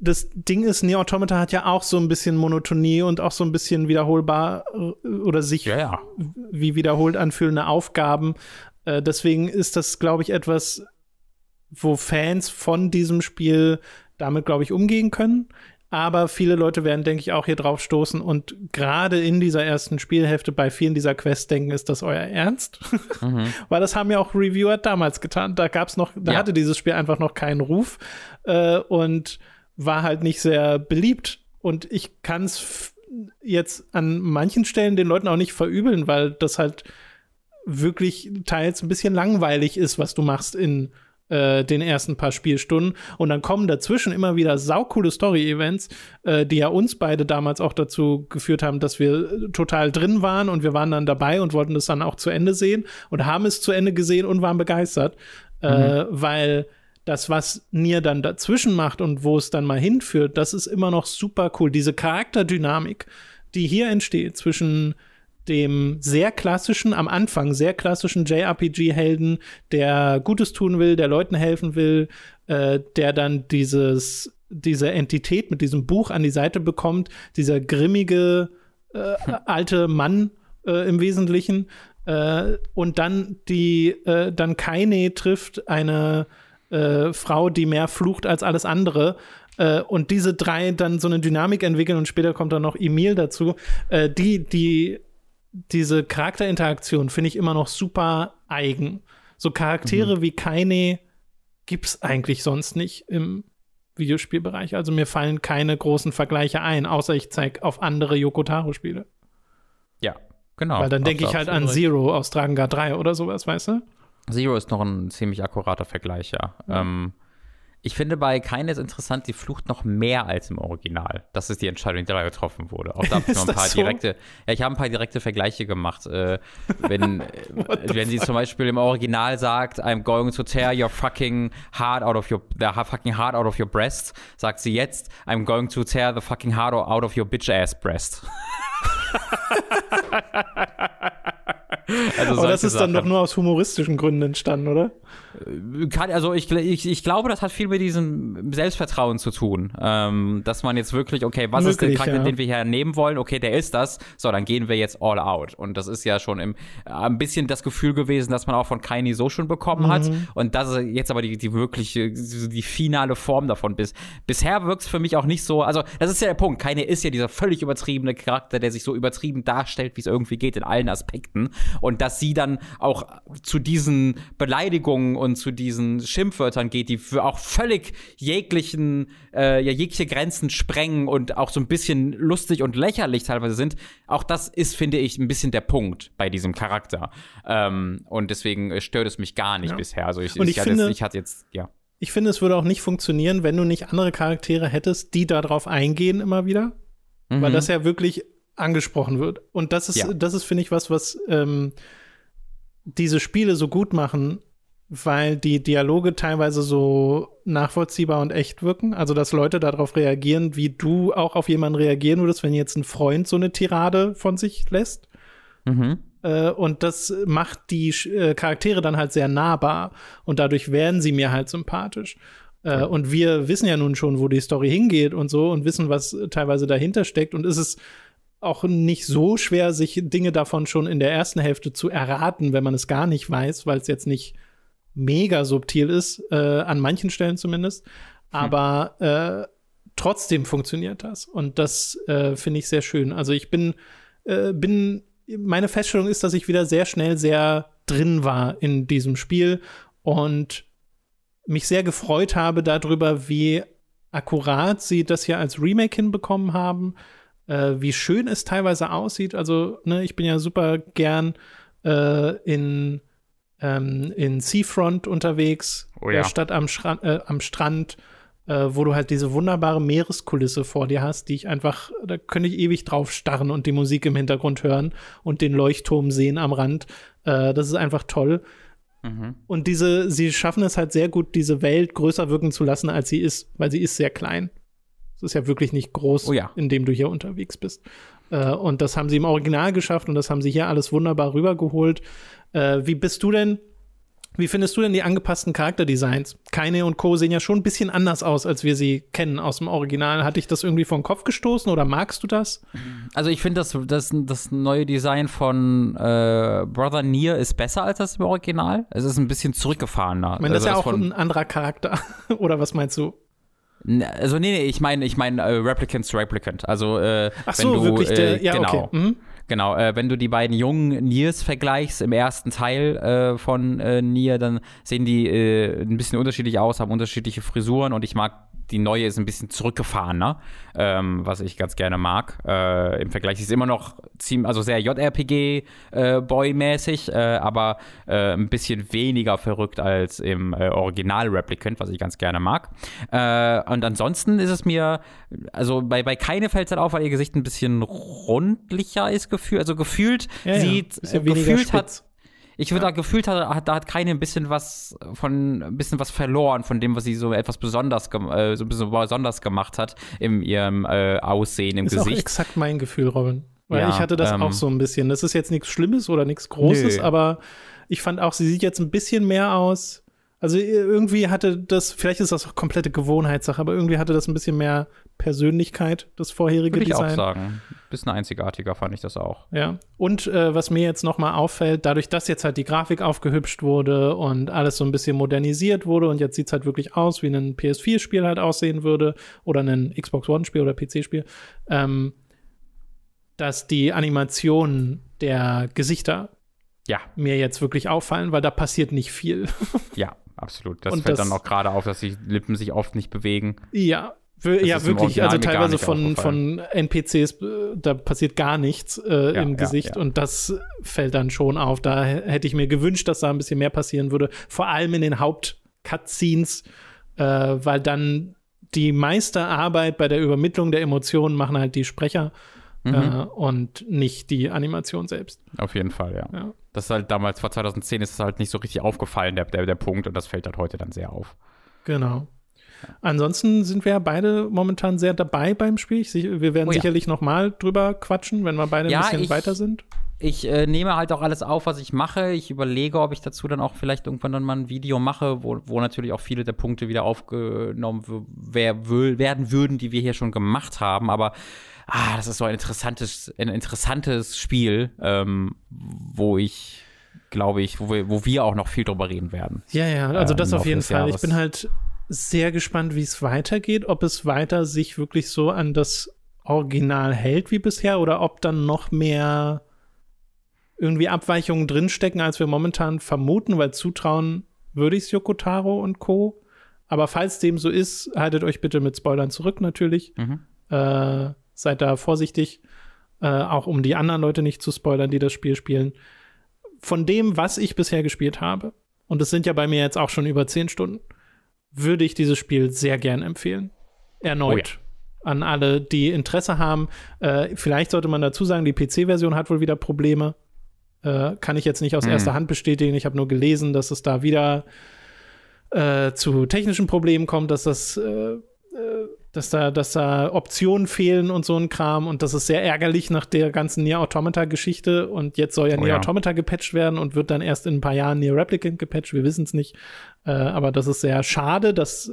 [SPEAKER 1] das Ding ist, Neo Automata hat ja auch so ein bisschen Monotonie und auch so ein bisschen wiederholbar äh, oder sich ja, ja. wie wiederholt anfühlende Aufgaben. Äh, deswegen ist das, glaube ich, etwas, wo Fans von diesem Spiel damit, glaube ich, umgehen können. Aber viele Leute werden, denke ich, auch hier drauf stoßen und gerade in dieser ersten Spielhälfte bei vielen dieser Quests denken, ist das euer Ernst? Mhm. Weil das haben ja auch Reviewer damals getan. Da gab's noch, da ja. hatte dieses Spiel einfach noch keinen Ruf äh, und war halt nicht sehr beliebt. Und ich kann es jetzt an manchen Stellen den Leuten auch nicht verübeln, weil das halt wirklich teils ein bisschen langweilig ist, was du machst in äh, den ersten paar Spielstunden. Und dann kommen dazwischen immer wieder saukoole Story-Events, äh, die ja uns beide damals auch dazu geführt haben, dass wir total drin waren und wir waren dann dabei und wollten das dann auch zu Ende sehen und haben es zu Ende gesehen und waren begeistert, äh, mhm. äh, weil das, was Nier dann dazwischen macht und wo es dann mal hinführt, das ist immer noch super cool. Diese Charakterdynamik, die hier entsteht zwischen dem sehr klassischen, am Anfang sehr klassischen JRPG-Helden, der Gutes tun will, der Leuten helfen will, äh, der dann dieses, diese Entität mit diesem Buch an die Seite bekommt, dieser grimmige äh, alte Mann äh, im Wesentlichen. Äh, und dann die, äh, dann Kaine trifft eine äh, Frau, die mehr flucht als alles andere. und diese drei dann so eine Dynamik entwickeln und später kommt dann noch Emil dazu, die, die diese Charakterinteraktion finde ich immer noch super eigen. So Charaktere mhm. wie keine gibt's eigentlich sonst nicht im Videospielbereich. Also mir fallen keine großen Vergleiche ein, außer ich zeige auf andere Yokotaro-Spiele.
[SPEAKER 2] Ja, genau.
[SPEAKER 1] Weil dann denke ich halt an Zero aus Dragon 3 oder sowas, weißt du?
[SPEAKER 2] Zero ist noch ein ziemlich akkurater Vergleich, ja. ja. Ähm, ich finde bei keines interessant, die flucht noch mehr als im Original. Das ist die Entscheidung, die da getroffen wurde. Auch da habe ich noch ein paar so? direkte, ja, ich habe ein paar direkte Vergleiche gemacht. Äh, wenn, wenn sie zum Beispiel im Original sagt, I'm going to tear your fucking heart out of your, the fucking heart out of your breast, sagt sie jetzt, I'm going to tear the fucking heart out of your bitch ass breast.
[SPEAKER 1] Also Aber das ist Sachen. dann doch nur aus humoristischen Gründen entstanden, oder?
[SPEAKER 2] Äh, kann, also ich, ich, ich glaube, das hat viel mit diesem Selbstvertrauen zu tun. Ähm, dass man jetzt wirklich, okay, was Möglich, ist der Charakter, ja. den wir hier nehmen wollen? Okay, der ist das. So, dann gehen wir jetzt all out. Und das ist ja schon im, äh, ein bisschen das Gefühl gewesen, dass man auch von Kaini so schon bekommen mhm. hat. Und das ist jetzt aber die, die wirkliche, die finale Form davon. Bis, bisher wirkt es für mich auch nicht so, also das ist ja der Punkt. Kaini ist ja dieser völlig übertriebene Charakter, der sich so übertrieben darstellt, wie es irgendwie geht in allen Aspekten. Und dass sie dann auch zu diesen Beleidigungen und zu diesen Schimpfwörtern geht, die für auch völlig jeglichen, äh, ja, jegliche Grenzen sprengen und auch so ein bisschen lustig und lächerlich teilweise sind, auch das ist, finde ich, ein bisschen der Punkt bei diesem Charakter. Ähm, und deswegen stört es mich gar nicht ja. bisher. Also ich,
[SPEAKER 1] und ich,
[SPEAKER 2] ich,
[SPEAKER 1] finde,
[SPEAKER 2] hatte, ich hatte jetzt, ja.
[SPEAKER 1] Ich finde, es würde auch nicht funktionieren, wenn du nicht andere Charaktere hättest, die darauf eingehen immer wieder. Mhm. Weil das ja wirklich angesprochen wird. Und das ist, ja. das ist, finde ich, was, was ähm, diese Spiele so gut machen, weil die Dialoge teilweise so nachvollziehbar und echt wirken. Also, dass Leute darauf reagieren, wie du auch auf jemanden reagieren würdest, wenn jetzt ein Freund so eine Tirade von sich lässt. Mhm. Äh, und das macht die äh, Charaktere dann halt sehr nahbar. Und dadurch werden sie mir halt sympathisch. Äh, und wir wissen ja nun schon, wo die Story hingeht und so und wissen, was teilweise dahinter steckt. Und es ist auch nicht so schwer, sich Dinge davon schon in der ersten Hälfte zu erraten, wenn man es gar nicht weiß, weil es jetzt nicht mega subtil ist, äh, an manchen Stellen zumindest. Hm. Aber hm. äh, trotzdem funktioniert das. Und das äh, finde ich sehr schön. Also ich bin, äh, bin, meine Feststellung ist, dass ich wieder sehr schnell sehr drin war in diesem Spiel und mich sehr gefreut habe darüber, wie akkurat sie das hier als Remake hinbekommen haben, äh, wie schön es teilweise aussieht. Also, ne, ich bin ja super gern äh, in, ähm, in Seafront unterwegs, oh, ja. der Stadt am, Schra äh, am Strand, äh, wo du halt diese wunderbare Meereskulisse vor dir hast, die ich einfach, da könnte ich ewig drauf starren und die Musik im Hintergrund hören und den Leuchtturm sehen am Rand. Äh, das ist einfach toll. Mhm. Und diese, sie schaffen es halt sehr gut, diese Welt größer wirken zu lassen, als sie ist, weil sie ist sehr klein. Es ist ja wirklich nicht groß,
[SPEAKER 2] oh ja.
[SPEAKER 1] in dem du hier unterwegs bist. Äh, und das haben sie im Original geschafft und das haben sie hier alles wunderbar rübergeholt. Äh, wie bist du denn? Wie findest du denn die angepassten Charakterdesigns? Keine und Co. sehen ja schon ein bisschen anders aus, als wir sie kennen aus dem Original. Hat dich das irgendwie vom Kopf gestoßen oder magst du das?
[SPEAKER 2] Also ich finde, das, das, das neue Design von äh, Brother Nier ist besser als das im Original. Es ist ein bisschen zurückgefahrener.
[SPEAKER 1] Ich meine, das ist also ja auch ein anderer Charakter. oder was meinst du?
[SPEAKER 2] Also nee, nee, ich meine, ich meine äh, Replicant to Replicant. Also äh,
[SPEAKER 1] Ach so,
[SPEAKER 2] wenn du,
[SPEAKER 1] wirklich der,
[SPEAKER 2] äh, ja, genau. Okay. Mhm. Genau, äh, wenn du die beiden jungen Niers vergleichst im ersten Teil äh, von äh, Nier, dann sehen die äh, ein bisschen unterschiedlich aus, haben unterschiedliche Frisuren und ich mag die neue ist ein bisschen zurückgefahrener, ähm, was ich ganz gerne mag. Äh, Im Vergleich ist immer noch ziemlich, also sehr JRPG-Boy-mäßig, äh, äh, aber äh, ein bisschen weniger verrückt als im äh, Original Replicant, was ich ganz gerne mag. Und ansonsten ist es mir, also bei, bei keine fällt es halt auf, weil ihr Gesicht ein bisschen rundlicher ist, gefühlt. Also gefühlt
[SPEAKER 1] ja,
[SPEAKER 2] sieht,
[SPEAKER 1] ja. gefühlt hat
[SPEAKER 2] ich würde ja. da gefühlt hat, da hat keine ein bisschen was von ein bisschen was verloren von dem, was sie so etwas besonders äh, so ein bisschen besonders gemacht hat in ihrem äh, Aussehen im
[SPEAKER 1] ist
[SPEAKER 2] Gesicht.
[SPEAKER 1] Ist auch exakt mein Gefühl, Robin. Weil ja, ich hatte das ähm, auch so ein bisschen. Das ist jetzt nichts Schlimmes oder nichts Großes, nö. aber ich fand auch, sie sieht jetzt ein bisschen mehr aus also irgendwie hatte das, vielleicht ist das auch komplette Gewohnheitssache, aber irgendwie hatte das ein bisschen mehr Persönlichkeit, das vorherige
[SPEAKER 2] Würde ich
[SPEAKER 1] Design.
[SPEAKER 2] auch sagen. Bisschen einzigartiger fand ich das auch.
[SPEAKER 1] Ja. Und äh, was mir jetzt nochmal auffällt, dadurch, dass jetzt halt die Grafik aufgehübscht wurde und alles so ein bisschen modernisiert wurde und jetzt sieht es halt wirklich aus, wie ein PS4-Spiel halt aussehen würde oder ein Xbox One-Spiel oder PC-Spiel, ähm, dass die Animationen der Gesichter
[SPEAKER 2] ja.
[SPEAKER 1] mir jetzt wirklich auffallen, weil da passiert nicht viel.
[SPEAKER 2] ja, absolut. Das und fällt das, dann auch gerade auf, dass die Lippen sich oft nicht bewegen.
[SPEAKER 1] Ja, ja, wirklich. Also teilweise von, von NPCs, äh, da passiert gar nichts äh, ja, im Gesicht ja, ja. und das fällt dann schon auf. Da hätte ich mir gewünscht, dass da ein bisschen mehr passieren würde. Vor allem in den Haupt-Cutscenes, äh, weil dann die meiste Arbeit bei der Übermittlung der Emotionen machen halt die Sprecher mhm. äh, und nicht die Animation selbst.
[SPEAKER 2] Auf jeden Fall, ja. Ja. Das ist halt damals, vor 2010 ist es halt nicht so richtig aufgefallen, der, der, der Punkt, und das fällt halt heute dann sehr auf.
[SPEAKER 1] Genau. Ansonsten sind wir ja beide momentan sehr dabei beim Spiel. Wir werden oh, sicherlich ja. noch mal drüber quatschen, wenn wir beide ein bisschen
[SPEAKER 2] ich,
[SPEAKER 1] weiter sind
[SPEAKER 2] ich äh, nehme halt auch alles auf, was ich mache. Ich überlege, ob ich dazu dann auch vielleicht irgendwann dann mal ein Video mache, wo, wo natürlich auch viele der Punkte wieder aufgenommen werden würden, die wir hier schon gemacht haben. Aber ah, das ist so ein interessantes, ein interessantes Spiel, ähm, wo ich glaube ich, wo wir, wo wir auch noch viel drüber reden werden.
[SPEAKER 1] Ja, ja, also das ähm, auf jeden Fall. Jahres. Ich bin halt sehr gespannt, wie es weitergeht, ob es weiter sich wirklich so an das Original hält wie bisher oder ob dann noch mehr irgendwie Abweichungen drinstecken, als wir momentan vermuten, weil zutrauen würde ich es Yokotaro und Co. Aber falls dem so ist, haltet euch bitte mit Spoilern zurück, natürlich. Mhm. Äh, seid da vorsichtig, äh, auch um die anderen Leute nicht zu spoilern, die das Spiel spielen. Von dem, was ich bisher gespielt habe, und es sind ja bei mir jetzt auch schon über zehn Stunden, würde ich dieses Spiel sehr gern empfehlen. Erneut. Oh ja an alle, die Interesse haben. Äh, vielleicht sollte man dazu sagen, die PC-Version hat wohl wieder Probleme. Äh, kann ich jetzt nicht aus hm. erster Hand bestätigen. Ich habe nur gelesen, dass es da wieder äh, zu technischen Problemen kommt, dass das äh, äh, dass da, dass da Optionen fehlen und so ein Kram und das ist sehr ärgerlich nach der ganzen Nier Automata-Geschichte und jetzt soll ja oh, Nier ja. Automata gepatcht werden und wird dann erst in ein paar Jahren Nier Replicant gepatcht, wir wissen es nicht, äh, aber das ist sehr schade, dass äh,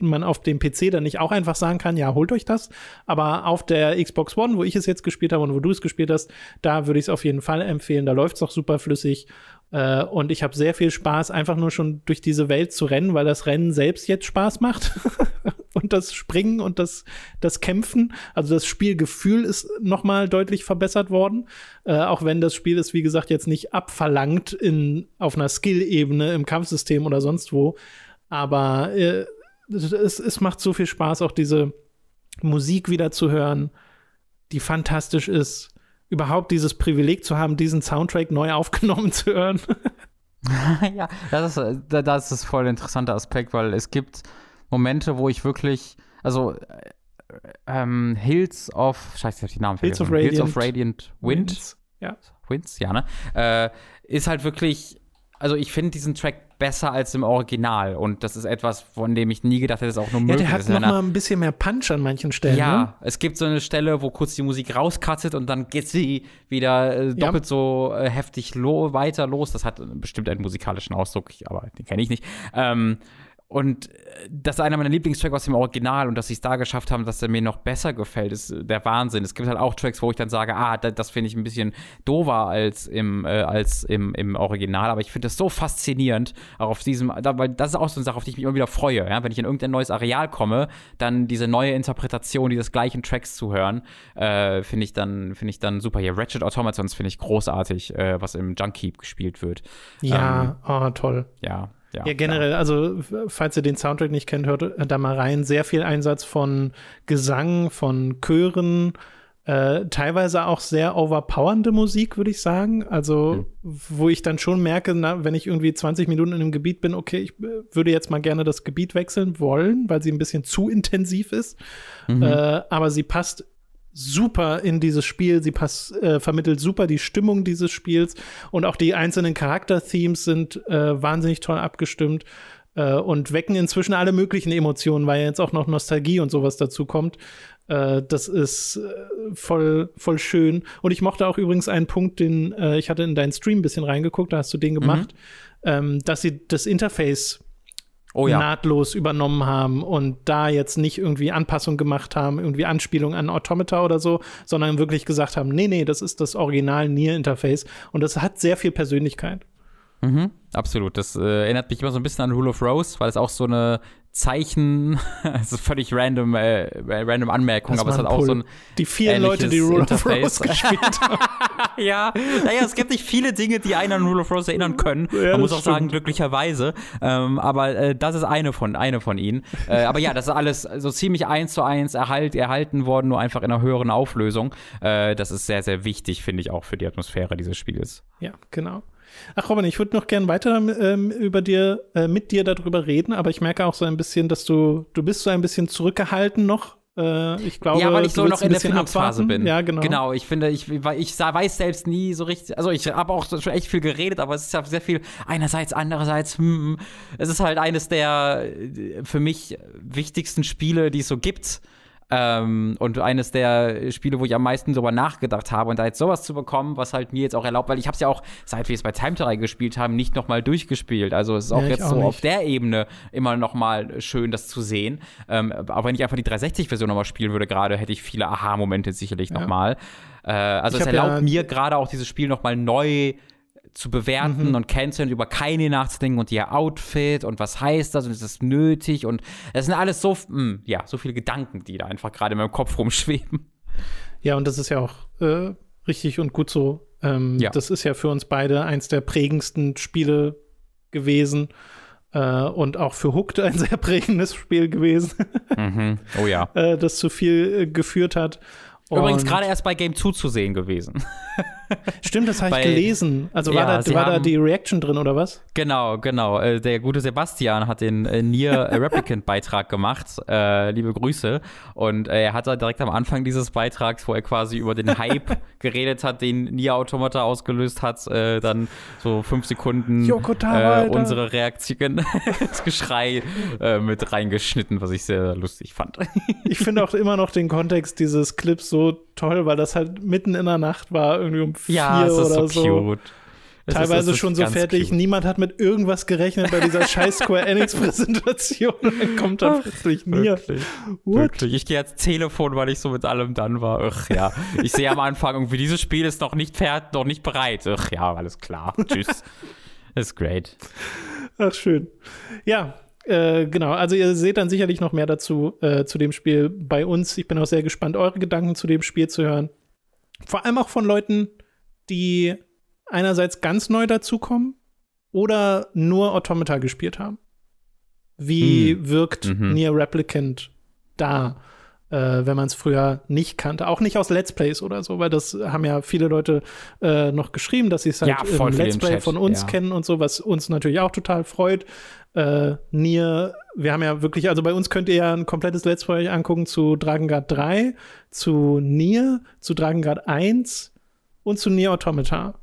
[SPEAKER 1] man auf dem PC dann nicht auch einfach sagen kann, ja, holt euch das. Aber auf der Xbox One, wo ich es jetzt gespielt habe und wo du es gespielt hast, da würde ich es auf jeden Fall empfehlen. Da läuft es auch super flüssig. Äh, und ich habe sehr viel Spaß, einfach nur schon durch diese Welt zu rennen, weil das Rennen selbst jetzt Spaß macht. und das Springen und das, das Kämpfen. Also das Spielgefühl ist noch mal deutlich verbessert worden. Äh, auch wenn das Spiel ist, wie gesagt, jetzt nicht abverlangt in, auf einer Skill-Ebene im Kampfsystem oder sonst wo. Aber äh, es, es macht so viel Spaß, auch diese Musik wieder zu hören, die fantastisch ist. Überhaupt dieses Privileg zu haben, diesen Soundtrack neu aufgenommen zu hören.
[SPEAKER 2] ja, das ist, das ist voll ein interessanter Aspekt, weil es gibt Momente, wo ich wirklich, also äh, ähm, Hills of, scheiße, ich hab die Namen
[SPEAKER 1] Hills of Radiant,
[SPEAKER 2] Hills of Radiant Wind.
[SPEAKER 1] Winds, ja.
[SPEAKER 2] Winds, ja, ne? Äh, ist halt wirklich also ich finde diesen Track besser als im Original und das ist etwas, von dem ich nie gedacht hätte, dass auch nur möglich
[SPEAKER 1] ist. Ja, der hat noch mal ein bisschen mehr Punch an manchen Stellen. Ja, ne?
[SPEAKER 2] es gibt so eine Stelle, wo kurz die Musik rauskattet und dann geht sie wieder äh, doppelt ja. so äh, heftig lo weiter los. Das hat bestimmt einen musikalischen Ausdruck, aber den kenne ich nicht. Ähm, und äh, das ist einer meiner Lieblingstracks aus dem Original und dass sie es da geschafft haben, dass er mir noch besser gefällt, ist äh, der Wahnsinn. Es gibt halt auch Tracks, wo ich dann sage, ah, das, das finde ich ein bisschen dover als im, äh, als im, im Original, aber ich finde das so faszinierend, auch auf diesem, da, weil das ist auch so eine Sache, auf die ich mich immer wieder freue, ja? wenn ich in irgendein neues Areal komme, dann diese neue Interpretation dieses gleichen Tracks zu hören, äh, finde ich dann, finde ich dann super. Hier Ratchet Automatons finde ich großartig, äh, was im Junkeep gespielt wird.
[SPEAKER 1] Ja, ähm, oh, toll.
[SPEAKER 2] Ja,
[SPEAKER 1] ja, ja, generell, klar. also falls ihr den Soundtrack nicht kennt, hört da mal rein. Sehr viel Einsatz von Gesang, von Chören, äh, teilweise auch sehr overpowernde Musik, würde ich sagen. Also, mhm. wo ich dann schon merke, na, wenn ich irgendwie 20 Minuten in einem Gebiet bin, okay, ich äh, würde jetzt mal gerne das Gebiet wechseln wollen, weil sie ein bisschen zu intensiv ist. Mhm. Äh, aber sie passt super in dieses Spiel. Sie pass, äh, vermittelt super die Stimmung dieses Spiels und auch die einzelnen Charakter-Themes sind äh, wahnsinnig toll abgestimmt äh, und wecken inzwischen alle möglichen Emotionen, weil jetzt auch noch Nostalgie und sowas dazu kommt. Äh, das ist äh, voll, voll schön. Und ich mochte auch übrigens einen Punkt, den äh, ich hatte in deinen Stream ein bisschen reingeguckt, da hast du den gemacht, mhm. ähm, dass sie das Interface oh, ja. nahtlos übernommen haben und da jetzt nicht irgendwie Anpassung gemacht haben, irgendwie Anspielung an Automata oder so, sondern wirklich gesagt haben, nee, nee, das ist das Original Nier-Interface und das hat sehr viel Persönlichkeit.
[SPEAKER 2] Mhm, absolut. Das äh, erinnert mich immer so ein bisschen an Rule of Rose, weil es auch so eine Zeichen, es ist völlig random, äh, random Anmerkung, das aber es hat auch so ein.
[SPEAKER 1] Die vielen Leute, die Rule Interface. of Rose gespielt haben.
[SPEAKER 2] ja, naja, es gibt nicht viele Dinge, die einen an Rule of Rose erinnern können. Ja, Man muss auch stimmt. sagen, glücklicherweise. Ähm, aber äh, das ist eine von, eine von ihnen. Äh, aber ja, das ist alles so ziemlich eins zu eins erhalt, erhalten worden, nur einfach in einer höheren Auflösung. Äh, das ist sehr, sehr wichtig, finde ich auch für die Atmosphäre dieses Spiels.
[SPEAKER 1] Ja, genau. Ach Robin, ich würde noch gern weiter ähm, über dir, äh, mit dir darüber reden, aber ich merke auch so ein bisschen, dass du, du bist so ein bisschen zurückgehalten noch. Äh, ich glaube,
[SPEAKER 2] ja, weil ich so noch in der Findungsphase bin.
[SPEAKER 1] Ja, genau.
[SPEAKER 2] Genau, ich finde, ich, ich weiß selbst nie so richtig, also ich habe auch schon echt viel geredet, aber es ist ja sehr viel einerseits, andererseits, hm, hm. es ist halt eines der äh, für mich wichtigsten Spiele, die es so gibt Ähm, und eines der Spiele, wo ich am meisten drüber nachgedacht habe und da jetzt sowas zu bekommen, was halt mir jetzt auch erlaubt, weil ich habe es ja auch, seit wir es bei Time Trial gespielt haben, nicht nochmal durchgespielt. Also es ist auch
[SPEAKER 1] Ja,
[SPEAKER 2] jetzt
[SPEAKER 1] auch
[SPEAKER 2] so
[SPEAKER 1] nicht.
[SPEAKER 2] auf der Ebene immer nochmal schön, das zu sehen. Ähm, aber wenn ich einfach die 360-Version nochmal spielen würde, gerade hätte ich viele Aha-Momente sicherlich
[SPEAKER 1] Ja.
[SPEAKER 2] nochmal. Äh, also
[SPEAKER 1] Ich
[SPEAKER 2] es erlaubt
[SPEAKER 1] ja-
[SPEAKER 2] mir gerade auch dieses Spiel nochmal neu zu bewerten
[SPEAKER 1] Mhm.
[SPEAKER 2] und kennenzulernen, über keine nachzudenken und ihr Outfit und was heißt das und ist das nötig und es sind alles so, mh, ja, so viele Gedanken, die da einfach gerade in meinem Kopf rumschweben.
[SPEAKER 1] Ja, und das ist ja auch äh, richtig und gut so. Ähm,
[SPEAKER 2] Ja.
[SPEAKER 1] Das ist ja für uns beide eins der prägendsten Spiele gewesen. Äh, und auch für Hooked ein sehr prägendes Spiel gewesen,
[SPEAKER 2] mhm. Oh ja.
[SPEAKER 1] äh, das zu viel äh, geführt hat.
[SPEAKER 2] Übrigens gerade erst bei Game 2 zu sehen gewesen.
[SPEAKER 1] Stimmt, das habe ich gelesen. Also war,
[SPEAKER 2] Ja,
[SPEAKER 1] da, war da die Reaction drin oder was?
[SPEAKER 2] Genau, genau. Äh, Der gute Sebastian hat den äh, Nier Replicant Beitrag gemacht. Äh, liebe Grüße. Und äh, er hat da direkt am Anfang dieses Beitrags, wo er quasi über den Hype geredet hat, den Nier Automata ausgelöst hat, äh, dann so fünf Sekunden
[SPEAKER 1] Yoko Taro,
[SPEAKER 2] äh, unsere Reaktion, das Geschrei mit reingeschnitten, was ich sehr lustig fand.
[SPEAKER 1] Ich finde auch immer noch den Kontext dieses Clips so toll, weil das halt mitten in der Nacht war, irgendwie um vier
[SPEAKER 2] ja, es ist
[SPEAKER 1] oder
[SPEAKER 2] so cute. Es
[SPEAKER 1] Teilweise
[SPEAKER 2] ist
[SPEAKER 1] schon so fertig.
[SPEAKER 2] cute.
[SPEAKER 1] Niemand hat mit irgendwas gerechnet bei dieser scheiß Square Enix Präsentation. Dann kommt da plötzlich. What?
[SPEAKER 2] Wirklich. Ich gehe ans Telefon, weil ich so mit allem dann war. Ach ja. Ich sehe am Anfang irgendwie, dieses Spiel ist noch nicht fertig, noch nicht bereit. Ach ja, alles klar. Tschüss. ist great.
[SPEAKER 1] Ach, schön. Ja, äh, genau. Also ihr seht dann sicherlich noch mehr dazu, äh, zu dem Spiel bei uns. Ich bin auch sehr gespannt, eure Gedanken zu dem Spiel zu hören. Vor allem auch von Leuten, die einerseits ganz neu dazukommen oder nur Automata gespielt haben. Wie wirkt
[SPEAKER 2] Mhm.
[SPEAKER 1] Nier Replicant da, äh, wenn man es früher nicht kannte? Auch nicht aus Let's Plays oder so, weil das haben ja viele Leute äh, noch geschrieben, dass sie es halt
[SPEAKER 2] Ja,
[SPEAKER 1] im Let's Play
[SPEAKER 2] Chat,
[SPEAKER 1] von uns
[SPEAKER 2] ja.
[SPEAKER 1] kennen und so, was uns natürlich auch total freut. Äh, Nier, wir haben ja wirklich, also bei uns könnt ihr ja ein komplettes Let's Play euch angucken zu Dragon Guard 3, zu Nier, zu Dragon Guard 1 und zu Nier Automata.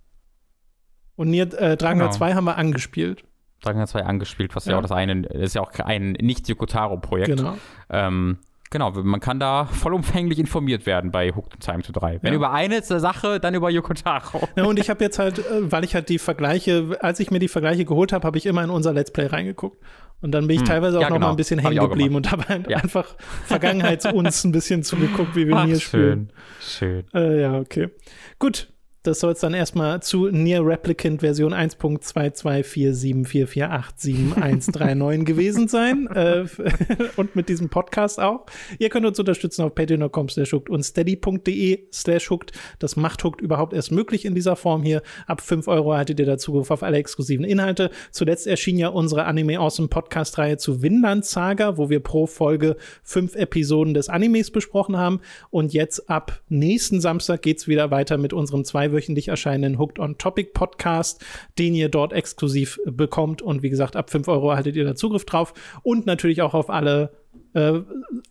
[SPEAKER 1] Und Nier, äh, Dragon Guard
[SPEAKER 2] Genau.
[SPEAKER 1] 2 haben wir angespielt.
[SPEAKER 2] Dragon Guard 2 angespielt, was ja,
[SPEAKER 1] Ja.
[SPEAKER 2] auch das eine, das ist ja auch ein Nicht-Yokotaro-Projekt.
[SPEAKER 1] Genau.
[SPEAKER 2] Ähm, genau, man kann da vollumfänglich informiert werden bei Hooked in Time to 3. Wenn
[SPEAKER 1] Ja.
[SPEAKER 2] über eine Sache, dann über Yokotaro.
[SPEAKER 1] Ja, und ich habe jetzt halt, äh, weil ich halt die Vergleiche, als ich mir die Vergleiche geholt habe, habe ich immer in unser Let's Play reingeguckt. Und dann bin ich
[SPEAKER 2] Hm.
[SPEAKER 1] teilweise auch
[SPEAKER 2] Ja,
[SPEAKER 1] noch
[SPEAKER 2] genau.
[SPEAKER 1] mal ein bisschen hängen
[SPEAKER 2] auch
[SPEAKER 1] geblieben und habe halt
[SPEAKER 2] Ja.
[SPEAKER 1] einfach Vergangenheits-uns ein bisschen zugeguckt, wie wir
[SPEAKER 2] Ach,
[SPEAKER 1] spielen.
[SPEAKER 2] schön. Schön.
[SPEAKER 1] Äh, ja, okay. Gut. Das soll es dann erstmal zu Nier Replicant Version 1.22474487139 gewesen sein. Äh, und mit diesem Podcast auch. Ihr könnt uns unterstützen auf patreon.com slash hooked und steady.de slash hooked. Das macht hooked überhaupt erst möglich in dieser Form hier. Ab 5 Euro erhaltet ihr da Zugriff auf alle exklusiven Inhalte. Zuletzt erschien ja unsere Anime Awesome Podcast-Reihe zu Vinland Saga, wo wir pro Folge fünf Episoden des Animes besprochen haben. Und jetzt ab nächsten Samstag geht's wieder weiter mit unserem zweiwöchentlich erscheinenden Hooked on Topic Podcast, den ihr dort exklusiv bekommt. Und wie gesagt, ab 5 Euro erhaltet ihr da Zugriff drauf. Und natürlich auch auf alle äh,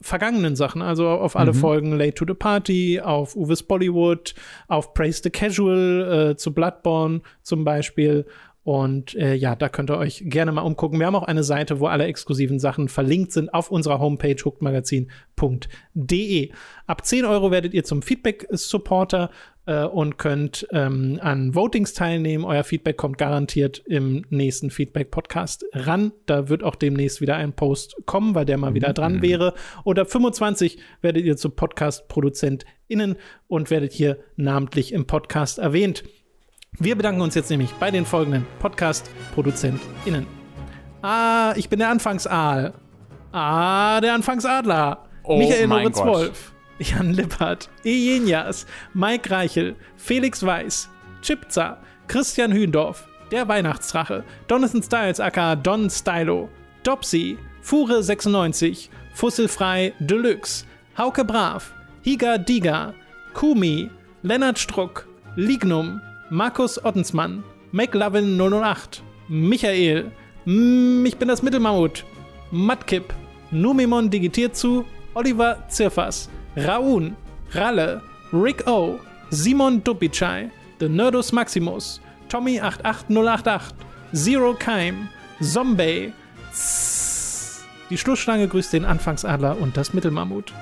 [SPEAKER 1] vergangenen Sachen, also auf alle Folgen Late to the Party, auf Uwe's Bollywood, auf Praise the Casual, äh, zu Bloodborne zum Beispiel. Und äh, ja, da könnt ihr euch gerne mal umgucken. Wir haben auch eine Seite, wo alle exklusiven Sachen verlinkt sind auf unserer Homepage hookedmagazin.de. Ab 10 Euro werdet ihr zum Feedback-Supporter äh, und könnt ähm, an Votings teilnehmen. Euer Feedback kommt garantiert im nächsten Feedback-Podcast ran. Da wird auch demnächst wieder ein Post kommen, weil der mal wieder dran wäre. Ab 25 werdet ihr zu Podcast-ProduzentInnen und werdet hier namentlich im Podcast erwähnt. Wir bedanken uns jetzt nämlich bei den folgenden Podcast-ProduzentInnen. Ah, ich bin der Anfangsaal. Ah, der Anfangsadler.
[SPEAKER 2] Oh
[SPEAKER 1] Michael Moritz
[SPEAKER 2] Gott.
[SPEAKER 1] Wolf. Jan Lippert. Ejenjas. Mike Reichel. Felix Weiß. Chipza. Christian Hühndorf. Der Weihnachtsdrache. Donathan Styles aka Don Stylo. Dopsy. Fure96. Fusselfrei Deluxe. Hauke Brav. Higa Diga. Kumi. Lennart Struck. Lignum. Markus Ottensmann. McLovin 008. Michael. Mm, ich bin das Mittelmammut. Matkip. Numimon digitiert zu. Oliver Zirfas. Raun. Ralle. Rick O. Simon Dupicai. The Nerdus Maximus. Tommy 88088. Zero Keim. Zombie. Die Schlussschlange grüßt den Anfangsadler und das Mittelmammut.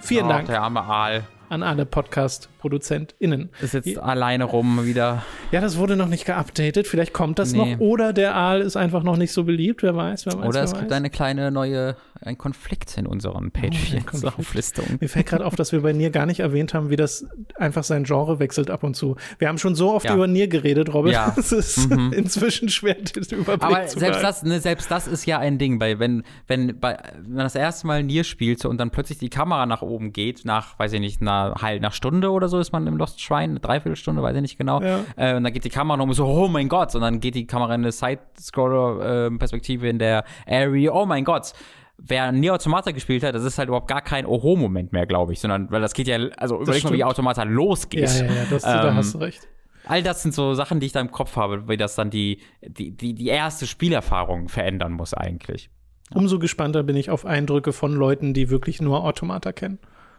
[SPEAKER 1] Vielen
[SPEAKER 2] Oh,
[SPEAKER 1] Dank
[SPEAKER 2] Der arme Aal
[SPEAKER 1] an alle Podcast-ProduzentInnen.
[SPEAKER 2] ist jetzt alleine rum wieder.
[SPEAKER 1] Ja, das wurde noch nicht geupdatet. Vielleicht kommt das
[SPEAKER 2] Nee.
[SPEAKER 1] noch. Oder der Aal ist einfach noch nicht so beliebt. Wer weiß, wer weiß.
[SPEAKER 2] Oder
[SPEAKER 1] wer
[SPEAKER 2] es
[SPEAKER 1] weiß.
[SPEAKER 2] gibt eine kleine neue, ein Konflikt in unseren
[SPEAKER 1] Konflikt.
[SPEAKER 2] Patreon-Auflistungen.
[SPEAKER 1] Mir fällt gerade auf, dass wir bei Nier gar nicht erwähnt haben, wie das einfach sein Genre wechselt ab und zu. Wir haben schon so oft
[SPEAKER 2] Ja.
[SPEAKER 1] über Nier geredet, Robin.
[SPEAKER 2] Ja.
[SPEAKER 1] Es ist
[SPEAKER 2] Mhm.
[SPEAKER 1] inzwischen schwer, den Überblick
[SPEAKER 2] Aber
[SPEAKER 1] zu
[SPEAKER 2] selbst das, ne, selbst das ist ja ein Ding, weil wenn, wenn, bei, wenn man das erste Mal Nier spielte und dann plötzlich die Kamera nach oben geht, nach, weiß ich nicht, einer, halt, nach Stunde oder so ist man im Lost Shrine, eine Dreiviertelstunde, weiß ich nicht genau.
[SPEAKER 1] Ja.
[SPEAKER 2] Äh, und dann geht die Kamera noch um so, oh mein Gott, und dann geht die Kamera in eine Side-Scroller-Perspektive in der Area, oh mein Gott. Wer Nier Automata gespielt hat, das ist halt überhaupt gar kein Oho-Moment mehr, glaube ich, sondern, weil das geht ja, also überleg mal, wie. Automata losgeht.
[SPEAKER 1] Ja, ja, ja, das, da
[SPEAKER 2] Ähm,
[SPEAKER 1] hast du recht.
[SPEAKER 2] All das sind so Sachen, die ich da im Kopf habe, wie das dann die, die, die, die erste Spielerfahrung verändern muss eigentlich.
[SPEAKER 1] Umso gespannter bin ich auf Eindrücke von Leuten, die wirklich nur Automata kennen.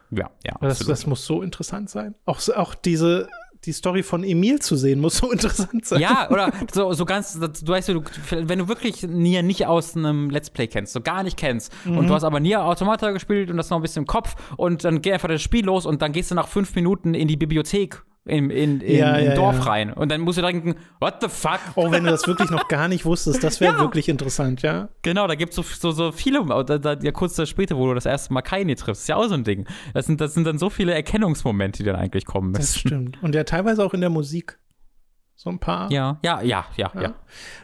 [SPEAKER 2] Ja, ja,
[SPEAKER 1] Das,
[SPEAKER 2] absolut.
[SPEAKER 1] das muss so interessant sein. Auch, auch diese, die Story von Emil zu sehen, muss so interessant sein.
[SPEAKER 2] ja, oder so, so ganz, du weißt, du, wenn du wirklich Nier nicht aus einem Let's Play kennst, so gar nicht kennst,
[SPEAKER 1] Mhm.
[SPEAKER 2] und du hast aber Nier Automata gespielt und das noch ein bisschen im Kopf, und dann geht einfach das Spiel los und dann gehst du nach fünf Minuten in die Bibliothek im, in, in,
[SPEAKER 1] Ja,
[SPEAKER 2] im
[SPEAKER 1] ja,
[SPEAKER 2] Dorf
[SPEAKER 1] ja.
[SPEAKER 2] rein. Und dann musst du denken, what the fuck?
[SPEAKER 1] Auch wenn du das wirklich noch gar nicht wusstest, das wäre wirklich interessant, ja. Genau.
[SPEAKER 2] Da gibt es so, so, so viele, da, da, ja kurz später, wo du das erste Mal Kaini triffst, ist ja auch so ein Ding. Das sind, das sind dann so viele Erkennungsmomente, die dann eigentlich kommen
[SPEAKER 1] Das
[SPEAKER 2] müssen.
[SPEAKER 1] stimmt. Und ja, teilweise auch in der Musik. So ein paar.
[SPEAKER 2] Ja, ja, ja, ja, ja.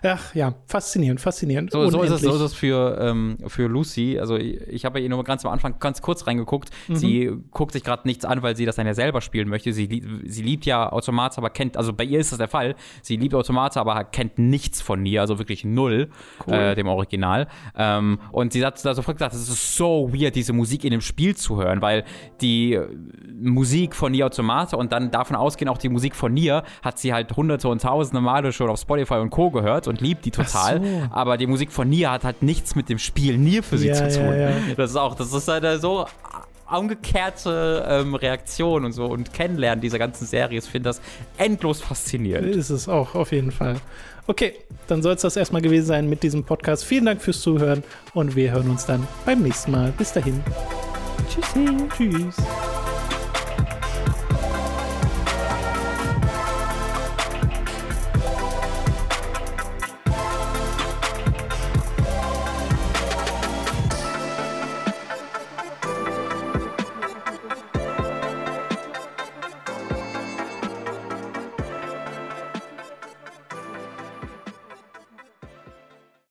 [SPEAKER 1] Ach ja, faszinierend, faszinierend.
[SPEAKER 2] So, so, ist es, so ist es für, ähm, für Lucy. Also ich, ich habe ja ihr nur ganz am Anfang ganz kurz reingeguckt.
[SPEAKER 1] Mhm.
[SPEAKER 2] Sie guckt sich gerade nichts an, weil sie das dann ja selber spielen möchte. Sie, sie liebt ja Automata, aber kennt, also bei ihr ist das der Fall. Sie liebt Automata, aber kennt nichts von Nier, also wirklich null,
[SPEAKER 1] Cool.
[SPEAKER 2] äh, dem Original. Ähm, und sie hat da sofort gesagt, es ist so weird, diese Musik in dem Spiel zu hören, weil die Musik von Nier Automata und dann davon ausgehen auch die Musik von Nier hat sie halt hunderte und tausende Male schon auf Spotify und Co. gehört und liebt die total.
[SPEAKER 1] so.
[SPEAKER 2] Aber die Musik von Nier hat halt nichts mit dem Spiel Nier für sie
[SPEAKER 1] Ja,
[SPEAKER 2] zu tun.
[SPEAKER 1] ja.
[SPEAKER 2] Das ist auch, das ist eine so umgekehrte ähm, Reaktion und so und Kennenlernen dieser ganzen Serie. Ich finde das endlos faszinierend.
[SPEAKER 1] Ist es auch, auf jeden Fall. Okay, dann soll es das erstmal gewesen sein mit diesem Podcast. Vielen Dank fürs Zuhören und wir hören uns dann beim nächsten Mal. Bis dahin. Tschüssi. Tschüss.